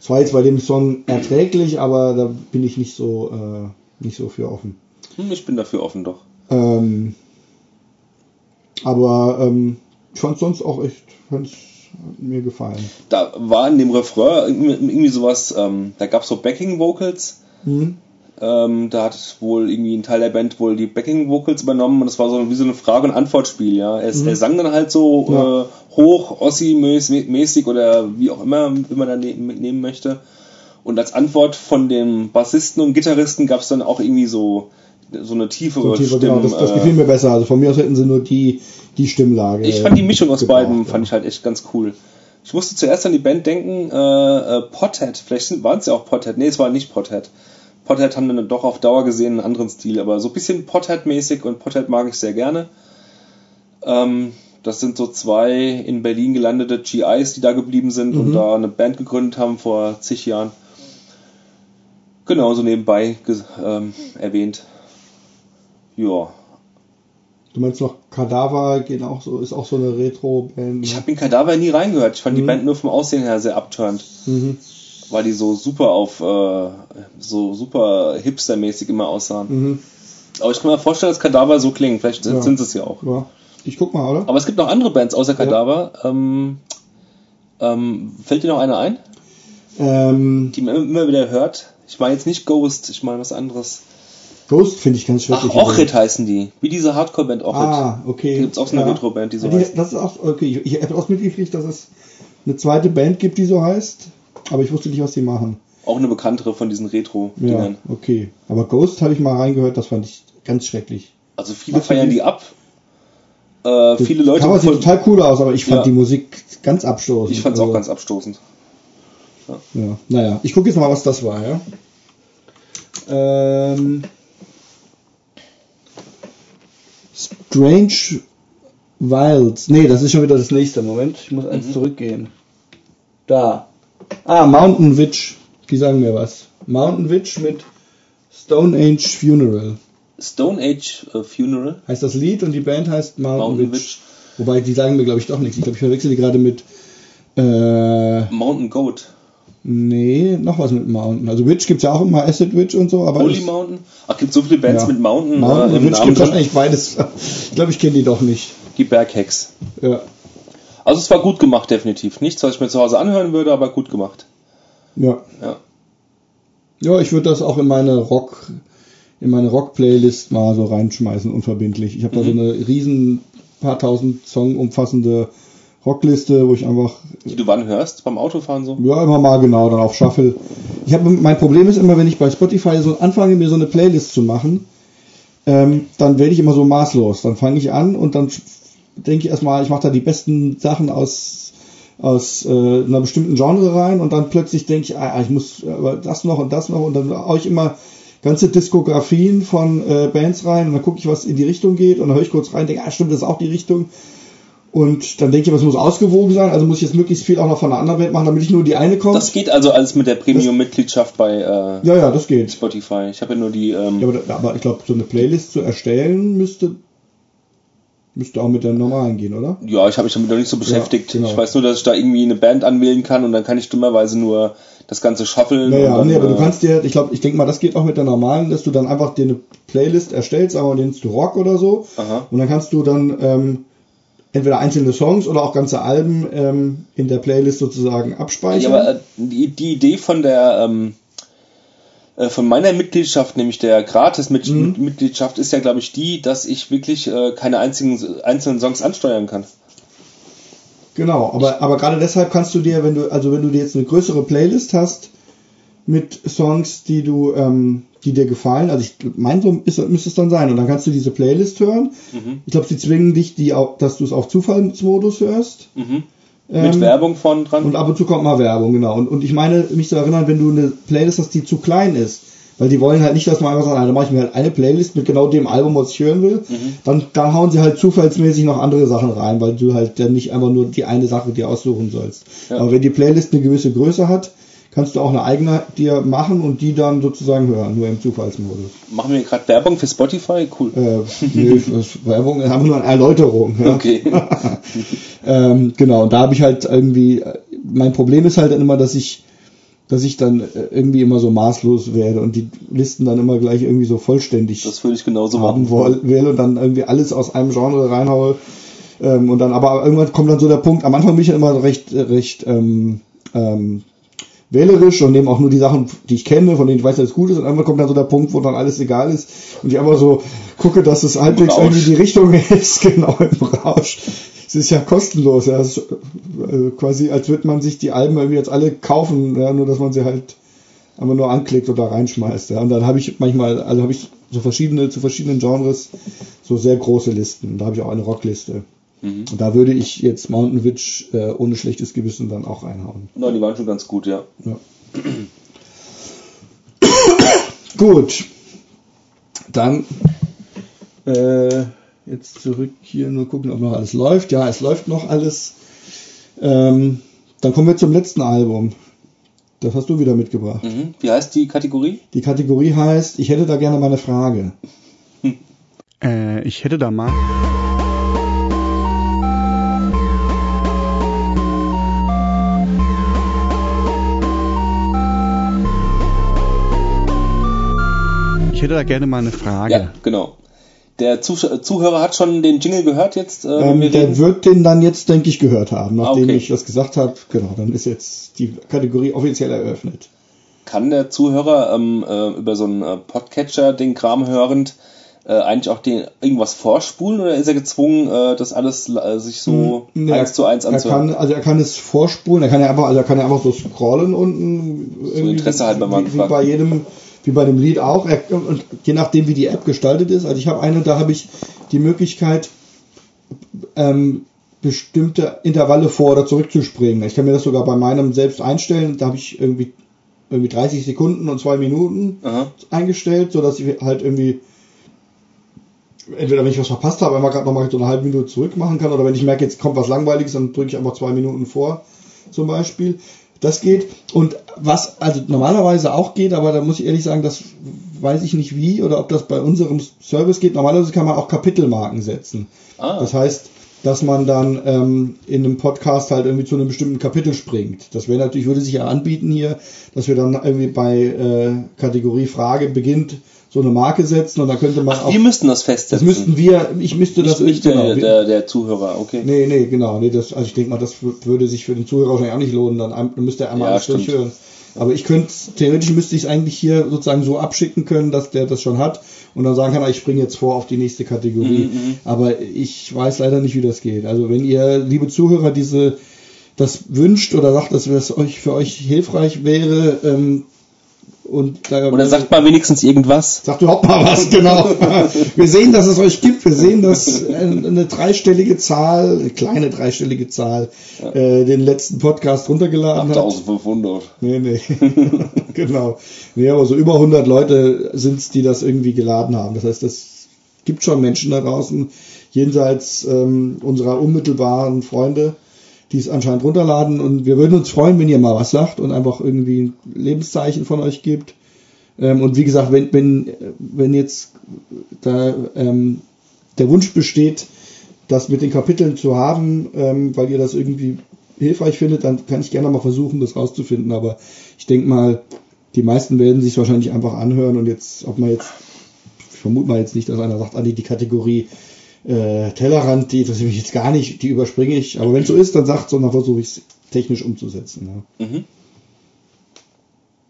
Es war jetzt bei dem Song erträglich, aber da bin ich nicht so, äh, nicht so für offen. Hm, ich bin dafür offen, doch. Ähm, aber ähm, ich fand sonst auch echt, fand mir gefallen. Da war in dem Refrain irgendwie sowas, ähm, da gab es so Backing Vocals. Mhm. Ähm, da hat wohl irgendwie ein Teil der Band wohl die Backing Vocals übernommen und das war so wie so ein Frage- und Antwortspiel, ja. Er, mhm. er, sang dann halt so ja. äh, hoch, Ossi-mäßig oder wie auch immer, wie man da ne nehmen möchte. Und als Antwort von dem Bassisten und Gitarristen gab es dann auch irgendwie so so eine tiefere so tiefer, Stimme. Genau, das, das gefiel mir besser. Also von mir aus hätten sie nur die, die Stimmlage. Ich fand die Mischung aus gebraucht, beiden, ja. fand ich halt echt ganz cool. Ich musste zuerst an die Band denken, äh, äh, Pothead, vielleicht waren es ja auch Pothead, nee, es war nicht Pothead. Pothead haben dann doch auf Dauer gesehen einen anderen Stil, aber so ein bisschen Pothead-mäßig und Pothead mag ich sehr gerne. Ähm, das sind so zwei in Berlin gelandete GIs, die da geblieben sind mhm. und da eine Band gegründet haben vor zig Jahren. Genau, so nebenbei ähm, erwähnt. Ja. Du meinst noch Kadaver geht auch so, ist auch so eine Retro-Band? Ich habe in Kadaver nie reingehört. Ich fand mhm. die Band nur vom Aussehen her sehr abturnt. Mhm weil die so super auf äh, so super hipstermäßig immer aussahen. Mhm. Aber ich kann mir vorstellen, dass Kadaver so klingen. Vielleicht ja. sind sie es ja auch. Ja. Ich guck mal, oder? Aber es gibt noch andere Bands außer Kadaver. Ja. Ähm, ähm, fällt dir noch eine ein? Ähm, die man immer wieder hört. Ich meine jetzt nicht Ghost, ich meine was anderes. Ghost finde ich ganz schrecklich. Ach, Ochrit heißen die. Wie diese Hardcore-Band Ochrit. Ah, okay. Da gibt's auch so eine Ja. Retro-Band, die so die, heißt. Das ist auch, okay. Ich, ich habe auch mitgekriegt, dass es eine zweite Band gibt, die so heißt. Aber ich wusste nicht, was die machen. Auch eine bekanntere von diesen Ja, Retro-Dingern. okay. Aber Ghost habe ich mal reingehört, das fand ich ganz schrecklich. Also viele Was feiern die ab. Äh, viele Leute. Cover sieht total cool aus, aber ich fand Ja. die Musik ganz abstoßend. ich fand's Also, auch ganz abstoßend. Ja, naja. Ich gucke jetzt mal, was das war, ja. Ähm, Strange Wilds. Nee, das ist schon wieder das nächste. Moment, ich muss Mhm. eins zurückgehen. Da. Ah, Mountain Witch. Die sagen mir was. Mountain Witch mit Stone Age Funeral. Stone Age äh, Funeral. Heißt das Lied und die Band heißt Mountain, Mountain Witch. Witch. Wobei, die sagen mir, glaube ich, doch nichts. Ich glaube, ich verwechsel die gerade mit. Äh, Mountain Goat. nee, noch was mit Mountain. Also Witch gibt's ja auch immer, Acid Witch und so, aber. Holy Mountain. Ach, gibt so viele Bands Ja. mit Mountain, Mountain äh, im Witch gibt wahrscheinlich beides. Ich glaube, ich kenne die doch nicht. Die Berghacks. Ja. Also es war gut gemacht, definitiv. Nichts, was ich mir zu Hause anhören würde, aber gut gemacht. Ja. Ja. Ja, ich würde das auch in meine Rock, in meine Rock-Playlist mal so reinschmeißen, unverbindlich. Ich habe da so Mhm. eine riesen paar tausend Song umfassende Rockliste, wo ich einfach Die du wann hörst? Beim Autofahren so? Ja, immer mal genau, dann auf Shuffle. Ich habe mein Problem ist immer, wenn ich bei Spotify so anfange, mir so eine Playlist zu machen, ähm, dann werde ich immer so maßlos. Dann fange ich an und dann denke ich erstmal, ich mache da die besten Sachen aus aus äh, einer bestimmten Genre rein und dann plötzlich denke ich, ah, ich muss aber das noch und das noch und dann haue ich immer ganze Diskografien von äh, Bands rein und dann gucke ich, was in die Richtung geht und dann höre ich kurz rein, denke, ah, stimmt, das ist auch die Richtung. Und dann denke ich, was muss ausgewogen sein, also muss ich jetzt möglichst viel auch noch von einer anderen Band machen, damit nicht nur die eine kommt. Das geht also alles mit der Premium-Mitgliedschaft bei äh, ja, ja, das geht. Spotify. Ich habe ja nur die. Ähm, Ja, aber, aber ich glaube, so eine Playlist zu erstellen müsste müsste auch mit der normalen gehen, oder? Ja, ich habe mich damit noch nicht so beschäftigt. genau. Ich weiß nur, dass ich da irgendwie eine Band anwählen kann und dann kann ich dummerweise nur das Ganze shuffeln. Naja, dann, nee, aber du äh, kannst dir, ich glaube, ich denke mal, das geht auch mit der normalen, dass du dann einfach dir eine Playlist erstellst, sagen wir mal, nennst du Rock oder so. Aha. Und dann kannst du dann ähm, entweder einzelne Songs oder auch ganze Alben ähm, in der Playlist sozusagen Ja, abspeichern. aber äh, die, die Idee von der ähm, äh, von meiner Mitgliedschaft, nämlich der Gratis-Mitgliedschaft, ist ja, glaube ich, die, dass ich wirklich äh, keine einzigen einzelnen Songs ansteuern kann. Genau, aber, aber gerade deshalb kannst du dir, wenn du, also wenn du dir jetzt eine größere Playlist hast mit Songs, die du, ähm, die dir gefallen, also ich mein so ist, müsste es dann sein, und dann kannst du diese Playlist hören. Mhm. Ich glaube, sie zwingen dich, die auch, dass du es auf Zufallsmodus hörst. Mhm. Ähm, Mit Werbung von dran. Und ab und zu kommt mal Werbung, genau. Und, und ich meine, mich zu erinnern, wenn du eine Playlist hast, die zu klein ist, weil die wollen halt nicht, dass man einfach sagt, ah, dann mache ich mir halt eine Playlist mit genau dem Album, was ich hören will, dann, dann hauen sie halt zufallsmäßig noch andere Sachen rein, weil du halt dann nicht einfach nur die eine Sache dir aussuchen sollst. Ja. Aber wenn die Playlist eine gewisse Größe hat, kannst du auch eine eigene dir machen und die dann sozusagen hören, nur im Zufallsmodus. Machen wir gerade Werbung für Spotify? Cool. Äh, nee, Werbung haben wir nur eine Erläuterung. Ja. Okay. ähm, genau, und da habe ich halt irgendwie, mein Problem ist halt dann immer, dass ich, dass ich dann äh, irgendwie immer so maßlos werde und die Listen dann immer gleich irgendwie so vollständig Das würde ich genauso haben machen. will und dann irgendwie alles aus einem Genre reinhaue. Ähm, und dann, aber irgendwann kommt dann so der Punkt, am Anfang bin ich ja immer recht, recht ähm, ähm, wählerisch und nehme auch nur die Sachen, die ich kenne, von denen ich weiß, dass es gut ist. Und irgendwann kommt dann so der Punkt, wo dann alles egal ist und ich einfach so gucke, dass es halbwegs irgendwie die Richtung ist, genau im Rausch. Es ist ja kostenlos, ja. Es ist, äh, quasi als würde man sich die Alben irgendwie jetzt alle kaufen, ja, nur dass man sie halt einfach nur anklickt oder reinschmeißt. Ja. Und dann habe ich manchmal, also habe ich so verschiedene, zu verschiedenen Genres so sehr große Listen. Da habe ich auch eine Rockliste. Mhm. Und da würde ich jetzt Mountain Witch äh, ohne schlechtes Gewissen dann auch reinhauen. No, die waren schon ganz gut, ja. Ja. Gut. Dann äh, jetzt zurück hier nur gucken, ob noch alles läuft. Ja, es läuft noch alles. Ähm, dann kommen wir zum letzten Album. Das hast du wieder mitgebracht. Mhm. Wie heißt die Kategorie? Die Kategorie heißt, ich hätte da gerne mal eine Frage. Äh, ich hätte da mal. Ich hätte da gerne mal eine Frage. Ja, genau. Der Zusch- Zuhörer hat schon den Jingle gehört jetzt, äh, Ähm, wir der reden. wird den dann jetzt, denke ich, gehört haben, nachdem Okay. ich das gesagt habe. Genau, dann ist jetzt die Kategorie offiziell eröffnet. kann der Zuhörer ähm, äh, über so einen äh, Podcatcher den Kram hörend äh, eigentlich auch den irgendwas vorspulen oder ist er gezwungen, äh, das alles äh, sich so Nee, eins zu eins er anzuhören? kann, also er kann es vorspulen, er kann ja einfach, also er kann ja einfach so scrollen unten. irgendwie Interesse halt, wenn man wie, wie bei jedem, wie bei dem Lied auch. Und je nachdem, wie die App gestaltet ist. Also ich habe eine, da habe ich die Möglichkeit, ähm, bestimmte Intervalle vor oder zurückzuspringen. Ich kann mir das sogar bei meinem selbst einstellen. Da habe ich irgendwie irgendwie 30 Sekunden und zwei Minuten Aha. eingestellt, so dass ich halt irgendwie entweder wenn ich was verpasst habe, einmal gerade nochmal so eine halbe Minute zurück machen kann oder wenn ich merke, jetzt kommt was Langweiliges, dann drücke ich einfach zwei Minuten vor, zum Beispiel. Das geht. Und was also normalerweise auch geht, aber da muss ich ehrlich sagen, das weiß ich nicht wie oder ob das bei unserem Service geht. Normalerweise kann man auch Kapitelmarken setzen. Ah. Das heißt, dass man dann ähm, in einem Podcast halt irgendwie zu einem bestimmten Kapitel springt. Das wäre natürlich, würde sich ja anbieten hier, dass wir dann irgendwie bei äh, Kategorie Frage beginnt so eine Marke setzen und dann könnte man auch. Wir müssten das Das festsetzen. müssten wir, ich müsste das nicht, nicht genau, der, wir- der, der Zuhörer, okay. Nee, nee, genau. Nee, das, also ich denke mal, das würde sich für den Zuhörer wahrscheinlich auch nicht lohnen. Dann, dann müsste er einmal Ja, alles durchhören. Aber ich könnte, theoretisch müsste ich es eigentlich hier sozusagen so abschicken können, dass der das schon hat und dann sagen kann, ah, ich springe jetzt vor auf die nächste Kategorie. Mhm, Aber ich weiß leider nicht, wie das geht. Also wenn ihr, liebe Zuhörer, diese das wünscht oder sagt, dass es euch für euch hilfreich wäre, ähm, und da Oder sagt mal wenigstens irgendwas. Sagt überhaupt mal was, genau. Wir sehen, dass es euch gibt. Wir sehen, dass eine dreistellige Zahl, eine kleine dreistellige Zahl, äh, den letzten Podcast runtergeladen hat. 8500. Nee, nee. genau. Nee, aber so über 100 Leute sind's, die das irgendwie geladen haben. Das heißt, es gibt schon Menschen da draußen, jenseits ähm, unserer unmittelbaren Freunde, die es anscheinend runterladen. Und wir würden uns freuen, wenn ihr mal was sagt und einfach irgendwie ein Lebenszeichen von euch gibt. Ähm, und wie gesagt, wenn, wenn, wenn jetzt da ähm, der Wunsch besteht, das mit den Kapiteln zu haben, ähm, weil ihr das irgendwie hilfreich findet, dann kann ich gerne mal versuchen, das rauszufinden. Aber ich denke mal, die meisten werden sich wahrscheinlich einfach anhören und jetzt, ob man jetzt, ich vermute mal jetzt nicht, dass einer sagt, Andi, die Kategorie äh, Tellerrand, die interessiert mich jetzt gar nicht, die überspringe ich. Aber wenn es so ist, dann sagt so, dann versuche ich es technisch umzusetzen. Ja. Mhm.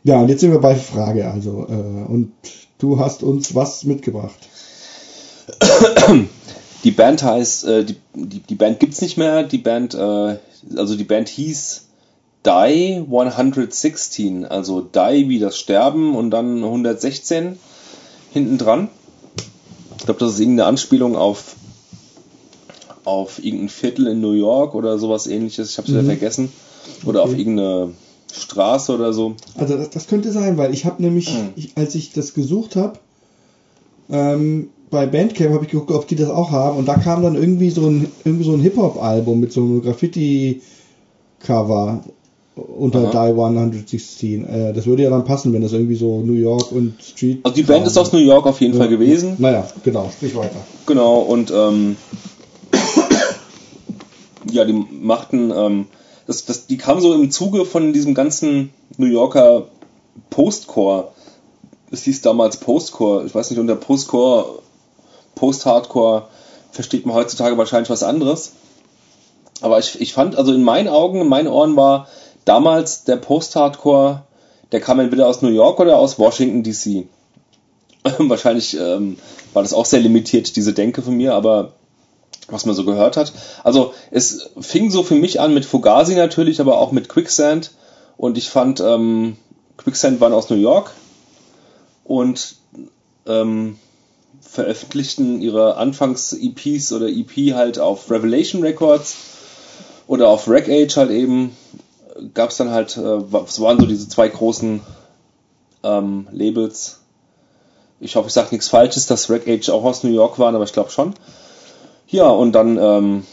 ja, und jetzt sind wir bei Frage, also, äh, und du hast uns was mitgebracht. Die Band heißt, äh, die, die, die Band gibt's nicht mehr. Die Band, äh, also die Band hieß Die 116, also Die wie das Sterben und dann 116 hinten dran. Ich glaube, das ist irgendeine Anspielung auf auf irgendein Viertel in New York oder sowas ähnliches. Ich habe es wieder vergessen. Oder auf Okay. irgendeine Straße oder so. Also das, das könnte sein, weil ich habe nämlich, Hm. ich, als ich das gesucht habe, ähm, bei Bandcamp habe ich geguckt, ob die das auch haben und da kam dann irgendwie so ein irgendwie so ein Hip Hop Album mit so einem Graffiti Cover unter Aha. Die 116. Äh, das würde ja dann passen, wenn das irgendwie so New York und Street. Also die Band ist aus New York auf jeden Fall gewesen. Naja, genau, sprich weiter. Genau, und ähm, ja, die machten, ähm, das, das, die kamen so im Zuge von diesem ganzen New Yorker Postcore. Es hieß damals Postcore. Ich weiß nicht, unter Postcore, Post-Hardcore versteht man heutzutage wahrscheinlich was anderes. Aber ich, ich fand, also in meinen Augen, in meinen Ohren war damals der Post-Hardcore, der kam entweder aus New York oder aus Washington DC. Wahrscheinlich ähm, war das auch sehr limitiert, diese Denke von mir, aber was man so gehört hat. Also es fing so für mich an mit Fugazi natürlich, aber auch mit Quicksand. Und ich fand, ähm, Quicksand waren aus New York und ähm, veröffentlichten ihre Anfangs-EPs oder EP halt auf Revelation Records oder auf Rack Age halt eben. Gab es dann halt, äh, es waren so diese zwei großen ähm, Labels. Ich hoffe, ich sage nichts Falsches, dass Rack Age auch aus New York waren, aber ich glaube schon. Ja, und dann, ähm,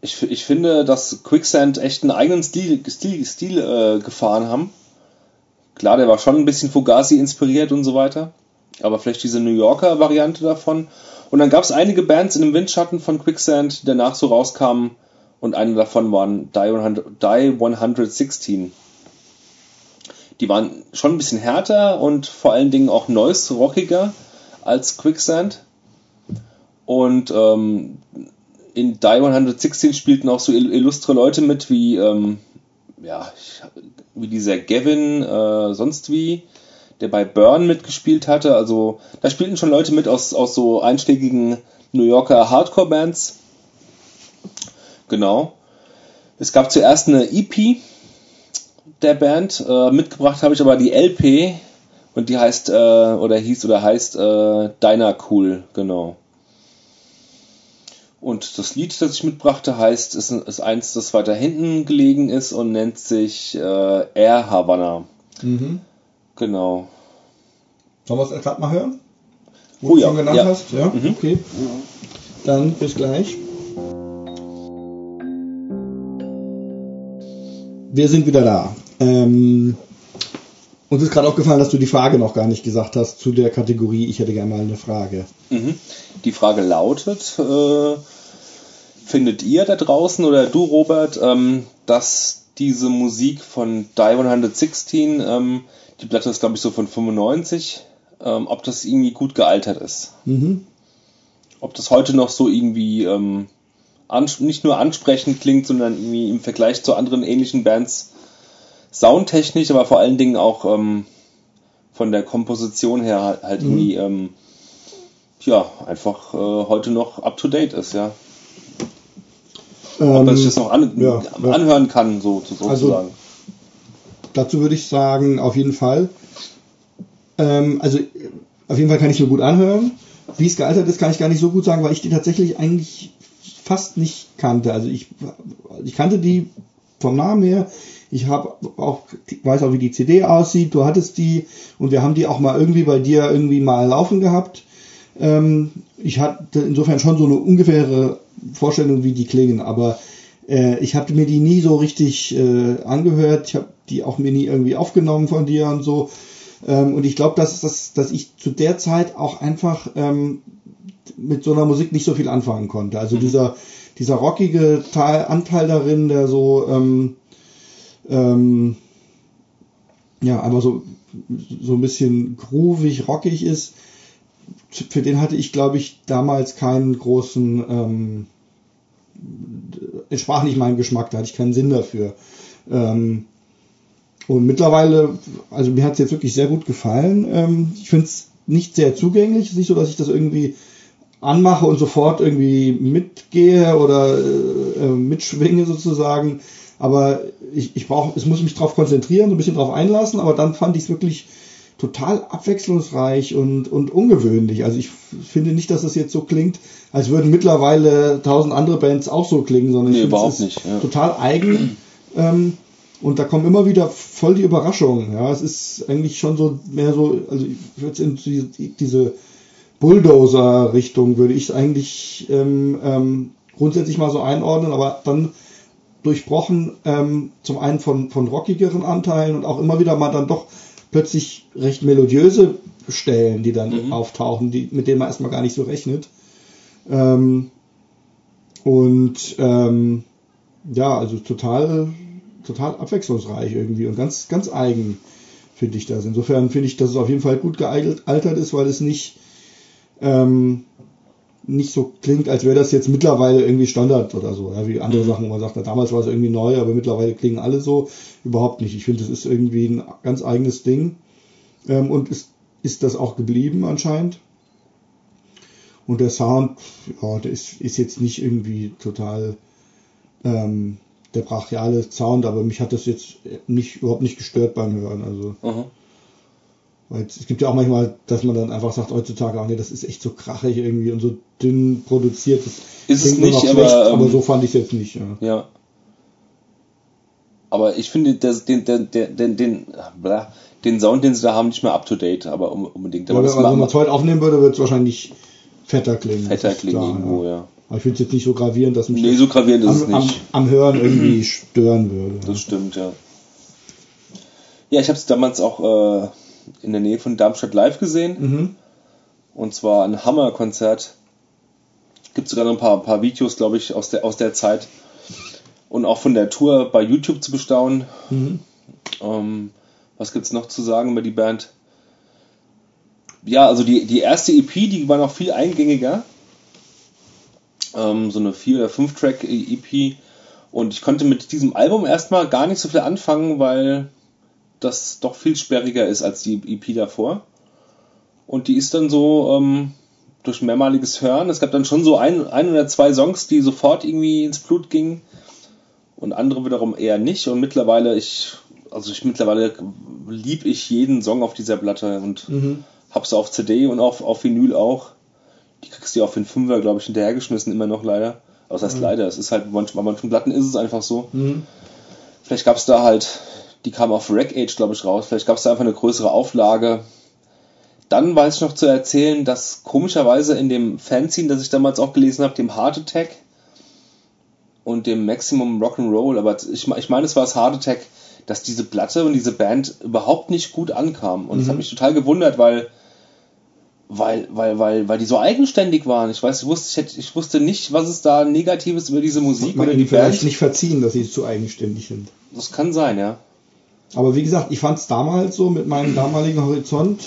ich, ich finde, dass Quicksand echt einen eigenen Stil, Stil, Stil äh, gefahren haben. Klar, der war schon ein bisschen Fugazi inspiriert und so weiter. Aber vielleicht diese New Yorker Variante davon. Und dann gab es einige Bands in dem Windschatten von Quicksand, die danach so rauskamen. Und eine davon waren Die 100, Die 116. Die waren schon ein bisschen härter und vor allen Dingen auch noise-rockiger als Quicksand. Und ähm, in Die 116 spielten auch so ill- illustre Leute mit wie ähm, ja, wie dieser Gavin, äh, sonst wie, der bei Burn mitgespielt hatte. Also da spielten schon Leute mit aus, aus so einschlägigen New Yorker Hardcore-Bands. Genau. Es gab zuerst eine EP der Band. Äh, mitgebracht habe ich aber die LP und die heißt, äh, oder hieß oder heißt äh, Diner Cool, genau. Und das Lied, das ich mitbrachte, heißt, ist, ist eins, das weiter hinten gelegen ist und nennt sich äh, Air Havana. Mhm. Genau. Sollen wir es gerade mal hören? Wo oh, du ja. schon genannt ja. hast? Ja, mhm. okay. Dann bis gleich. Wir sind wieder da. Ähm, uns ist gerade aufgefallen, dass du die Frage noch gar nicht gesagt hast zu der Kategorie Ich hätte gerne mal eine Frage. Mhm. Die Frage lautet, äh, findet ihr da draußen oder du Robert, ähm, dass diese Musik von Die 116, ähm, die Platte ist glaube ich so von 95, ähm, ob das irgendwie gut gealtert ist? Mhm. Ob das heute noch so irgendwie ähm, nicht nur ansprechend klingt, sondern irgendwie im Vergleich zu anderen ähnlichen Bands soundtechnisch, aber vor allen Dingen auch ähm, von der Komposition her halt, halt mhm. irgendwie ähm, ja einfach äh, heute noch up to date ist, ja. Ähm, Ob man sich das noch an, ja, anhören kann, so sozusagen. Also, dazu würde ich sagen, auf jeden Fall. Ähm, also auf jeden Fall kann ich mir gut anhören. Wie es gealtert ist, kann ich gar nicht so gut sagen, weil ich die tatsächlich eigentlich fast nicht kannte. Also ich, ich kannte die vom Namen her. Ich habe auch weiß auch wie die CD aussieht. Du hattest die und wir haben die auch mal irgendwie bei dir irgendwie mal laufen gehabt. Ähm, ich hatte insofern schon so eine ungefähre Vorstellung, wie die klingen, aber äh, ich habe mir die nie so richtig äh, angehört. Ich habe die auch mir nie irgendwie aufgenommen von dir und so. Ähm, und ich glaube, dass, dass, dass ich zu der Zeit auch einfach ähm, mit so einer Musik nicht so viel anfangen konnte. Also mhm. dieser, dieser rockige Teil, Anteil darin, der so ähm, ähm, ja, einfach so, so ein bisschen groovig, rockig ist, für den hatte ich, glaube ich, damals keinen großen, ähm, entsprach nicht meinem Geschmack, da hatte ich keinen Sinn dafür. Ähm, und mittlerweile, also mir hat es jetzt wirklich sehr gut gefallen. Ähm, ich finde es nicht sehr zugänglich. Es ist nicht so, dass ich das irgendwie anmache und sofort irgendwie mitgehe oder äh, äh mitschwinge sozusagen. Aber ich, ich brauche, es muss mich darauf konzentrieren, so ein bisschen darauf einlassen, aber dann fand ich es wirklich total abwechslungsreich und, und ungewöhnlich. Also ich finde nicht, dass es jetzt so klingt, als würden mittlerweile tausend andere Bands auch so klingen, sondern nee, ich finde es nicht, ja. total eigen. Ähm, und da kommen immer wieder voll die Überraschungen. Ja, es ist eigentlich schon so mehr so, also ich würde in diese, diese Bulldozer-Richtung würde ich es eigentlich ähm, ähm, grundsätzlich mal so einordnen, aber dann durchbrochen, ähm, zum einen von, von rockigeren Anteilen und auch immer wieder mal dann doch plötzlich recht melodiöse Stellen, die dann mhm. auftauchen, die, mit denen man erstmal gar nicht so rechnet. Ähm, und ähm, ja, also total, total abwechslungsreich irgendwie und ganz, ganz eigen finde ich das. Insofern finde ich, dass es auf jeden Fall gut gealtert ist, weil es nicht ähm, nicht so klingt, als wäre das jetzt mittlerweile irgendwie Standard oder so, ja, wie andere mhm. Sachen, wo man sagt, na, damals war es irgendwie neu, aber mittlerweile klingen alle so. Überhaupt nicht. Ich finde, es ist irgendwie ein ganz eigenes Ding. Ähm, und ist, ist das auch geblieben anscheinend. Und der Sound, ja, der ist, ist jetzt nicht irgendwie total ähm, der brachiale Sound, aber mich hat das jetzt nicht überhaupt nicht gestört beim Hören. Also. Mhm. Weil es gibt ja auch manchmal, dass man dann einfach sagt heutzutage, oh nee, das ist echt so krachig irgendwie und so dünn produziert. Das ist es nicht, aber, schlecht, ähm, aber so fand ich es jetzt nicht. Ja. ja. Aber ich finde das, den, den, den, den, bla, den Sound, den sie da haben, nicht mehr up to date, aber unbedingt. Aber ja, also, wenn man es heute aufnehmen würde, würde es wahrscheinlich fetter klingen. Fetter klingen klar, irgendwo, ja. ja. Aber ich finde es jetzt nicht so gravierend, dass mich nee, so gravierend ist am, es nicht. Am, am Hören irgendwie stören würde. Das stimmt, ja. Ja, ich habe es damals auch äh, in der Nähe von Darmstadt live gesehen. Mhm. Und zwar ein Hammer-Konzert. Gibt sogar noch ein paar, paar Videos, glaube ich, aus der, aus der Zeit. Und auch von der Tour bei YouTube zu bestaunen. Mhm. Ähm, was es noch zu sagen über die Band? Ja, also die, die erste EP, die war noch viel eingängiger. Ähm, so eine 4- oder 5-Track-EP. Und ich konnte mit diesem Album erstmal gar nicht so viel anfangen, weil das doch viel sperriger ist als die EP davor. Und die ist dann so ähm, durch mehrmaliges Hören. Es gab dann schon so ein, ein oder zwei Songs, die sofort irgendwie ins Blut gingen und andere wiederum eher nicht. Und mittlerweile, ich, also ich mittlerweile lieb ich jeden Song auf dieser Platte und Mhm. hab's auf CD und auf, auf Vinyl auch. Die kriegst du ja auf den Fünfer, glaube ich, hinterhergeschmissen, immer noch leider. Aber das heißt leider, es ist halt, manch- bei manchen Platten ist es einfach so. Mhm. Vielleicht gab's da halt, die kam auf Rack Age, glaube ich, raus. Vielleicht gab's da einfach eine größere Auflage. Dann weiß ich noch zu erzählen, dass komischerweise in dem Fanzine, das ich damals auch gelesen habe, dem Heart Attack und dem Maximum Rock'n'Roll, aber ich, ich meine, es war das Heart Attack, dass diese Platte und diese Band überhaupt nicht gut ankam. Und das hat mich total gewundert, weil, weil, weil, weil, weil die so eigenständig waren. Ich weiß, ich wusste, ich, hätte, ich wusste nicht, was es da Negatives über diese Musik oder die vielleicht Band. nicht verziehen, dass sie zu eigenständig sind. Das kann sein, ja. Aber wie gesagt, ich fand es damals so mit meinem damaligen Horizont.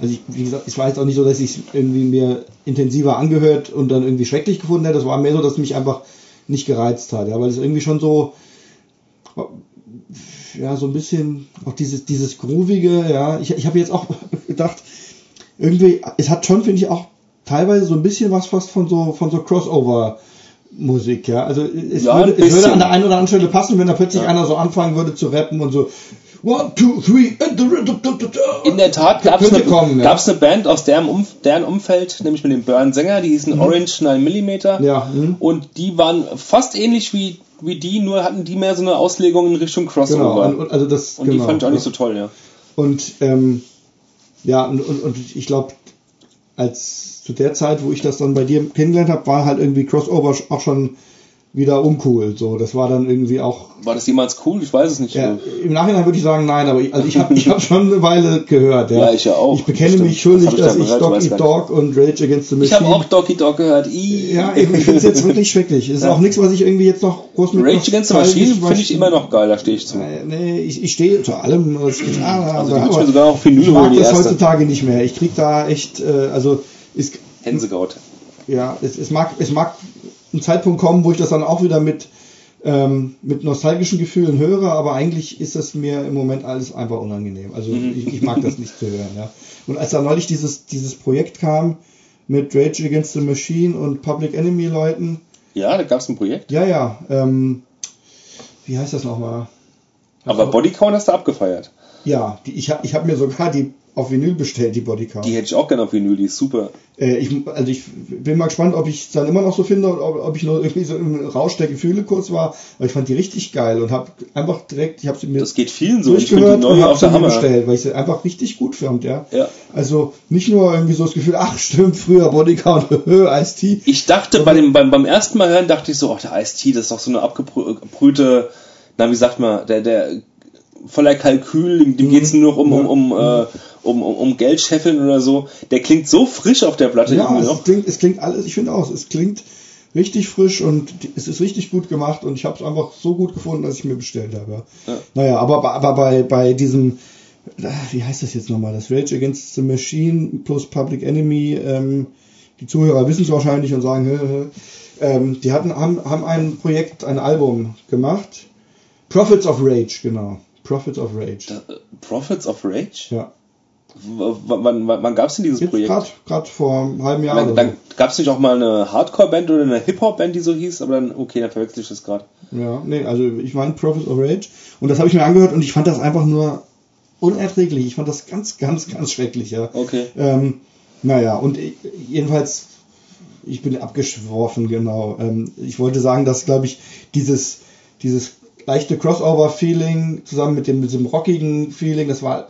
Also ich, wie gesagt, es war jetzt auch nicht so, dass ich es irgendwie mir intensiver angehört und dann irgendwie schrecklich gefunden hätte. Das war mehr so, dass es mich einfach nicht gereizt hat, ja, weil es irgendwie schon so, ja, so ein bisschen auch dieses, dieses groovige, ja. Ich, ich habe jetzt auch gedacht, irgendwie, es hat schon, finde ich, auch teilweise so ein bisschen was fast von so, von so Crossover. Musik, ja. Also es, Ja, würde, es würde an der einen oder anderen Stelle passen, wenn da plötzlich einer so anfangen würde zu rappen und so One, two, three, and the. In der Tat gab es eine, kommen, ja. eine Band aus deren, Umf deren Umfeld, nämlich mit dem Burn-Sänger, die hießen Orange 9mm. Mhm. Ja, mhm. Und die waren fast ähnlich wie, wie die, nur hatten die mehr so eine Auslegung in Richtung Crossover. Genau. Und, und und, also das, die genau. fand ich auch nicht so toll, ja. Und ähm, ja, und, und, und ich glaube, als zu der Zeit, wo ich das dann bei dir kennengelernt habe, war halt irgendwie Crossover auch schon wieder uncool. So, das war dann irgendwie auch. War das jemals cool? Ich weiß es nicht. Ja, Im Nachhinein würde ich sagen, nein, aber ich, also ich habe ich hab schon eine Weile gehört. Ja, Ja, ich ja auch. Ich bekenne Stimmt. mich schuldig, ich dass da ich gehört? Dog Eat Dog und Rage Against the Ich Machine. habe auch Doggy Dog gehört. Ih. ja, ich finde es jetzt wirklich schrecklich. Es ist auch nichts, was ich irgendwie jetzt noch groß mit Rage Against the Machine finde ich immer noch geil, da stehe ich zu. Äh, Nee, ich, ich stehe zu allem. was geht. Ah, Also aber- ich mir sogar auf Vinyl ich mag das heutzutage nicht mehr. Ich krieg da echt, äh, also ist, Hänsegaut. ja, es, es mag, es mag ein Zeitpunkt kommen, wo ich das dann auch wieder mit ähm, mit nostalgischen Gefühlen höre, aber eigentlich ist es mir im Moment alles einfach unangenehm. Also Mhm. ich, ich mag das nicht zu hören. Ja. Und als da neulich dieses dieses Projekt kam mit Rage Against the Machine und Public Enemy Leuten, Ja, da gab es ein Projekt. ja, ja, ähm, wie heißt das nochmal? Aber Bodycount hast du abgefeiert. Ja, die, ich habe ich hab mir sogar die auf Vinyl bestellt, die Bodycount. Die hätte ich auch gerne auf Vinyl, die ist super. Äh, ich, also ich bin mal gespannt, ob ich es dann immer noch so finde oder ob, ob ich nur irgendwie so im Rausch der Gefühle kurz war. Aber ich fand die richtig geil und habe einfach direkt, ich habe sie mir Das geht vielen so. Ich finde die neue auch der Hammer. bestellt, weil ich sie einfach richtig gut fand, ja. Ja. Also nicht nur irgendwie so das Gefühl, ach stimmt, früher Bodycount, Ice-T. Ich dachte bei dem, beim, beim ersten Mal hören, dachte ich so, ach, der Ice-T, das ist doch so eine abgebrühte, na, wie sagt man, der, der, voller Kalkül, dem, dem geht's nur noch um, um, um, äh, um, um, um Geld scheffeln oder so. Der klingt so frisch auf der Platte Ja, es klingt, es klingt alles, ich finde auch, es klingt richtig frisch und es ist richtig gut gemacht und ich habe es einfach so gut gefunden, dass ich mir bestellt habe. Ja. Ja. Naja, aber, bei- aber bei, bei diesem, äh, wie heißt das jetzt nochmal, das Rage Against the Machine plus Public Enemy, ähm, die Zuhörer wissen es wahrscheinlich und sagen, hä, hä, ähm, die hatten, haben, haben ein Projekt, ein Album gemacht. Prophets of Rage, genau. Prophets of Rage. Äh, Prophets of Rage? Ja. Wann, wann, wann gab's denn dieses Jetzt Projekt? gerade vor einem halben Jahr. Dann, dann gab's nicht auch mal eine Hardcore-Band oder eine Hip-Hop-Band, die so hieß, aber dann, okay, dann verwechsel ich das gerade. Ja, nee, also ich meine Prophets of Rage und das habe ich mir angehört und ich fand das einfach nur unerträglich. Ich fand das ganz, ganz, ganz schrecklich, ja. Okay. Ähm, naja, und jedenfalls, ich bin abgeschworfen, genau. Ähm, ich wollte sagen, dass, glaube ich, dieses, dieses leichte Crossover-Feeling zusammen mit dem, mit diesem rockigen Feeling, das war,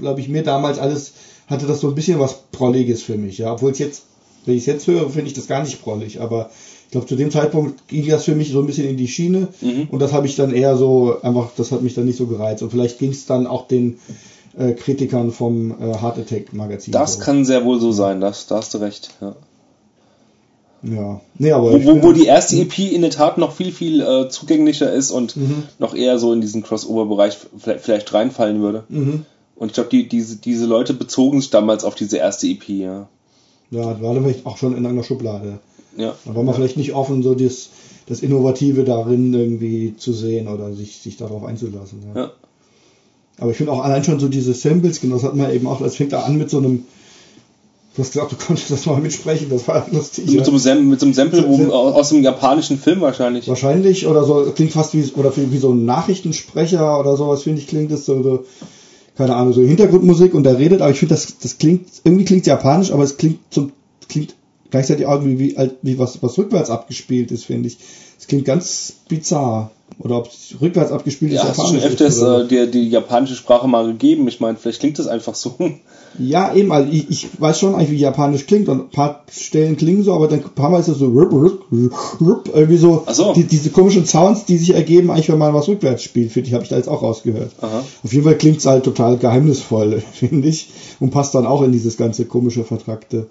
glaube ich, mir damals alles, hatte das so ein bisschen was Prolliges für mich, ja. Obwohl es jetzt, wenn ich es jetzt höre, finde ich das gar nicht prollig, aber ich glaube, zu dem Zeitpunkt ging das für mich so ein bisschen in die Schiene Mhm. und das habe ich dann eher so, einfach, das hat mich dann nicht so gereizt und vielleicht ging es dann auch den äh, Kritikern vom äh, Heart Attack Magazin. Das kann sehr wohl so sein, das, da hast du recht. Ja. Ja. Nee, aber Wo, wo, wo die erste EP in der Tat noch viel, viel äh, zugänglicher ist und Mhm. noch eher so in diesen Crossover-Bereich vielleicht, vielleicht reinfallen würde. Mhm. Und ich glaube, die, diese, diese Leute bezogen sich damals auf diese erste EP, ja. Ja, das war vielleicht auch schon in einer Schublade. Ja. Da war man vielleicht nicht offen, so das, das Innovative darin irgendwie zu sehen oder sich, sich darauf einzulassen. Ja. Ja. Aber ich finde auch allein schon so diese Samples, genau, das hat man eben auch, das fängt da an mit so einem, du hast gesagt, du konntest das mal mitsprechen, das war lustig. Mit, ja. so einem mit so einem Sample So- so- aus dem japanischen Film wahrscheinlich. Wahrscheinlich, oder so, klingt fast wie, oder wie, wie so ein Nachrichtensprecher oder sowas, finde ich, klingt das so, so, keine Ahnung, so Hintergrundmusik und der redet, aber ich finde, das, das klingt, irgendwie klingt japanisch, aber es klingt zum, klingt gleichzeitig auch wie, wie was, was rückwärts abgespielt ist, finde ich. Es klingt ganz bizarr. Oder ob es rückwärts abgespielt Ja, ist, hast du schon öfters äh, dir die japanische Sprache mal gegeben. Ich meine, vielleicht klingt das einfach so. Ja, eben, also ich, ich weiß schon eigentlich, wie Japanisch klingt und ein paar Stellen klingen so, aber dann ein paar Mal ist es so rup, rup, rup, irgendwie so, so. Die, diese komischen Sounds, die sich ergeben, eigentlich, wenn man was rückwärts spielt, finde ich, habe ich da jetzt auch rausgehört. Aha. Auf jeden Fall klingt es halt total geheimnisvoll, finde ich, und passt dann auch in dieses ganze komische, vertrackte.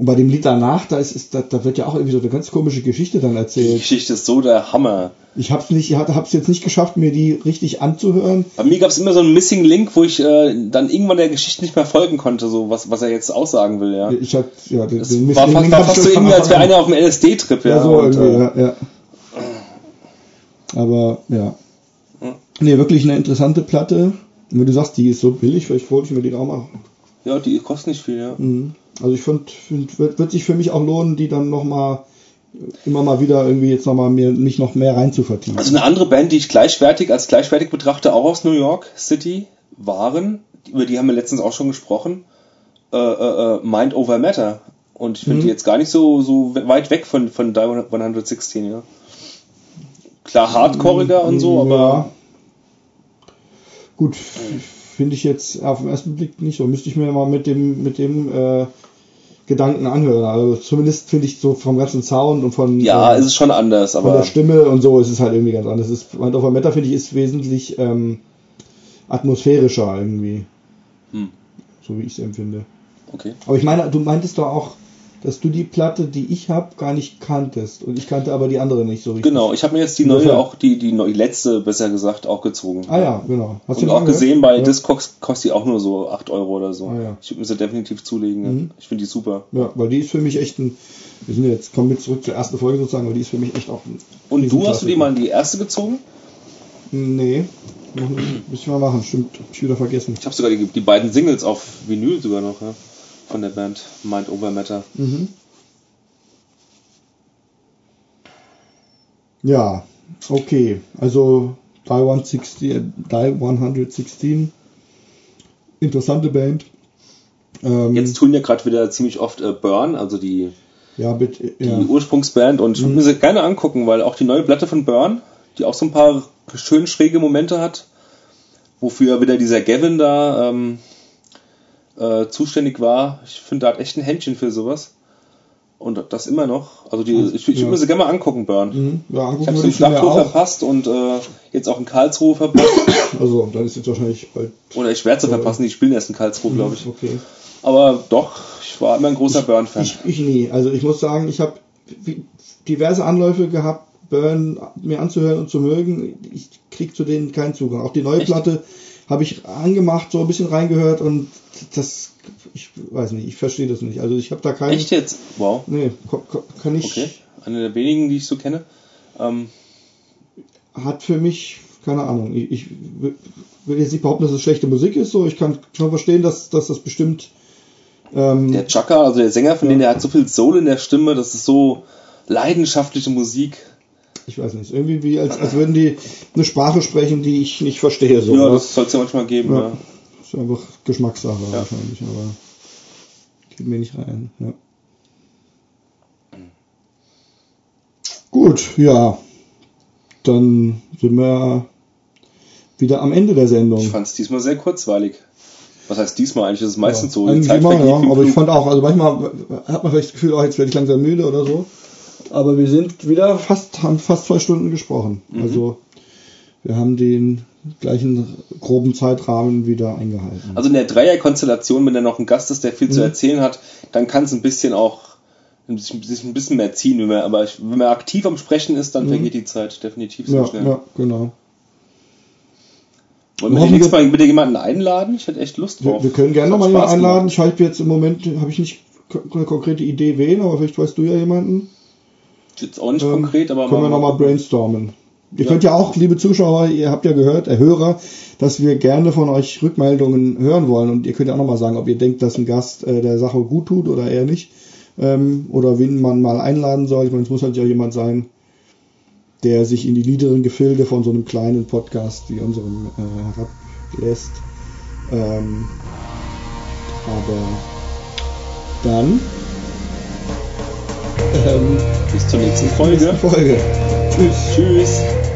Und bei dem Lied danach, da ist, ist da, da wird ja auch irgendwie so eine ganz komische Geschichte dann Die erzählt. Geschichte ist so der Hammer. Ich hab's nicht, ich hab's jetzt nicht geschafft, mir die richtig anzuhören. Bei mir gab es immer so einen Missing Link, wo ich äh, dann irgendwann der Geschichte nicht mehr folgen konnte, so was, was er jetzt aussagen will, ja. Ich hab, ja, den, Das den war, Missing Link war fast so irgendwie, als wäre einer auf dem LSD-Trip, ja. Ja, so und, irgendwie, äh, ja, ja. Aber, ja. Hm. Nee, wirklich eine interessante Platte. Und wenn du sagst, die ist so billig, vielleicht wollte ich mir die auch mal. ja, die kostet nicht viel, ja. Mhm. Also ich finde, find, wird, wird sich für mich auch lohnen, die dann nochmal immer mal wieder irgendwie jetzt nochmal mir mich noch mehr rein zu vertiefen. Also eine andere Band, die ich gleichwertig als gleichwertig betrachte, auch aus New York City, waren, über die haben wir letztens auch schon gesprochen, äh, äh, äh, Mind Over Matter. Und ich finde Mhm. die jetzt gar nicht so, so weit weg von, von Die 116, ja. Klar hardcoreiger und so, aber Ja. Gut, finde ich jetzt auf den ersten Blick nicht so. Müsste ich mir mal mit dem, mit dem äh, Gedanken anhören. Also zumindest finde ich so vom ganzen Sound und von, ja, äh, es ist schon anders, von aber der Stimme und so ist es halt irgendwie ganz anders. Es ist, Mind over Matter finde ich ist wesentlich ähm, atmosphärischer irgendwie. Hm. So wie ich es empfinde. okay. Aber ich meine, du meintest doch auch, dass du die Platte, die ich habe, gar nicht kanntest. Und ich kannte aber die andere nicht so richtig. Genau, ich habe mir jetzt die Insofern- neue, auch die, die neue, letzte, besser gesagt, auch gezogen. Ah ja, genau. Hast Und die auch angehört? gesehen, bei ja. Discogs kostet die auch nur so 8 Euro oder so. Ah, ja. Ich würde mir sie definitiv zulegen. ja. Mhm. Ich finde die super. Ja, weil die ist für mich echt ein. Wir sind jetzt, kommen jetzt zurück zur ersten Folge sozusagen, aber die ist für mich echt auch ein. Und du hast du die mal in die erste gezogen? Nee. Müssen wir machen, stimmt. Hab ich wieder vergessen. Ich habe sogar die, die beiden Singles auf Vinyl sogar noch, ja, von der Band Mind Over Matter. Mhm. Ja, okay. Also Die 160, äh, Die 116. Interessante Band. Ähm, Jetzt tun ja gerade wieder ziemlich oft äh, Burn, also die, ja, bitte. die Ja. Ursprungsband. Und ich würde mir sie gerne angucken, weil auch die neue Platte von Burn, die auch so ein paar schön schräge Momente hat, wofür wieder dieser Gavin da ähm, äh, zuständig war. Ich finde, da hat echt ein Händchen für sowas. Und das immer noch. Also die, ich, ich Ja. würde mir sie gerne mal angucken, Burn. Mhm. Ja, Ich habe sie in Schlachthof verpasst und äh, jetzt auch in Karlsruhe verpasst. Also, dann ist jetzt wahrscheinlich bald. Oder ich werde sie verpassen, die spielen erst in Karlsruhe, glaube ich. Okay. Aber doch, ich war immer ein großer Burn-Fan. Ich, ich nie. Also ich muss sagen, ich habe diverse Anläufe gehabt, Burn mir anzuhören und zu mögen. Ich krieg zu denen keinen Zugang. Auch die neue Echt? Platte habe ich angemacht, so ein bisschen reingehört und das, ich weiß nicht, ich verstehe das nicht. Also ich habe da keinen. Echt jetzt? Wow. Nee, kann ich. Okay. Eine der wenigen, die ich so kenne. Ähm, Hat für mich keine Ahnung. Ich, ich will jetzt nicht behaupten, dass es schlechte Musik ist. So, ich kann schon verstehen, dass, dass das bestimmt. Ähm, der Chaka, also der Sänger von denen, der hat so viel Soul in der Stimme, das ist so leidenschaftliche Musik. Ich weiß nicht, irgendwie wie als, als würden die eine Sprache sprechen, die ich nicht verstehe. So, ja, oder? das soll es ja manchmal geben. Ja. Ja. ist einfach Geschmackssache Ja. wahrscheinlich, aber geht mir nicht rein. Ja. Gut, ja. Dann sind wir wieder am Ende der Sendung. Ich fand es diesmal sehr kurzweilig. Was heißt diesmal eigentlich? Das ist meistens so. Die Zeit immer, ja, aber ich fand auch, also manchmal hat man vielleicht das Gefühl, oh, jetzt werde ich langsam müde oder so. Aber wir sind wieder fast, haben fast zwei Stunden gesprochen. Mhm. Also wir haben den gleichen groben Zeitrahmen wieder eingehalten. Also in der Dreierkonstellation, wenn da noch ein Gast ist, der viel Mhm. zu erzählen hat, dann kann es ein bisschen auch sich ein bisschen mehr ziehen. Wenn man, aber wenn man aktiv am Sprechen ist, dann vergeht die Zeit definitiv sehr Mhm. ja, schnell. ja, genau. Wollen wir wir- mal wieder jemanden einladen? Ich hätte echt Lust Wir, drauf. wir können gerne Das noch hat mal jemanden einladen. Ich habe jetzt im Moment, habe ich nicht eine konkrete Idee wen, aber vielleicht weißt du ja jemanden. Jetzt auch nicht ähm, konkret, aber können wir nochmal brainstormen. Ihr könnt ja auch, liebe Zuschauer, ihr habt ja gehört, äh, Hörer, dass wir gerne von euch Rückmeldungen hören wollen und ihr könnt ja auch nochmal sagen, ob ihr denkt, dass ein Gast äh, der Sache gut tut oder eher nicht. Ähm, oder wen man mal einladen soll. Ich meine, es muss halt ja jemand sein, der sich in die niederen Gefilde von so einem kleinen Podcast wie unserem äh, herablässt. Ähm, aber dann ähm, bis zur nächsten Folge. nächsten Folge. Tschüss. Tschüss.